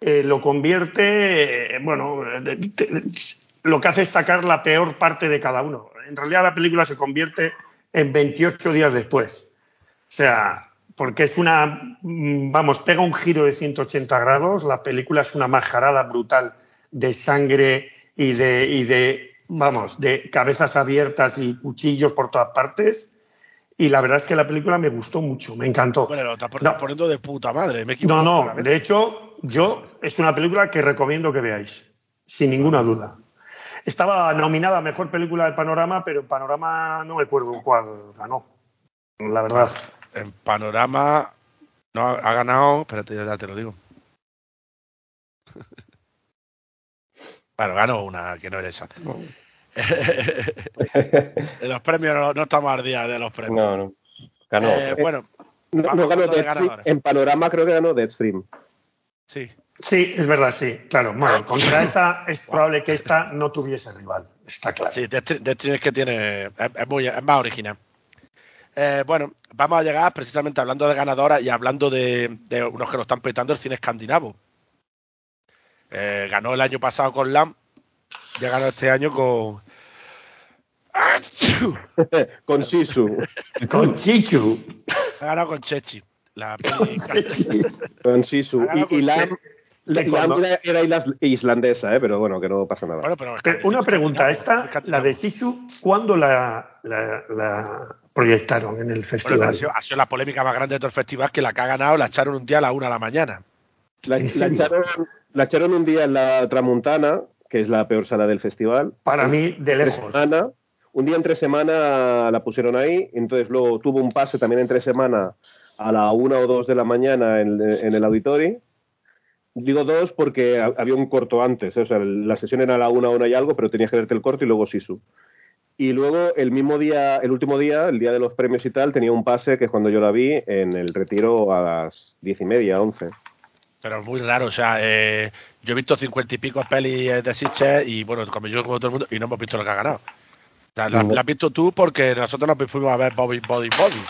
eh, lo convierte, eh, bueno, lo que hace es sacar la peor parte de cada uno. En realidad la película se convierte en 28 días después. O sea, porque es una, mm, vamos, pega un giro de 180 grados, la película es una majarada brutal de sangre y de, y de, vamos, de cabezas abiertas y cuchillos por todas partes. Y la verdad es que la película me gustó mucho, me encantó. Bueno, lo estás No. poniendo de puta madre. Me No, no, de hecho, yo es una película que recomiendo que veáis, sin ninguna duda. Estaba nominada a mejor película del panorama, pero en panorama no me acuerdo cuál ganó. La verdad. En Panorama no ha, ha ganado. Espérate, ya te lo digo. bueno, ganó una que no era esa. En los premios no, no estamos al día de los premios. No, no. Ganó. Eh, bueno, No, no ganó de Deadstream. En Panorama creo que ganó Deadstream. sí. Sí, es verdad, sí, claro. Bueno, contra esta es probable que esta no tuviese rival, está claro. Sí, Destiny es que tiene. Es, es muy, es más original. Eh, bueno, vamos a llegar precisamente hablando de ganadoras y hablando de, de unos que lo están petando el cine escandinavo. Eh, ganó el año pasado con LAM. Ya ganó este año con. Con Sisu. Con Chichu. Ha ganado con Chechi. La Con Sisu. Y, cuando- era, islandesa, ¿eh? pero bueno, que no pasa nada. Bueno, pero Pero una pregunta, esta, la de Sisu, ¿cuándo la, la, la proyectaron en el Bueno, festival? ha, sido, ha sido la polémica más grande de todo el festival que la que ha ganado la echaron un día a la una de la mañana. La, ¿En la echaron, la echaron un día en la Tramuntana, que es la peor sala del festival. Para mí, de lejos. semana, un día entre semana la pusieron ahí, entonces luego tuvo un pase también entre semana a la una o dos de la mañana en, el auditorio. Digo dos porque ha- había un corto antes, ¿eh? o sea, la sesión era a la una, una y algo, pero tenías que verte el corto y luego Sisu. Y luego el mismo día, el último día, el día de los premios y tal, tenía un pase que es cuando yo la vi en el retiro a las diez y media, once. Pero es muy raro, o sea, eh, yo he visto cincuenta y pico pelis de Sitges y bueno, como yo como todo el mundo, y no hemos visto lo que ha ganado. La, has visto tú porque nosotros nos fuimos a ver Bobby Body Body.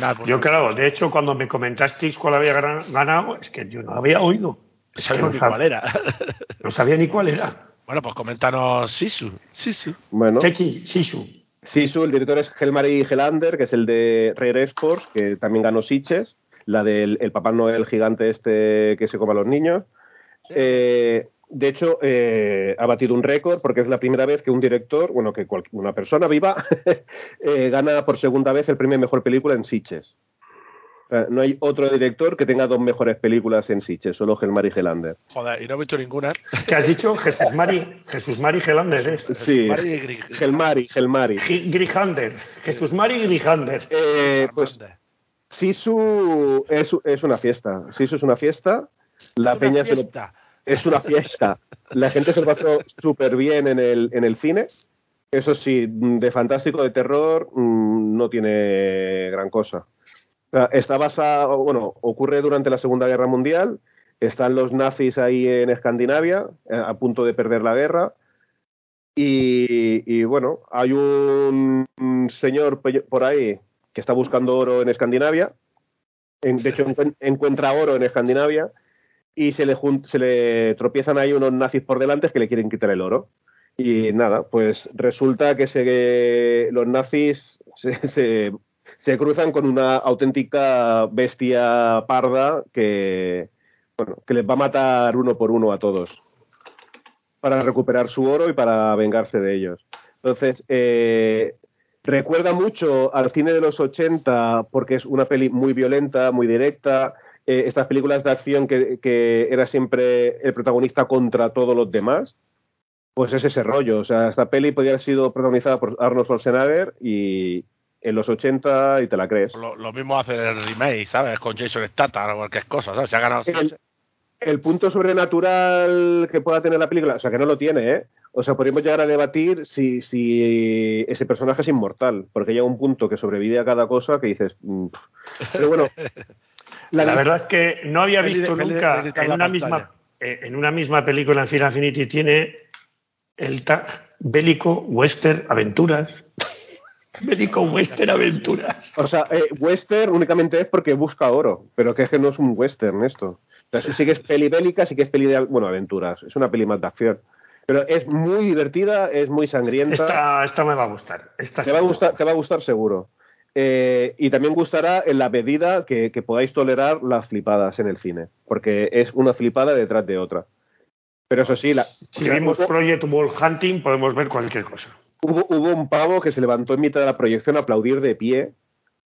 Nada, pues, Yo, claro, de hecho, cuando me comentasteis cuál había gana- ganado, es que yo no había oído. no sabía ni cuál era. No sabía ni cuál era. bueno, pues coméntanos Sisu. Sisu. Bueno. Chechi, Sisu. Sisu, el director es Helmari Helander, que es el de Rare Sports, que también ganó Sitges, la del el Papá Noel gigante este que se come a los niños. Eh, de hecho, eh, ha batido un récord porque es la primera vez que un director, bueno, que cual- una persona viva, eh, gana por segunda vez el premio a Mejor Película en Sitges. No hay otro director que tenga dos mejores películas en Sitges, solo Helmari Helander. Joder, y no he visto ninguna. ¿Qué has dicho? Jesús Mari, Jesús Mari Gelander es. Sí, Mari y Gri- Helmari, Helmari. Gi- Grijander. Jesús Mari Grijander. Eh, pues. Sisu es, es una fiesta. Sisu es una fiesta. La Una peña se lo-. Es una fiesta. La gente se pasó súper bien en el, en el cine. Eso sí, de fantástico, de terror, mm, no tiene gran cosa. Está basado, bueno, ocurre durante la Segunda Guerra Mundial. Están los nazis ahí en Escandinavia, eh, a punto de perder la guerra. Y, y, bueno, hay un, señor por ahí que está buscando oro en Escandinavia. De hecho, encuent- encuentra oro en Escandinavia y se le, se le tropiezan ahí unos nazis por delante que le quieren quitar el oro. Y nada, pues resulta que se, los nazis se cruzan con una auténtica bestia parda que, bueno, que les va a matar uno por uno a todos para recuperar su oro y para vengarse de ellos. Entonces, eh, recuerda mucho al cine de los 80 porque es una peli muy violenta, muy directa. Eh, estas películas de acción que, que era siempre el protagonista contra todos los demás. Pues es ese rollo. O sea, esta peli podría haber sido protagonizada por Arnold Schwarzenegger y en los 80 y te la crees. Lo, lo mismo hace el remake, ¿sabes? Con Jason Statham o cualquier cosa, ¿sabes? Se ha ganado. El- el punto sobrenatural que pueda tener la película, o sea, que no lo tiene, ¿eh? O sea, podríamos llegar a debatir si, si ese personaje es inmortal, porque llega un punto que sobrevive a cada cosa que dices. mm, pff. Pero bueno. La, verdad es que no había visto de- nunca de en una, misma, eh, en una misma película en Final Affinity tiene el tag bélico, western, aventuras. bélico, western, aventuras. O sea, eh, western únicamente es porque busca oro, pero que es que no es un western esto. O sea, sí que es peli bélica, sí que es peli de, bueno, aventuras, es una peli más de acción. Pero es muy divertida, es muy sangrienta. Esta, esta me va a gustar. Esta te va a gustar, te va a gustar seguro. Eh, y también gustará en la medida que, que podáis tolerar las flipadas en el cine, porque es una flipada detrás de otra. Pero eso sí, la, Si vimos hubo, Project Wall Hunting, podemos ver cualquier cosa. hubo- hubo un pavo que se levantó en mitad de la proyección a aplaudir de pie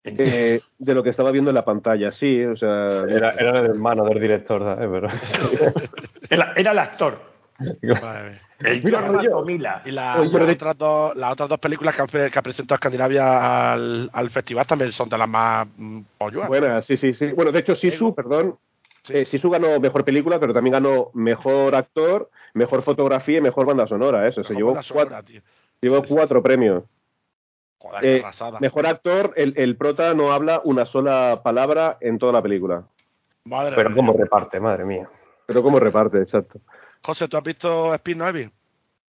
eh, de lo que estaba viendo en la pantalla. Sí, o sea, Era, era el hermano del director, ¿sabes? Pero... Era, era el actor. El Mira. Y la- las, de- otras dos, las otras dos películas que, han, pre- que ha presentado Escandinavia al, al festival también son de las más mm, polluas. buena, sí, sí, sí. Bueno, de hecho, Sisu, perdón, eh, Sisu ganó mejor película, pero también ganó mejor actor, mejor fotografía y mejor banda sonora. Eso, se Mejor llevó cuatro, sonora, llevó cuatro premios. Joder, Eh. Mejor actor, el, el prota no habla una sola palabra en toda la película. Madre Pero mía. cómo reparte, madre mía. Pero cómo reparte, exacto. José, ¿tú has visto Speed No Evil?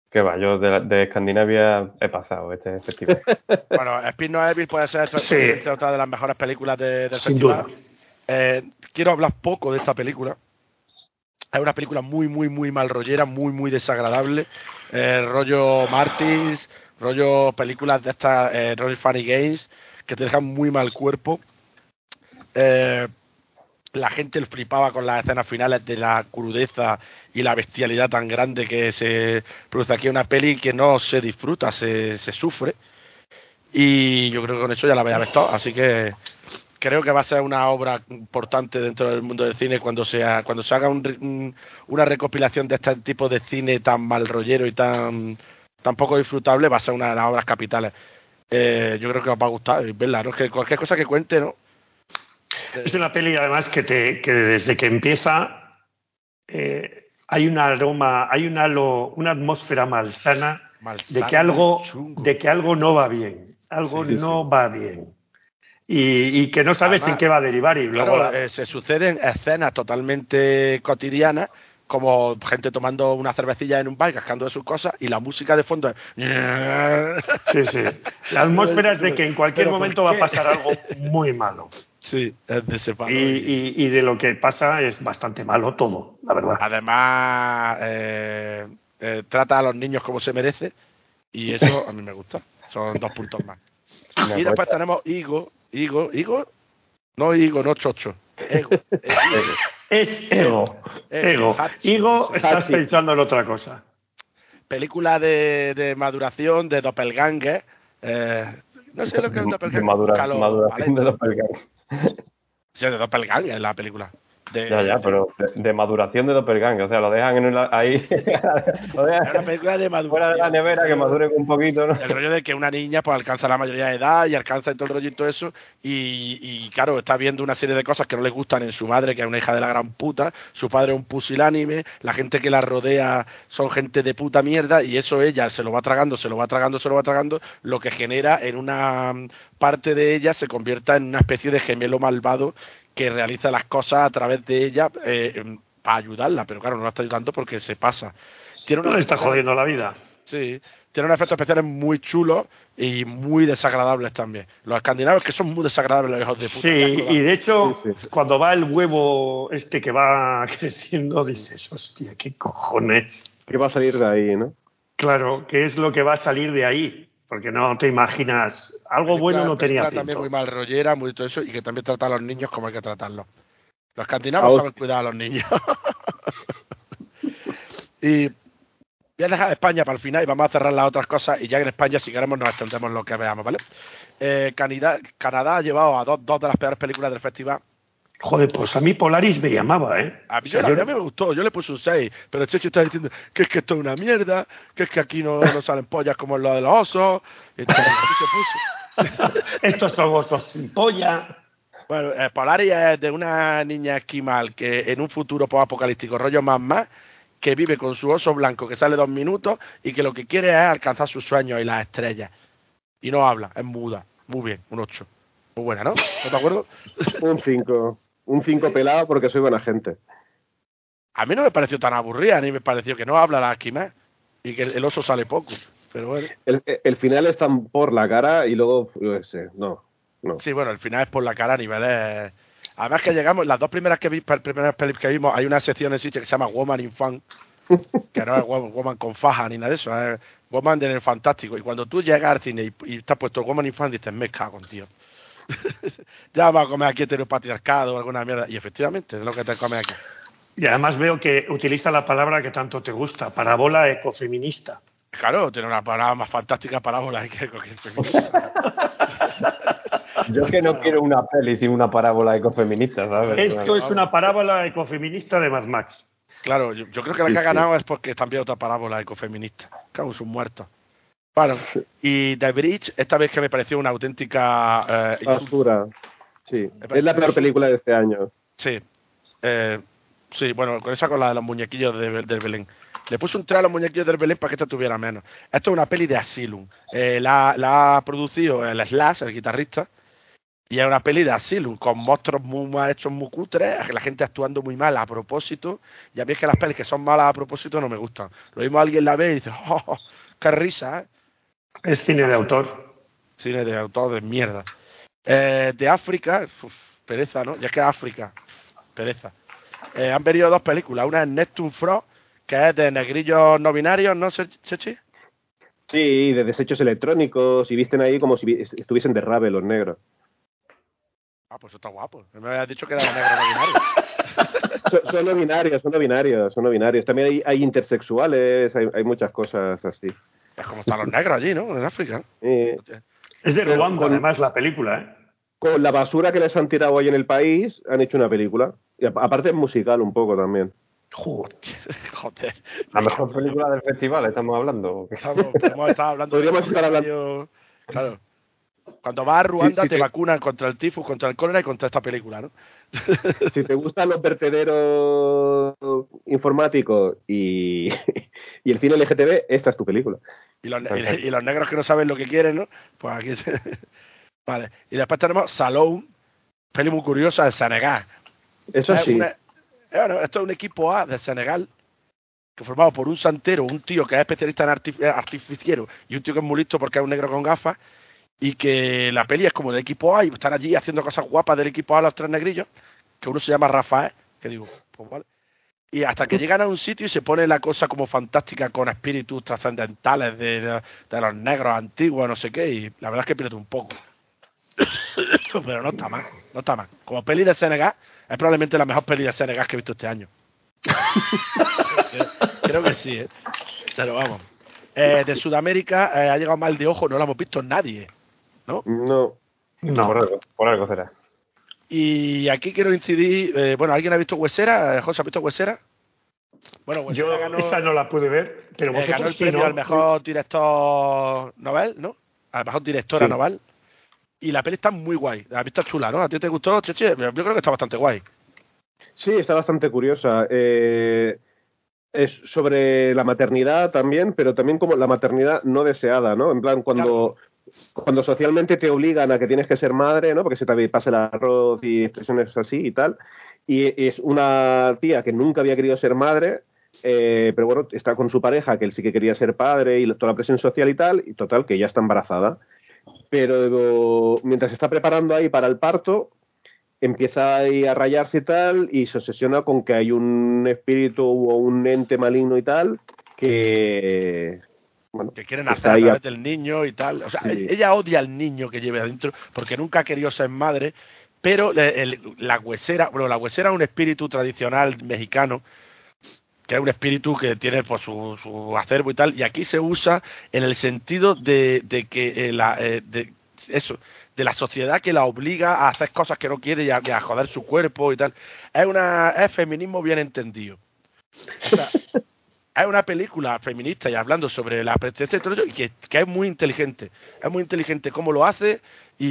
Que va, yo de, la- de Escandinavia he pasado este festival. Bueno, Speed No Evil puede ser Sí. otra de las mejores películas de- del Sin festival. duda. Eh, quiero hablar poco de esta película. es una película muy, muy, muy mal rollera, muy, muy desagradable. Eh, rollo Martins, rollo películas de estas, eh, rollo Funny Games, que te dejan muy mal cuerpo. Eh, la gente flipaba con las escenas finales de la crudeza y la bestialidad tan grande que se produce aquí. Una peli que no se disfruta, se, se sufre. Y yo creo que con eso ya la había visto. Así que creo que va a ser una obra importante dentro del mundo del cine cuando sea cuando se haga un, un- una recopilación de este tipo de cine tan mal rollero y tan tan poco disfrutable va a ser una de las obras capitales Eh, yo creo que os va a gustar verla ¿no? que cualquier cosa que cuente no Es una peli, además, que, te, que desde que empieza eh, hay un aroma, hay un halo, una atmósfera malsana de que algo, chungo. de que algo no va bien. Algo Sí, sí, no va bien. Y, y que no sabes Además, en qué va a derivar. Y luego Claro, la- eh, se suceden escenas totalmente cotidianas, como gente tomando una cervecilla en un bar, cascando de sus cosas, y la música de fondo es... sí, sí. La atmósfera es de que en cualquier ¿Pero por momento va a pasar algo muy malo. Sí, es de ese palo. Y, y- y de lo que pasa es bastante malo todo, la verdad. Además, eh, eh, trata a los niños como se merece, y eso a mí me gusta. Son dos puntos más. Me Y después cuesta. tenemos Higo, Higo, Higo, no Higo, no Chocho. Ego. Es ego. Ego. Higo, estás pensando en otra cosa. película de, de maduración, de doppelganger. Eh, no sé lo que es De doppelganger. madura- maduración de doppelganger. Sí, de doppelganger en la película. De, Ya, ya, pero de, de maduración de doppelganger. O sea, lo dejan en una- ahí. lo Es una dejan película de fuera de maduración. la nevera que maduren un poquito, ¿no? El rollo de que una niña pues alcanza la mayoría de edad y alcanza todo el rollo y todo eso y, y, claro, está viendo una serie de cosas que no le gustan en su madre, que es una hija de la gran puta, su padre es un pusilánime, la gente que la rodea son gente de puta mierda y eso ella se lo va tragando, se lo va tragando, se lo va tragando, lo que genera en una mm, parte de ella se convierta en una especie de gemelo malvado que realiza las cosas a través de ella eh, para ayudarla, pero claro, no la está ayudando porque se pasa. Tiene No una le está jodiendo la vida. Sí, tiene unos efectos especiales muy chulos y muy desagradables también. Los escandinavos que son muy desagradables, los hijos de puta. Sí, y de hecho, Sí, sí. cuando va el huevo este que va creciendo, dices, hostia, qué cojones. ¿Qué va a salir de ahí, no? Claro, ¿qué es lo que va a salir de ahí? Porque no te imaginas, algo Película- bueno no tenía película también pinto. muy mal rollera, muy todo eso, y que también trata a los niños como hay que tratarlos. Los escandinavos saben cuidar a los niños. y voy a dejar España para el final y vamos a cerrar las otras cosas y ya en España si queremos nos extendemos en lo que veamos, ¿vale? Eh, Canadá, Canadá ha llevado a dos, dos de las peores películas del festival Joder, pues a mí Polaris me llamaba, ¿eh? A mí, O sea, yo- yo- a mí me gustó, yo le puse un 6, pero Checho está diciendo que es que esto es una mierda, que es que aquí no, no salen pollas como en lo de los osos. Entonces, así se puso. Estos son vosotros sin polla. Bueno, eh, Polaris es de una niña esquimal que en un futuro apocalíptico rollo más más, que vive con su oso blanco que sale dos minutos y que lo que quiere es alcanzar sus sueños y las estrellas. Y no habla, es muda. Muy bien, un 8. Muy buena, ¿no? ¿No te acuerdo? Un 5. Un 5 pelado porque soy buena gente. A mí no me pareció tan aburrida, ni me pareció que no habla la esquimal y que el, el oso sale poco. Pero bueno. El, el final es tan por la cara y luego, yo sé, no. no. Sí, bueno, al final es por la cara a niveles. Además que llegamos, las dos primeras que vi, primeras pelis que vimos, hay una sección en sitio que se llama Woman in Fan, que no es Woman, con faja ni nada de eso, es Woman en el fantástico. Y cuando tú llegas al cine y, y estás puesto Woman in Fan, dices, me cago en tío. ya va a comer aquí heteropatriarcado o alguna mierda. Y efectivamente, es lo que te come aquí. Y además veo que utiliza la palabra que tanto te gusta, parábola ecofeminista. Claro, tiene una palabra más fantástica parábola que cualquier feminista. Yo es que no quiero una peli sin una parábola ecofeminista, ¿sabes? Esto es una parábola ecofeminista de Mad Max. Claro, yo, yo creo que la Sí, que ha sí. ganado es porque también otra parábola ecofeminista. En sus muertos. Bueno, y The Bridge, esta vez que me pareció una auténtica. eh. Basura. Sí. Es la peor película de este año. Sí. Eh, sí, bueno, con esa con la de los muñequillos de- del Belén. Le puse un 3 a los muñequillos del Belén para que esta tuviera menos. Esto es una peli de Asylum. Eh, la, la ha producido el Slash, el guitarrista. Y es una peli de Asylum, con monstruos muy mal hechos, muy cutres, la gente actuando muy mal a propósito. Y a mí es que las pelis que son malas a propósito no me gustan. Lo mismo alguien la ve y dice, ¡oh, oh, qué risa! ¿eh? Es cine de autor. Cine de autor de mierda. Eh, de África, uf, pereza, ¿no? Ya que África, pereza. eh, han venido dos películas. Una es Neptune Frost, que es de negrillos no binarios, ¿no, Chechi? Sí, de desechos electrónicos y visten ahí como si vi- estuviesen de rave los negros. Ah, pues eso está guapo. Me habías dicho que era de negro no binario. Son, son no binarios, son no binarios, son no binarios. También hay, hay intersexuales, hay, hay muchas cosas así. Es como están los negros allí, ¿no? En África. Eh, Es de Ruanda, además, la película, ¿eh? con la basura que les han tirado hoy en el país, han hecho una película. Y aparte es musical un poco también. Joder. Joder. La mejor película del festival, estamos hablando. Estamos, Podríamos estar hablando- Claro. Cuando vas a Ruanda Sí, sí, te sí. vacunan contra el tifus, contra el cólera y contra esta película, ¿no? Si te gustan los vertederos informáticos y, y el cine LGTB, esta es tu película. Y los, Perfecto. y, y los negros que no saben lo que quieren, ¿no? Pues aquí. se- vale. Y después tenemos Salón, peli muy curiosa de Senegal. Eso Es sí. una- bueno, esto es un equipo A de Senegal que formado por un santero, un tío que es especialista en artif- artificiero y un tío que es muy listo porque es un negro con gafas y que la peli es como del equipo A y están allí haciendo cosas guapas del equipo A los tres negrillos, que uno se llama Rafael, que digo, pues vale. Y hasta que llegan a un sitio y se pone la cosa como fantástica con espíritus trascendentales de, de- los negros antiguos, no sé qué, y la verdad es que pierde un poco. Pero no está mal, no está mal. Como peli de Senegal, es probablemente la mejor peli de Senegal que he visto este año. Creo que sí, ¿eh? Pero vamos. Eh, de Sudamérica eh, ha llegado mal de ojo, no lo hemos visto nadie. No. No. Por algo, por algo será. Y aquí quiero incidir, eh, bueno, ¿alguien ha visto Huesera? ¿José ha visto Huesera? Bueno, Huesera Yo ganó, esa no la pude ver, pero eh, vosotros ganó el sí, premio ¿no? al mejor director novel, ¿no? Al mejor directora Sí. novel. Y la peli está muy guay. La vista chula, ¿no? ¿A ti te gustó, Cheche? Yo creo que está bastante guay. Sí, está bastante curiosa. Eh, es sobre la maternidad también, pero también como la maternidad no deseada, ¿no? En plan, cuando, cuando socialmente te obligan a que tienes que ser madre, ¿no? Porque se te pasa el arroz y expresiones así y tal. Y es una tía que nunca había querido ser madre, eh, pero bueno, está con su pareja, que él sí que quería ser padre y toda la presión social y tal, y total, que ya está embarazada. Pero mientras se está preparando ahí para el parto, empieza ahí a rayarse y tal, y se obsesiona con que hay un espíritu o un ente maligno y tal, que... Bueno, Que quieren hacer a través del niño y tal. O sea, Sí. ella odia al niño que lleve adentro porque nunca ha querido ser madre, pero le- el- la huesera, bueno, la huesera es un espíritu tradicional mexicano que es un espíritu que tiene pues, su, su acervo y tal, y aquí se usa en el sentido de, de que eh, la, eh, de eso, de la sociedad que la obliga a hacer cosas que no quiere y a, y a joder su cuerpo y tal. Es una es feminismo bien entendido. O sea, es una película feminista y hablando sobre la presencia y todo y que, que es muy inteligente. Es muy inteligente cómo lo hace y,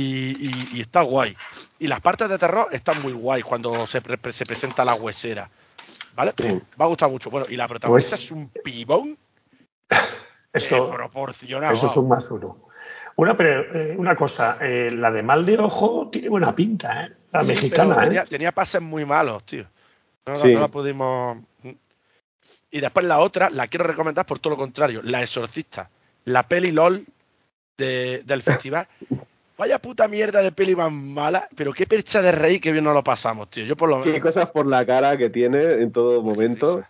y- y está guay. Y las partes de terror están muy guay cuando se, pre- se presenta la huesera. ¿Vale? Sí. Va a gustar mucho. Bueno, y la protagonista Pues- es un pibón Esto, eh, proporcionado. eso es un más uno. Una, pero, eh, una cosa, eh, la de mal de ojo tiene buena pinta, ¿eh? La Sí, mexicana, ¿eh? tenía, pases muy malos, tío. No, Sí. no la pudimos. Y después la otra, la quiero recomendar por todo lo contrario, La Exorcista, la peli LOL de- del festival. Vaya puta mierda de peli más mala, pero qué percha de reír que bien nos lo pasamos, tío. Yo por lo Qué cosas por la cara que tiene en todo momento.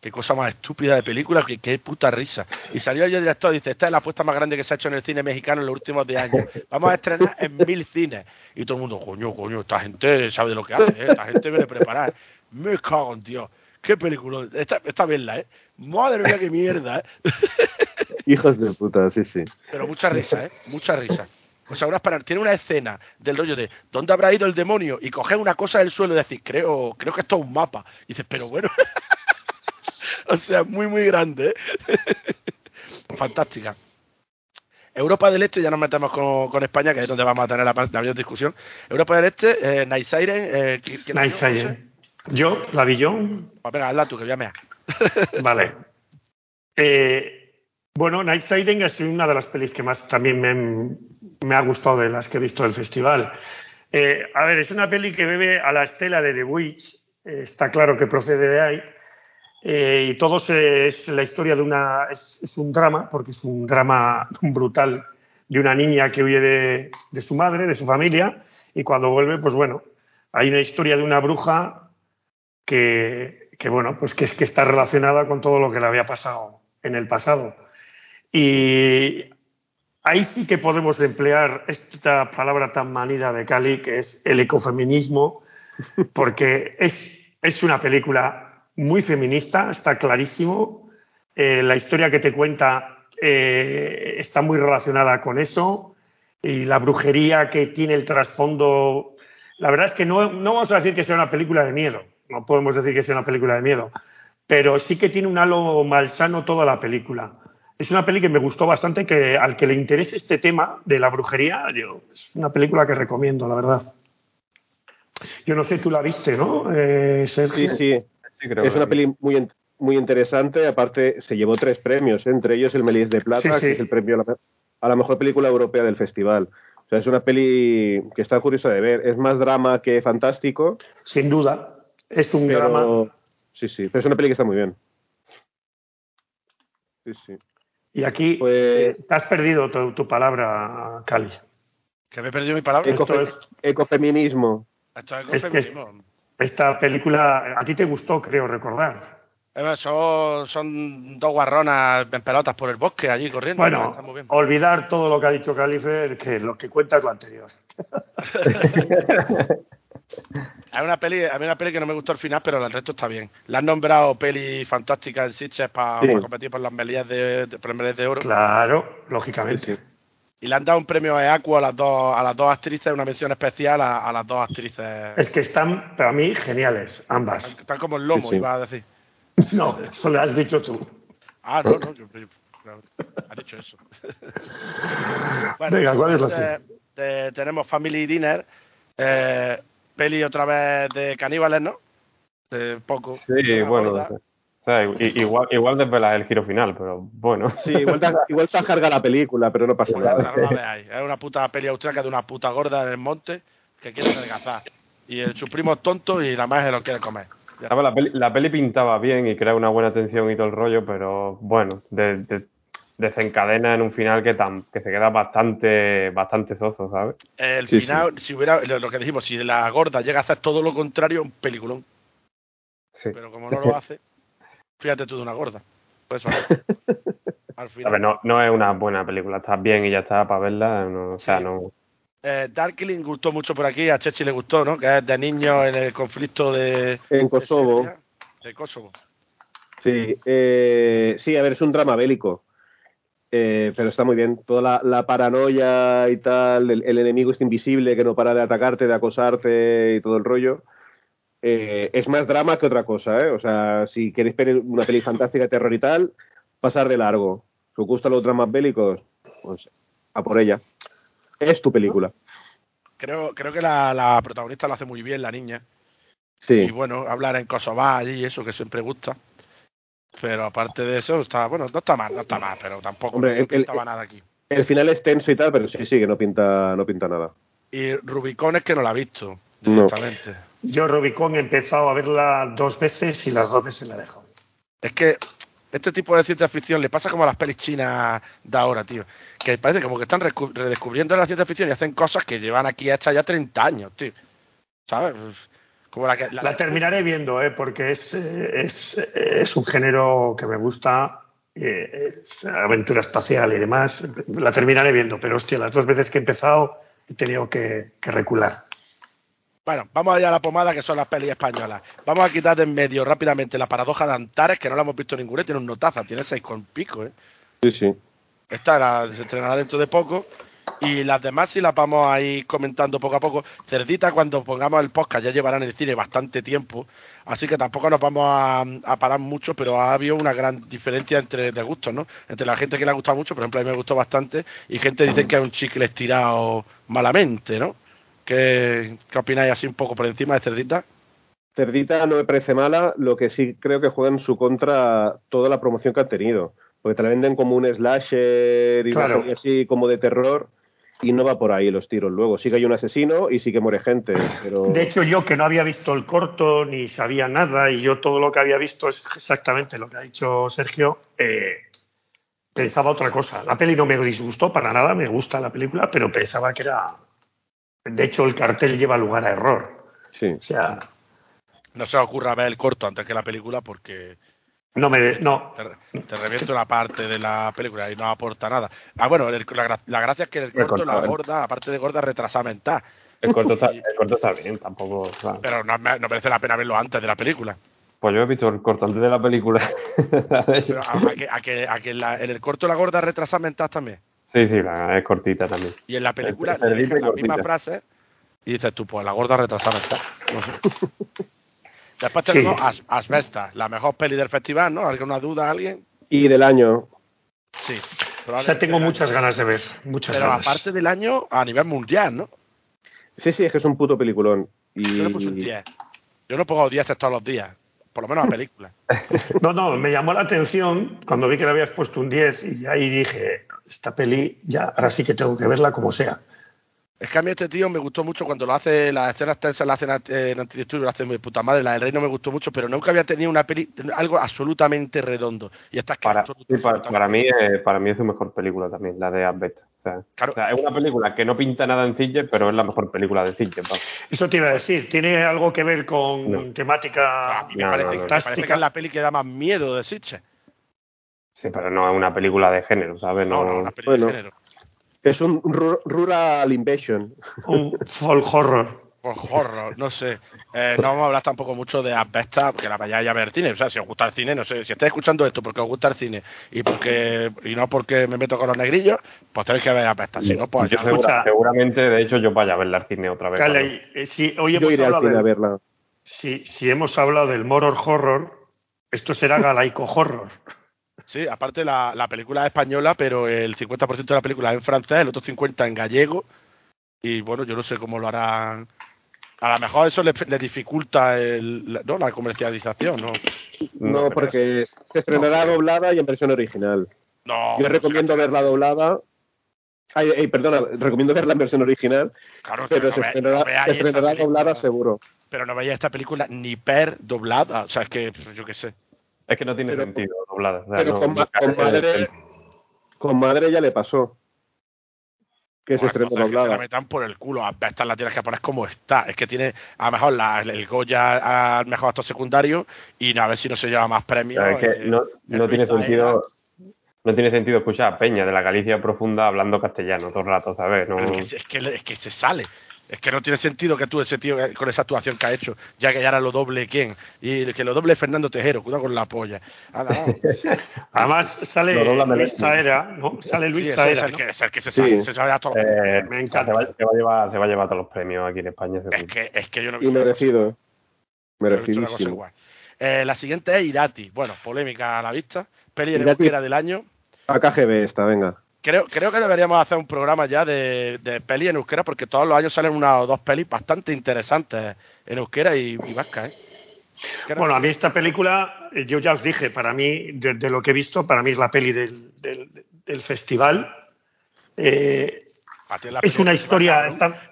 Qué cosa más estúpida de película, que qué puta risa. Y salió el director y dice, esta es la apuesta más grande que se ha hecho en el cine mexicano en los últimos 10 años. Vamos a estrenar en mil cines. Y todo el mundo, coño, coño, esta gente sabe de lo que hace, ¿eh? esta gente viene preparada. Me cago en Dios. Qué película. Esta, esta verla, ¿eh? Madre mía, qué mierda, ¿eh? Hijos de puta, sí, sí. Pero mucha risa, ¿eh? Mucha risa. O sea, una para- tiene una escena del rollo de ¿dónde habrá ido el demonio? Y coger una cosa del suelo y decir, creo, creo que esto es un mapa. Y dices, pero bueno. o sea, muy, muy grande, ¿eh? Fantástica. Europa del Este, ya nos metemos con, con España, que es donde vamos a tener la, la mayor discusión. Europa del Este, eh, Night Siren, eh, ¿quién- quién la Night. Siren. Yo, la vi yo, Pues venga, hazla tú, que voy a mear. Vale. Eh, bueno, Night Siren es una de las pelis que más también me, me ha gustado de las que he visto del festival. Eh, a ver, es una peli que bebe a la estela de The Witch, eh, está claro que procede de ahí, eh, y todo se- es la historia de una. Es, es un drama, porque es un drama brutal de una niña que huye de, de su madre, de su familia, y cuando vuelve, pues bueno, hay una historia de una bruja que, bueno, pues que es que está relacionada con todo lo que le había pasado en el pasado. Y ahí sí que podemos emplear esta palabra tan manida de Cali, que es el ecofeminismo, porque es, es una película muy feminista, está clarísimo. Eh, la historia que te cuenta eh, está muy relacionada con eso y la brujería que tiene el trasfondo. La verdad es que no, no vamos a decir que sea una película de miedo, no podemos decir que sea una película de miedo, pero sí que tiene un halo malsano toda la película. Es una peli que me gustó bastante, que al que le interese este tema de la brujería, yo, es una película que recomiendo, la verdad. Yo no sé, tú la viste, ¿no, eh, Sergio? Sí, sí. Sí, creo Es una peli muy, in- muy interesante. Aparte, se llevó tres premios, ¿eh? entre ellos el Melis de Plata, Sí, sí. que es el premio a la, a la mejor película europea del festival. O sea, es una peli que está curiosa de ver. Es más drama que fantástico, Sin duda. Es un pero drama. sí, sí. Pero es una peli que está muy bien. Sí, sí. Y aquí Pues- eh, te has perdido tu, tu palabra, Cali. Que me he perdido mi palabra. Eco- Ecofe- es- ecofeminismo. Esto es ecofeminismo. Esta película a ti te gustó, creo recordar. Eh, Son, son dos guarronas en pelotas por el bosque allí corriendo. Bueno, Está muy bien. olvidar todo lo que ha dicho Califer, que lo que cuenta es lo anterior. Hay una peli, a mí una peli que no me gustó al final, pero el resto está bien. La han nombrado peli fantástica en Sitges para Sí. competir por las melías de, de, por medallas de oro. Claro, lógicamente. Sí. Y le han dado un premio a EACU a las dos, a las dos actrices, una mención especial a, a las dos actrices. Es que están, para mí, geniales, ambas. Están como el lomo, Sí, sí. iba a decir. No, eso lo has dicho tú. Ah, no, no, yo, yo- claro, has dicho eso. Venga, ¿cuál es la eh, eh, tenemos Family Dinner, eh, peli otra vez de caníbales, ¿no? De poco. Sí, bueno. O sea, igual, igual desvelas el giro final, pero bueno. Sí, igual te, igual te carga la película, pero no pasa nada, no la veáis. Es una puta peli austríaca de una puta gorda en el monte que quiere adelgazar. Y el, su primo es tonto y la madre se lo quiere comer. La peli, la peli pintaba bien y crea una buena tensión y todo el rollo, pero bueno, de- de- desencadena en un final que, tan, que se queda bastante bastante soso, ¿sabes? El Sí, final, si hubiera, lo que dijimos, si la gorda llega a hacer todo lo contrario, un peliculón. Sí. Pero como no lo hace, fíjate tú de una gorda. Pues. Al A final. ver, no, no es una buena película, está bien y ya está para verla, no, o sea, Sí. no... Eh, Darkling gustó mucho por aquí, a Chechi le gustó, ¿no? Que es de niños en el conflicto de. En Kosovo. de Serbia. De Kosovo. Sí, eh, sí, a ver, es un drama bélico. Eh, pero está muy bien. Toda la, la paranoia y tal, el, el enemigo es invisible que no para de atacarte, de acosarte y todo el rollo. Eh, es más drama que otra cosa, ¿eh? O sea, si queréis ver una peli fantástica terror y tal, pasar de largo. Si os gustan los dramas bélicos, pues a por ella. Es tu película. Creo, creo que la, la protagonista lo hace muy bien, la niña. Y Sí. bueno, hablar en Kosovo y eso que siempre gusta. Pero aparte de eso, está, bueno, no está mal, no está mal, pero tampoco Hombre, no el- pintaba el- nada aquí. El final es tenso y tal, pero sí, sí, que no pinta, no pinta nada. Y Rubicón es que no la ha visto, No. directamente. Yo, Rubicón, he empezado a verla dos veces y las dos veces la dejo. Es que este tipo de ciencia ficción le pasa como a las pelis chinas de ahora, tío. Que parece como que están redescubriendo la ciencia ficción y hacen cosas que llevan aquí hechas ya 30 años, tío. ¿Sabes? Como la que. la- La terminaré viendo, ¿eh? porque es, eh, es, eh, es un género que me gusta, eh, es aventura espacial y demás. La terminaré viendo, pero hostia, las dos veces que he empezado he tenido que, que recular. Bueno, vamos allá a la pomada, que son las pelis españolas. Vamos a quitar de en medio rápidamente la paradoja de Antares, que no la hemos visto ninguna, tiene un notaza, tiene seis con pico, ¿eh? Sí, sí. Esta la- se estrenará dentro de poco. Y las demás sí las vamos a ir comentando poco a poco. Cerdita, cuando pongamos el podcast, ya llevarán en el cine bastante tiempo. Así que tampoco nos vamos a, a parar mucho, pero ha habido una gran diferencia entre de gustos, ¿no? Entre la gente que le ha gustado mucho, por ejemplo, a mí me gustó bastante, y gente dice que es un chicle estirado malamente, ¿no? ¿Qué, qué opináis así un poco por encima de Cerdita? Cerdita no me parece mala, lo que sí creo que juega en su contra toda la promoción que han tenido. Porque te la venden como un slasher y Claro. así como de terror y no va por ahí los tiros. Luego sí que hay un asesino y sí que muere gente, pero De hecho, yo que no había visto el corto ni sabía nada, y yo todo lo que había visto es exactamente lo que ha dicho Sergio, eh, pensaba otra cosa. La peli no me disgustó para nada, me gusta la película, pero pensaba que era. De hecho, el cartel lleva lugar a error. sí. O sea, no se ocurra ver el corto antes que la película porque No me. No. te, te revienta una parte de la película y no aporta nada. Ah, bueno, el- la, gra- la gracia es que el corto la Recortado. gorda, aparte de gorda, retrasada mental. El corto está, el corto está bien, tampoco. o sea, Pero no, me- no merece la pena verlo antes de la película. Pues yo he visto el corto antes de la película. Pero a, que, a que, a que la- en el corto la gorda retrasada mental también. sí, sí, la- es cortita también. Y en la película El- le el la misma frase y dices tú, pues la gorda retrasada Después Sí. tenemos As- Asbestas, la mejor peli del festival, ¿no? ¿Alguna duda alguien? Y del año. Sí. O sea, tengo muchas ganas de ver. Muchas Pero ganas. aparte del año, a nivel mundial, ¿no? Sí, sí, es que es un puto peliculón. Y... Yo le puse un 10. Yo no pongo 10 todos los días. Por lo menos a película. No, no, me llamó la atención cuando vi que le habías puesto un 10 y ahí dije, esta peli ya, ahora sí que tengo que verla como sea. Es que a mí este tío me gustó mucho cuando lo hace, las escenas tensas las hacen en antidisturbios, lo hace de puta madre. La del rey no me gustó mucho, pero nunca había tenido una peli, algo absolutamente redondo. Y esta es que Para, sí, para, para mí, eh, para mí es su mejor película también, la de Asbestas. O sea, Claro. o sea, es una película que no pinta nada en Sitges, pero es la mejor película de Sitges. Eso te iba a decir, ¿tiene algo que ver con No. temática A mí me No, parece, no, me parece que es la peli que da más miedo de Sitges. Sí, pero no es una película de género, ¿sabes? No, No, no, una bueno. de género. Es un ru- Rural Invasion. Un folk horror. Horror, no sé. Eh, no vamos a hablar tampoco mucho de Asbestas, porque la vayáis a ver cine. O sea, si os gusta el cine, no sé, si estáis escuchando esto porque os gusta el cine y porque y no porque me meto con los negrillos, pues tenéis que ver Asbestas. Si no, pues Yo segura- seguramente, de hecho, yo vaya a verla al cine otra vez. Cale, eh, si hoy Yo hemos iré al hablado cine a del- verla. si, si hemos hablado del Moror Horror, esto será Galaico Horror. Sí, aparte la, la película es española, pero el 50% de la película es en francés, el otro 50% en gallego. Y bueno, yo no sé cómo lo harán. A lo mejor eso le, le dificulta el, la- ¿no? la comercialización, ¿no? No, porque se estrenará doblada y en versión original. No, Yo recomiendo verla doblada. Ay, ay, perdona, recomiendo verla en versión original, Claro, pero no se estrenará, no doblada seguro. Pero no veía esta película ni per doblada. O sea, es que yo qué sé. Es que no tiene Pero- sentido doblada. o sea, Pero no- con, no madre, con madre ya le pasó. Que se estrenó entonces que se la doblada. metan por el culo. A esta la tienes que poner como está. Es que tiene, a lo mejor, la, el Goya al mejor actor secundario y a ver si no se lleva más premios. Pero es que eh, no, tiene sentido. No tiene sentido escuchar a Peña de la Galicia profunda hablando castellano todo el rato, ¿sabes? No, es, que, es, que, es que se sale. Es que no tiene sentido que tú, ese tío, eh, con esa actuación que ha hecho, ya que ya era lo doble quién. Y que lo doble Fernando Tejero, cuidado con la polla. Además sale Luis. Saera, ¿no? Sale Luis Sí, es Saera, el ¿no? que, es el que se Sí. se sale a todos los- Eh, Me encanta. Se va, se va a llevar, se va a llevar todos los premios aquí en España. Es que, es que yo no he Y visto merecido. no he visto una cosa Merecidísimo. Eh, la siguiente es Irati. Bueno, polémica a la vista. Peli Irati. euskera del año. A KGB esta, venga. Creo, creo que deberíamos hacer un programa ya de, de peli en euskera porque todos los años salen una o dos pelis bastante interesantes en euskera y, y vasca, ¿eh? Bueno, a mí esta película, eh, yo ya os dije, para mí, de, de lo que he visto, para mí es la peli del, del, del festival. Eh, es una historia... está-.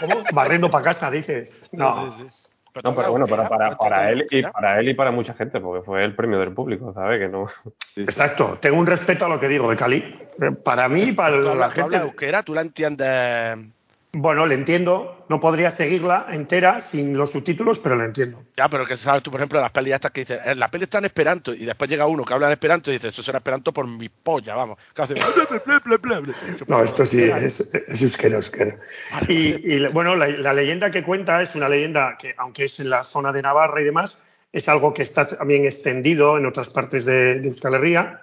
¿Cómo? Barriendo para casa, dices. No. Sí, sí, sí. No, pero bueno, para, para, ¿Cuánto para, él y para él y para mucha gente, porque fue el premio del público, ¿sabes? Que no. Exacto, tengo un respeto a lo que digo de Cali. Para mí, para ¿Tú la tú gente... euskera? ¿Tú la entiendes? Bueno, le entiendo, no podría seguirla entera sin los subtítulos, pero la entiendo. Ya, pero que sabes tú, por ejemplo, las pelis estas que dices, eh, la peli está en esperanto y después llega uno que habla en esperanto y dice, eso será esperanto por mi polla, vamos. Que hace bla, bla, bla. No, esto sí es, es euskera, euskera. Y, y, bueno, la, la leyenda que cuenta es una leyenda que, aunque es en la zona de Navarra y demás, es algo que está también extendido en otras partes de, de Euskal Herria.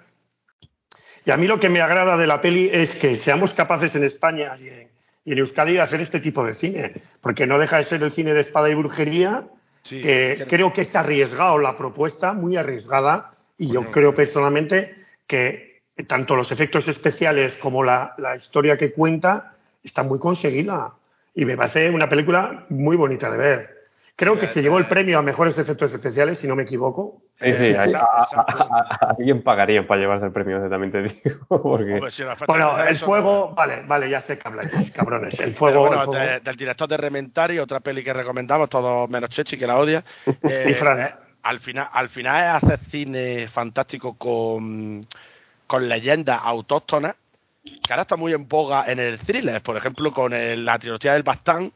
Y a mí lo que me agrada de la peli es que seamos capaces en España y en, y en Euskadi hacer este tipo de cine, porque no deja de ser el cine de espada y brujería, Sí, que creo que es arriesgado la propuesta, muy arriesgada, y yo creo personalmente que tanto los efectos especiales como la, la historia que cuenta está muy conseguida. Y me parece una película muy bonita de ver. Creo que se llevó el premio a mejores efectos especiales, si no me equivoco. Sí, sí, Sí, a- sí, a- exacto. a- a- alguien pagaría para llevarse el premio, también te digo. Porque Hombre, si Bueno, el eso, fuego, vale, vale, ya sé que habláis, cabrones. El fuego, bueno, el fuego. de- del director de Rementari, otra peli que recomendamos, todos menos Chechi, que la odia. Eh, Y Fran. eh, al, final, al final es hacer cine fantástico con, con leyendas autóctonas, que ahora está muy en boga en el thriller, por ejemplo, con el- la trilogía del Bastán,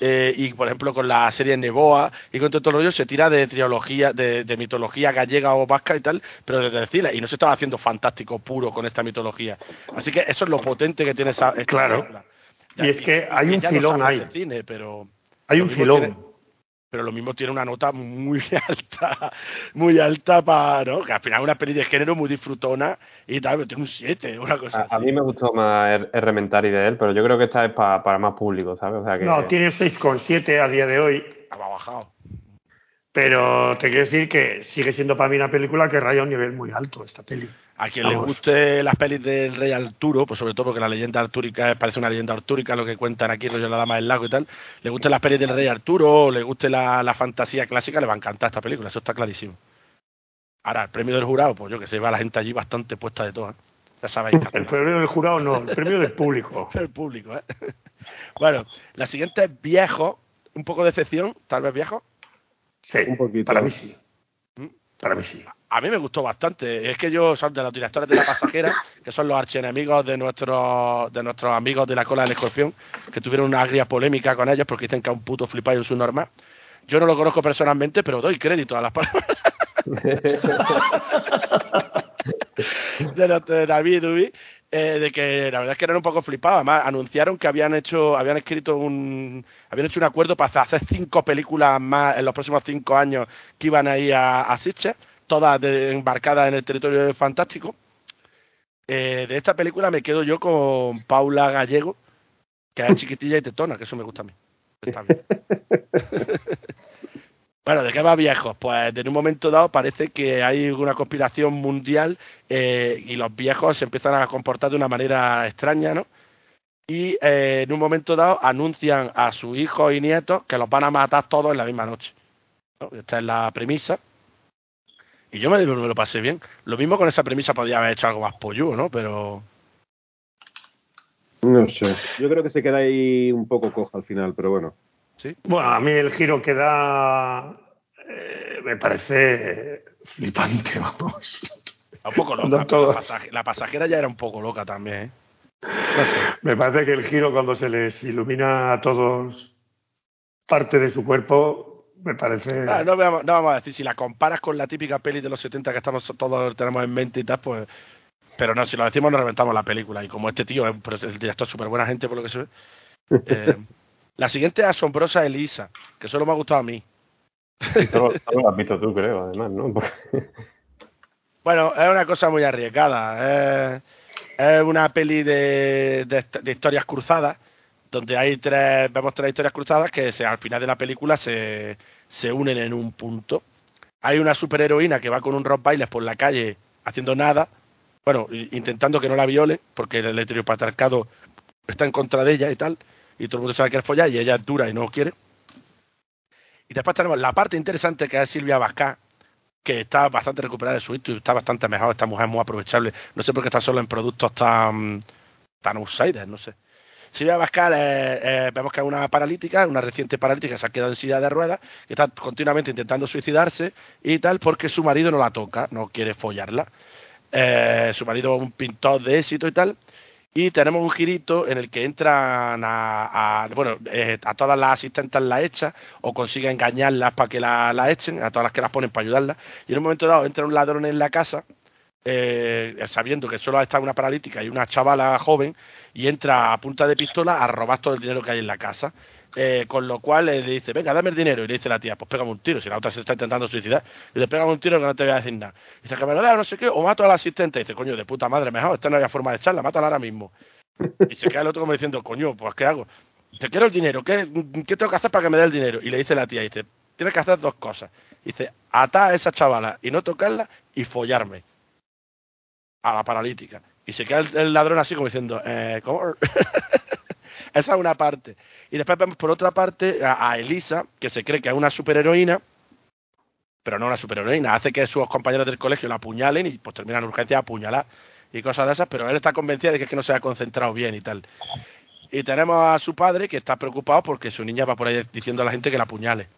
eh, y por ejemplo con la serie Neboa y con todo el rollo se tira de trilogía, de, de mitología gallega o vasca y tal, pero desde el cine, y no se estaba haciendo fantástico puro con esta mitología. Así que eso es lo potente que tiene esa esta Claro. Y es que hay un filón ahí. cine, pero Hay un filón. tiene- pero lo mismo tiene una nota muy alta, muy alta para, ¿no? Que al final es una peli de género muy disfrutona y tal, pero tiene un 7, una cosa A, a así. mí me gustó más el, el Rementari de él, pero yo creo que esta es pa- para más público, ¿sabes? O sea que No, tiene 6,7 a día de hoy, Ha bajado. Pero te quiero decir que sigue siendo para mí una película que raya a un nivel muy alto esta peli. A quien le guste las pelis del rey Arturo, pues sobre todo porque la leyenda artúrica parece una leyenda artúrica, lo que cuentan aquí, rollo la dama del lago y tal, le gusten las pelis del rey Arturo o le guste la, la fantasía clásica, le va a encantar esta película, eso está clarísimo. Ahora, el premio del jurado, pues yo que sé, va la gente allí bastante puesta de todo, ¿eh? Ya sabéis. El premio del jurado no, el premio del público. el público, ¿eh? Bueno, la siguiente es Viejo, un poco de decepción, tal vez Viejo. Sí, Un poquito. para mí sí. ¿Mm? Para mí sí. A mí me gustó bastante. Es que yo soy de los directores de La Pasajera, que son los archienemigos de nuestros de nuestros amigos de la cola del escorpión, que tuvieron una agria polémica con ellos porque dicen que es un puto flipado y un subnormal. Yo no lo conozco personalmente, pero doy crédito a las palabras de, los- de David Ubi, eh, de que la verdad es que eran un poco flipados. Además, anunciaron que habían hecho, habían escrito un, habían hecho un acuerdo para hacer cinco películas más en los próximos cinco años que iban a ir a, a Sitges, todas de- embarcadas en el territorio fantástico. Eh, de esta película me quedo yo con Paula Gallego, que es chiquitilla y tetona, que eso me gusta a mí. Está bien. Bueno, ¿de qué va viejos? Pues en un momento dado parece que hay una conspiración mundial eh, y los viejos se empiezan a comportar de una manera extraña, ¿no? Y eh, en un momento dado anuncian a sus hijos y nietos que los van a matar todos en la misma noche. ¿no? Esta es la premisa. Y yo me, lo pasé bien. Lo mismo con esa premisa podría haber hecho algo más pollo, ¿no? Pero No sé. Yo creo que se queda ahí un poco coja al final, pero bueno. Sí. Bueno, a mí el giro que da eh, me parece flipante, vamos. Un poco loca. No. La, pasaje- la pasajera ya era un poco loca también, ¿eh? Me parece que el giro cuando se les ilumina a todos parte de su cuerpo, me parece... Ah, no, vamos, no vamos a decir, si la comparas con la típica peli de los 70 que estamos todos tenemos en mente y tal, pues. Pero no, si lo decimos nos reventamos la película. Y como este tío, es el director es súper buena gente, por lo que se ve. eh, la siguiente es Asombrosa Elisa, que solo me ha gustado a mí. Lo has visto tú, creo, además, ¿no? Bueno, es una cosa muy arriesgada. Es, es una peli de, de, de historias cruzadas, donde hay tres, vemos tres historias cruzadas que se, al final de la película se, se unen en un punto. Hay una superheroína que va con un rock bailes por la calle haciendo nada, bueno, intentando que no la viole, porque el heteropatriarcado está en contra de ella y tal, y todo el mundo se va a querer follar y ella es dura y no quiere. Y después tenemos la parte interesante que es Silvia Vasca, que está bastante recuperada de su hito y está bastante mejor. Esta mujer es muy aprovechable. No sé por qué está solo en productos tan, tan outsiders, no sé. Silvia Pascal eh, vemos que es una paralítica, una reciente paralítica que se ha quedado en silla de ruedas, que está continuamente intentando suicidarse y tal, porque su marido no la toca, no quiere follarla. Eh, su marido es un pintor de éxito y tal. Y tenemos un girito en el que entran a, a- bueno, eh, a todas las asistentes la echan o consigue engañarlas para que la, la echen, a todas las que las ponen para ayudarlas. Y en un momento dado entra un ladrón en la casa, eh, sabiendo que solo está una paralítica y una chavala joven, y entra a punta de pistola a robar todo el dinero que hay en la casa. Eh, con lo cual eh, le dice, venga, dame el dinero. Y le dice la tía, pues pégame un tiro. Si la otra se está intentando suicidar, y le pégame un tiro que no te voy a decir nada. Dice, que me lo da, no sé qué, o mato al asistente. Y dice, coño, de puta madre, mejor, esta no había forma de echarla, mátala ahora mismo. Y se queda el otro como diciendo, coño, pues ¿qué hago? Dice, quiero el dinero, ¿qué, ¿qué tengo que hacer para que me dé el dinero? Y le dice la tía, dice, tienes que hacer dos cosas. Dice, atar a esa chavala y no tocarla y follarme a la paralítica. Y se queda el, ladrón así como diciendo, eh, ¿cómo? Esa es una parte. Y después vemos por otra parte a, Elisa, que se cree que es una superheroína, pero no una superheroína. Hace que sus compañeros del colegio la apuñalen y pues terminan en urgencia apuñalar y cosas de esas, pero él está convencida de que es que no se ha concentrado bien y tal. Y tenemos a su padre que está preocupado porque su niña va por ahí diciendo a la gente que la apuñale.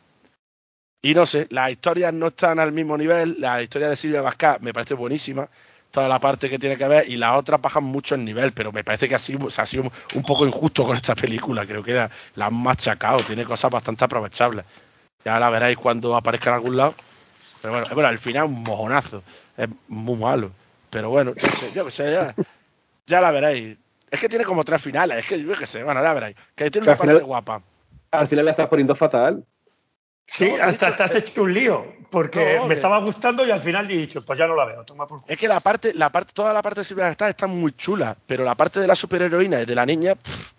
Y no sé, las historias no están al mismo nivel. La historia de Silvia Vasca me parece buenísima. Toda la parte que tiene que ver y las otras bajan mucho el nivel, pero me parece que así se ha sido un poco injusto con esta película, creo que la, la han machacado, tiene cosas bastante aprovechables. Ya la veréis cuando aparezca en algún lado. Pero bueno, bueno, al final un mojonazo, es muy malo. Pero bueno, yo, sé, yo sé, ya, ya la veréis. Es que tiene como tres finales, es que yo qué sé, bueno, ya veréis. Que tiene una parte guapa. Al final la estás poniendo fatal. Sí, No, hasta te has hecho un lío, porque No, me estaba gustando y al final he dicho, pues ya no la veo, toma por culo. Es que la parte, la parte, toda la parte de Silvia Star está muy chula, pero la parte de la superheroína y de la niña, pff,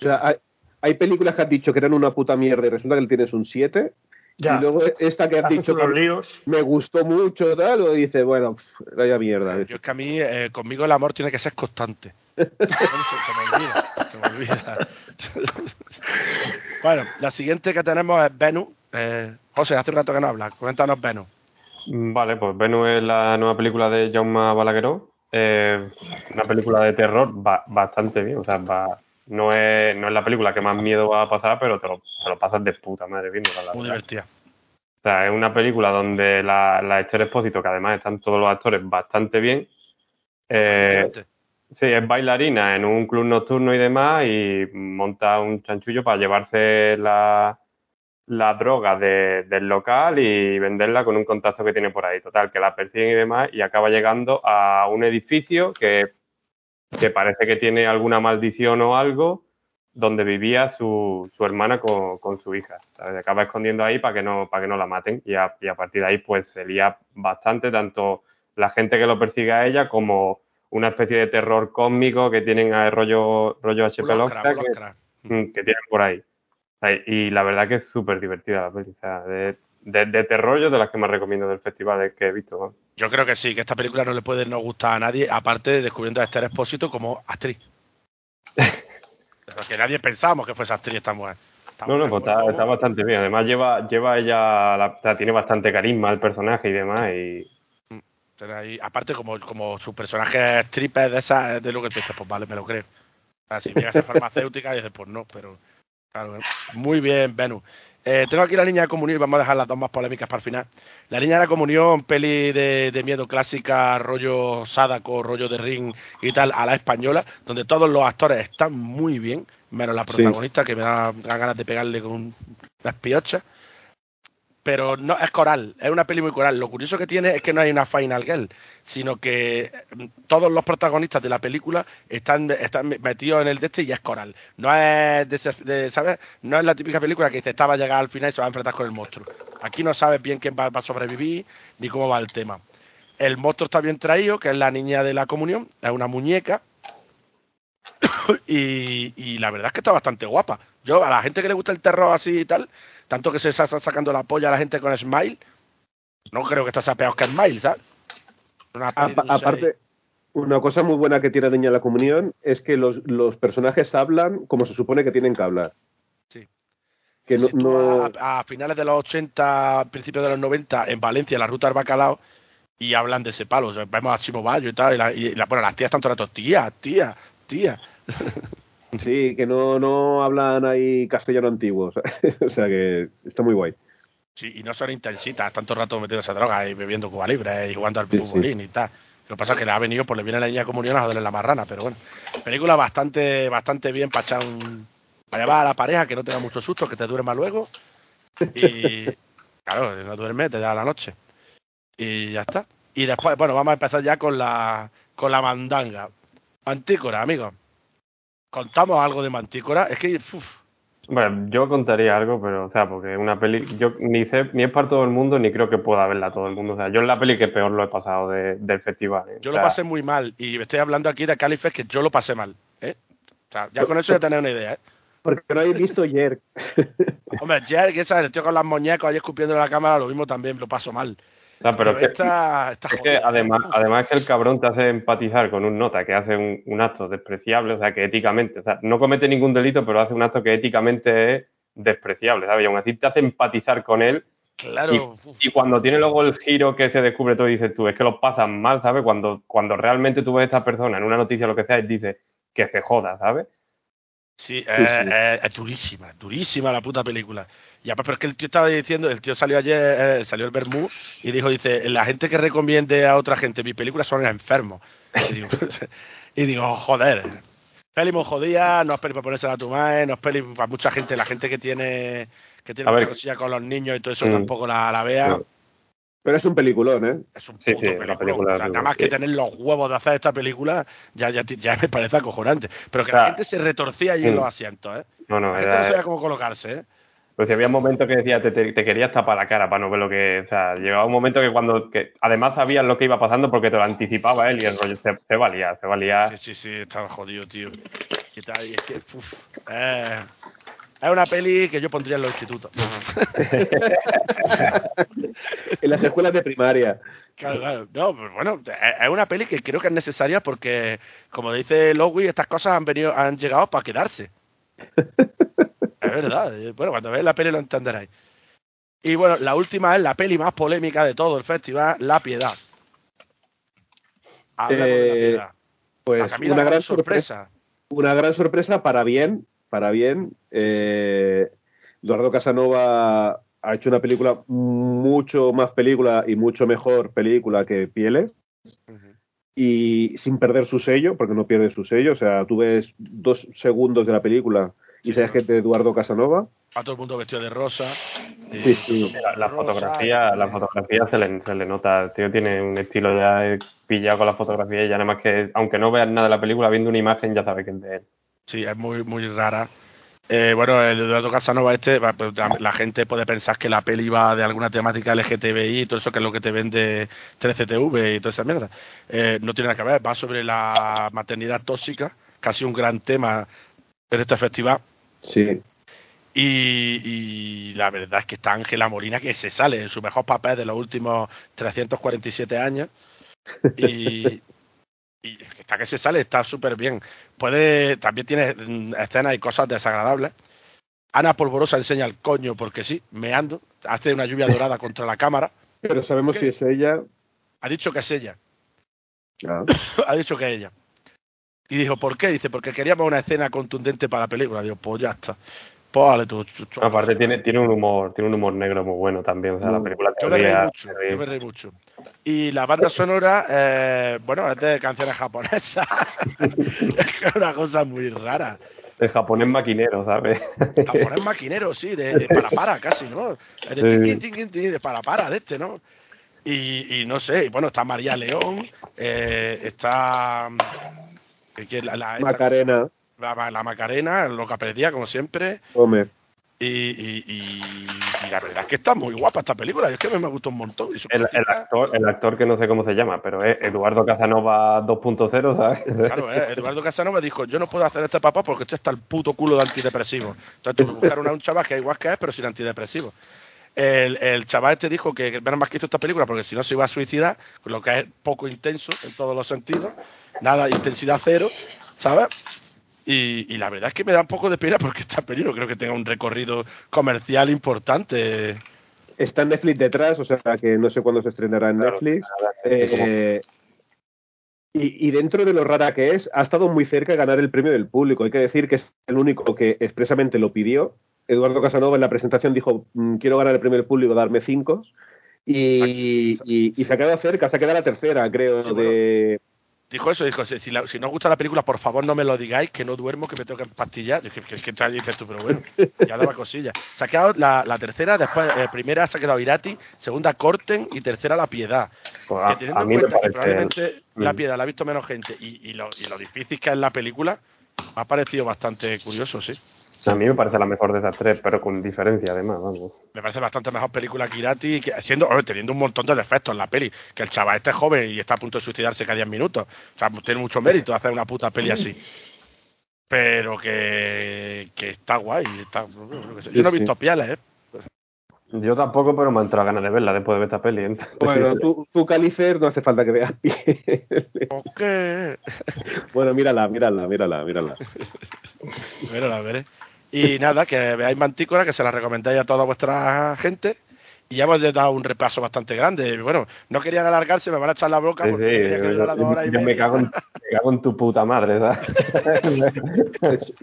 O sea, hay, hay películas que has dicho que eran una puta mierda y resulta que le tienes un 7. Ya, Y luego esta que has dicho que líos. me gustó mucho, tal, o dices, bueno, pff, vaya mierda. yo es que a mí, eh, conmigo el amor tiene que ser constante. se me olvida, se me olvida. bueno, la siguiente que tenemos es Venus. Eh, José, hace un rato que no hablas, coméntanos Venus. Mm, Vale, pues Venus es la nueva película de Jaume Balagueró. Eh, una película de terror ba- bastante bien. O sea, va- no, es, no es la película que más miedo va a pasar, pero te lo, te lo pasas de puta madre viéndola, la Muy divertida. O sea, es una película donde la, la Esther Expósito, que además están todos los actores bastante bien. Eh, sí, es bailarina en un club nocturno y demás y monta un chanchullo para llevarse la, la droga de- del local y venderla con un contacto que tiene por ahí. Total, que la persiguen y demás y acaba llegando a un edificio que, que parece que tiene alguna maldición o algo donde vivía su, su hermana con, con su hija. acaba escondiendo ahí para que no, para que no la maten y a, y a partir de ahí pues se lía bastante tanto la gente que lo persigue a ella como una especie de terror cósmico que tienen a rollo, rollo H.P. Lovecraft que- mm, que tienen por ahí. Y la verdad que es súper divertida la peli. O sea, de, de, de terror yo de las que más recomiendo del festival que he visto. ¿no? Yo creo que sí, que esta película no le puede no gustar a nadie, aparte de descubriendo a Esther Expósito como actriz. Porque nadie pensábamos que fuese actriz esta mujer. No, no, pues está, está bastante bien. Además lleva, lleva ella, la- tiene bastante carisma el personaje y demás. Y Pero ahí, aparte, como, como su personaje es stripper de esa, de lo que tú dices, pues vale, me lo creo. O sea, si llega a ser farmacéutica, dices, pues no, pero. Claro, muy bien, Venus. Eh, tengo aquí la niña de comunión y vamos a dejar las dos más polémicas para el final. La niña de la comunión, peli de, de miedo clásica, rollo Sadako, rollo de ring y tal, a la española, donde todos los actores están muy bien, menos la protagonista, que me da, da ganas de pegarle con unas piochas. Pero no es coral, es una peli muy coral. Lo curioso que tiene es que no hay una final girl, sino que mm, todos los protagonistas de la película están, están metidos en el de este y es coral. No es, de, de, ¿sabes? No es la típica película que te estaba a llegar al final y se va a enfrentar con el monstruo. Aquí no sabes bien quién va, va a sobrevivir ni cómo va el tema. El monstruo está bien traído, que es la niña de la comunión, es una muñeca. y la verdad es que está bastante guapa. Yo, a la gente que le gusta el terror así y tal, tanto que se está sacando la polla a la gente con Smile, no creo que está peor que Smile, ¿sabes? Una aparte, una cosa muy buena que tiene Niña la Comunión es que los, los personajes hablan como se supone que tienen que hablar. Sí. Que no, a, a finales de los 80, principios de los 90, en Valencia, en la ruta del bacalao, y hablan de ese palo. O sea, vemos a Chimo Bayo y tal, y, la, y la- bueno, las tías están todo el rato, tía, tía, tía. sí, que no, no hablan ahí castellano antiguo. o sea que está muy guay. Sí, y no son intensitas, tanto rato metidos a droga y bebiendo Cuba Libre y jugando al Sí, futbolín y tal. Lo que pasa es que le ha venido, pues le viene la niña comunión a joderle la marrana, pero bueno. Película bastante, bastante bien para echar un. para llevar a la pareja que no tenga mucho susto, que te duerma luego. Y. claro, no duerme, te da la noche. Y ya está. Y después, bueno, vamos a empezar ya con la. con la mandanga. Mantícora, amigos. Contamos algo de Mantícora. Es que. uf, Bueno, yo contaría algo, pero, o sea, porque una peli, yo ni sé, ni es para todo el mundo, ni creo que pueda verla todo el mundo. O sea, yo es la peli que peor lo he pasado de- del festival. ¿eh? Yo O lo sea, pasé muy mal y estoy hablando aquí de Califest que yo lo pasé mal. ¿eh? O sea, ya con eso ya tenéis una idea. ¿eh? Porque no habéis visto Jerk. Hombre, que sabes, el tío con las muñecas ahí escupiendo en la cámara, lo mismo también lo paso mal. O sea, pero es que, esta, esta es que jodida. además, además que el cabrón te hace empatizar con un nota que hace un, un acto despreciable, o sea, que éticamente, o sea, no comete ningún delito, pero hace un acto que éticamente es despreciable, ¿sabes? Y aún así te hace empatizar con él Claro, Y cuando tiene luego el giro que se descubre todo y dices tú, es que lo pasan mal, ¿sabes? Cuando, cuando realmente tú ves a esta persona en una noticia o lo que sea y dices que se joda, ¿sabes? Sí, es, es- es durísima, durísima la puta película. Y aparte, pero es que el tío estaba diciendo, el tío salió ayer, eh, salió el Bermú y dijo, dice, la gente que recomiende a otra gente mis películas son enfermos. Y digo, y digo, joder, peli muy jodida, no es peli para ponerse a tu madre, no es peli para mucha gente, la gente que tiene que tiene mucha con los niños y todo eso Mm. tampoco la, la vea. No. Pero es un peliculón, ¿eh? Es un Sí, puto sí, la peliculón. película O sea, es nada más que sí. tener los huevos de hacer esta película ya, ya, ya me parece acojonante. Pero que O sea, la gente se retorcía allí en los asientos, ¿eh? No, no, La gente no era, sabía cómo colocarse, ¿eh? Pues si había momentos que decía, te, te, te querías tapar la cara para no ver lo que. O sea, llegaba un momento que cuando. Que además sabías lo que iba pasando porque te lo anticipaba él y el rollo se, se valía, se valía. Sí, sí, sí, estaba jodido, tío. Y tal, y es que, uf, eh, es una peli que yo pondría en los institutos. En las escuelas de primaria. Claro, claro. No, pues bueno, es una peli que creo que es necesaria porque, como dice Lowy, estas cosas han venido, han llegado para quedarse. Es verdad. eh, Bueno, cuando veáis la peli lo entenderéis. Y bueno, la última es la peli más polémica de todo el festival, La Piedad. Hablemos de La Eh, Piedad. Pues una gran sorpresa. sorpresa. Una gran sorpresa para bien, para bien. Eh, Eduardo Casanova ha hecho una película mucho más película y mucho mejor película que Pieles. Y sin perder su sello, porque no pierde su sello. O sea, tú ves dos segundos de la película y Sí, sabes que es de Eduardo Casanova. A todo el mundo vestido de rosa. Sí, sí. el mundo La, la rosa, fotografía, la fotografía se le, se le nota. El tío tiene un estilo ya eh, pillado con la fotografía y ya nada más que, aunque no veas nada de la película, viendo una imagen ya sabes que es de él. Sí, es muy, muy rara. Eh, bueno, el Eduardo Casanova este, pues, la, gente puede pensar que la peli va de alguna temática LGTBI y todo eso que es lo que te vende 13TV y toda esa mierda. Eh, no tiene nada que ver, va sobre la maternidad tóxica, sido un gran tema en este festival. Sí. Y, y la verdad es que está Ángela Molina que se sale en su mejor papel de los últimos 347 años. Y, y está que se sale, está súper bien. Puede, también tiene mm, escenas y cosas desagradables. Ana Polvorosa enseña el coño porque sí, meando, hace una lluvia dorada contra la cámara. Pero sabemos ¿Qué? si es ella. Ha dicho que es ella, Ah, ha dicho que es ella. Y dijo, ¿por qué? Dice, porque queríamos una escena contundente para la película. Digo, pues ya está. Vale, tú, tú- tú- Aparte tiene, tiene un humor, tiene un humor negro muy bueno también. O sea, la Mm. película te Yo me reí mucho, yo me reí mucho. Y la banda sonora, eh, bueno, es de canciones japonesas. es una cosa muy rara. El japonés maquinero, ¿sabes? Japonés maquinero, sí, de, de para para casi, ¿no? De, Sí. de para para de este, ¿no? Y, y no sé, y bueno, está María León, eh, está ¿quién? la, la, esta- Macarena. La- la Macarena, loca perdida, como siempre. Hombre. Y, y, y- y la verdad es que está muy guapa esta película. Yo es que me, me gustó un montón. El, actor, el actor que no sé cómo se llama, pero es Eduardo Casanova 2.0, ¿sabes? Claro, eh, Eduardo Casanova dijo, yo no puedo hacer este papá porque esto está el puto culo de antidepresivo. Entonces tuve que buscar una- un chaval que es igual que es, pero sin antidepresivo. El, el chaval este dijo que menos más que hizo esta película porque si no se iba a suicidar, lo que es poco intenso en todos los sentidos. Nada, intensidad cero, ¿sabes? Y, y la verdad es que me da un poco de pena porque esta película creo que tenga un recorrido comercial importante. Está en Netflix detrás, o sea que no sé cuándo se estrenará en Netflix. Eh, y, y dentro de lo rara que es, ha estado muy cerca de ganar el premio del público. Hay que decir que es el único que expresamente lo pidió. Eduardo Casanova en la presentación dijo, "Mm, quiero ganar el premio del público, darme cinco. Y, y- y se ha quedado cerca, se ha quedado la tercera, creo, Sí, bueno. de... Dijo eso, dijo, si, la- si no os gusta la película, por favor no me lo digáis, que no duermo, que me tengo que empastillar. Que, que, que tal dices tú, pero bueno, ya daba cosilla. Se ha quedado la, la tercera, después, eh, primera se ha quedado Irati, segunda Corten y tercera La Piedad. Pues que a, teniendo a en mí me cuenta que probablemente La Mm. Piedad la ha visto menos gente y, y, lo, y lo difícil que es la película, me ha parecido bastante curioso, sí. A mí me parece la mejor de esas tres, pero con diferencia además, vamos. Me parece bastante mejor película que Irati, que, siendo, oye, teniendo un montón de defectos en la peli. Que el chaval este es joven y está a punto de suicidarse cada 10 minutos. O sea, tiene mucho mérito hacer una puta peli así. Pero que, que está guay. Está, yo no he visto pieles, ¿eh? Yo tampoco, pero me ha entrado ganas de verla después de ver esta peli. entonces- Bueno, tú, tú Califer, no hace falta que veas. ¿Por qué? bueno, mírala, mírala, mírala, mírala. Bueno, la veré. Y nada, que veáis Mantícora, que se la recomendáis a toda vuestra gente. Y ya hemos dado un repaso bastante grande. Bueno, no querían alargarse, me van a echar la boca Sí, porque quería que sí, dos horas y yo me cago en, cago en tu puta madre, ¿verdad?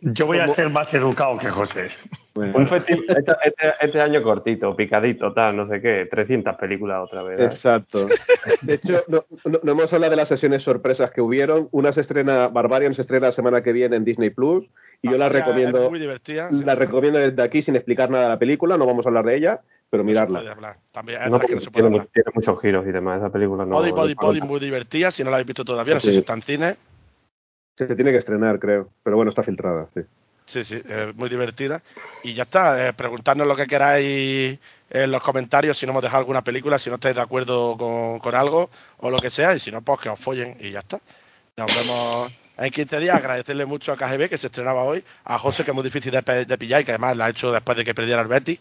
Yo voy a ser más educado que José. Un festi- este, este- este año cortito, picadito, tal, no sé qué, 300 películas otra vez. ¿verdad? Exacto. De hecho, no, no- no hemos hablado de las sesiones sorpresas que hubieron. Una se estrena, Barbarian se estrena la semana que viene en Disney Plus y yo la recomiendo, Es muy divertida. la recomiendo desde aquí sin explicar nada de la película. No vamos a hablar de ella, pero mirarla. hablar. También es No, verdad que porque no se puede tiene, muchos giros y demás, esa película no. Body, Body, Body, muy divertida. Si no la habéis visto todavía, no sé si está en cine. Se tiene que estrenar, creo. Pero bueno, está filtrada. Sí. Sí, sí, eh, muy divertida. Y ya está, eh, preguntadnos lo que queráis en los comentarios, si no hemos dejado alguna película, si no estáis de acuerdo con, con algo o lo que sea, y si no, pues que os follen y ya está. Nos vemos en 15 días. Agradecerle mucho a KGB que se estrenaba hoy, a José que es muy difícil de, pillar y que además la ha hecho después de que perdiera el Betis,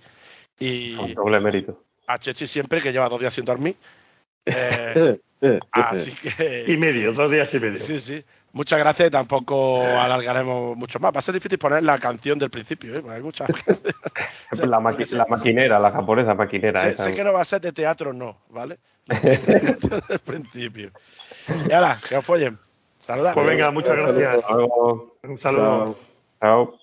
y Con doble mérito. a Chechi siempre que lleva dos días sin dormir. Eh, Eh, eh, así Y que... medio, dos días y medio. Sí, sí. Muchas gracias y tampoco alargaremos mucho más. Va a ser difícil poner la canción del principio, ¿eh? Porque hay muchas La, maqui- la maquinera, la japonesa maquinera. Sé, esa. sé que no va a ser de teatro, no, ¿vale? Desde el principio. Y ahora, que os follen. Saludad. Pues venga, muchas gracias. Un saludo. Chao.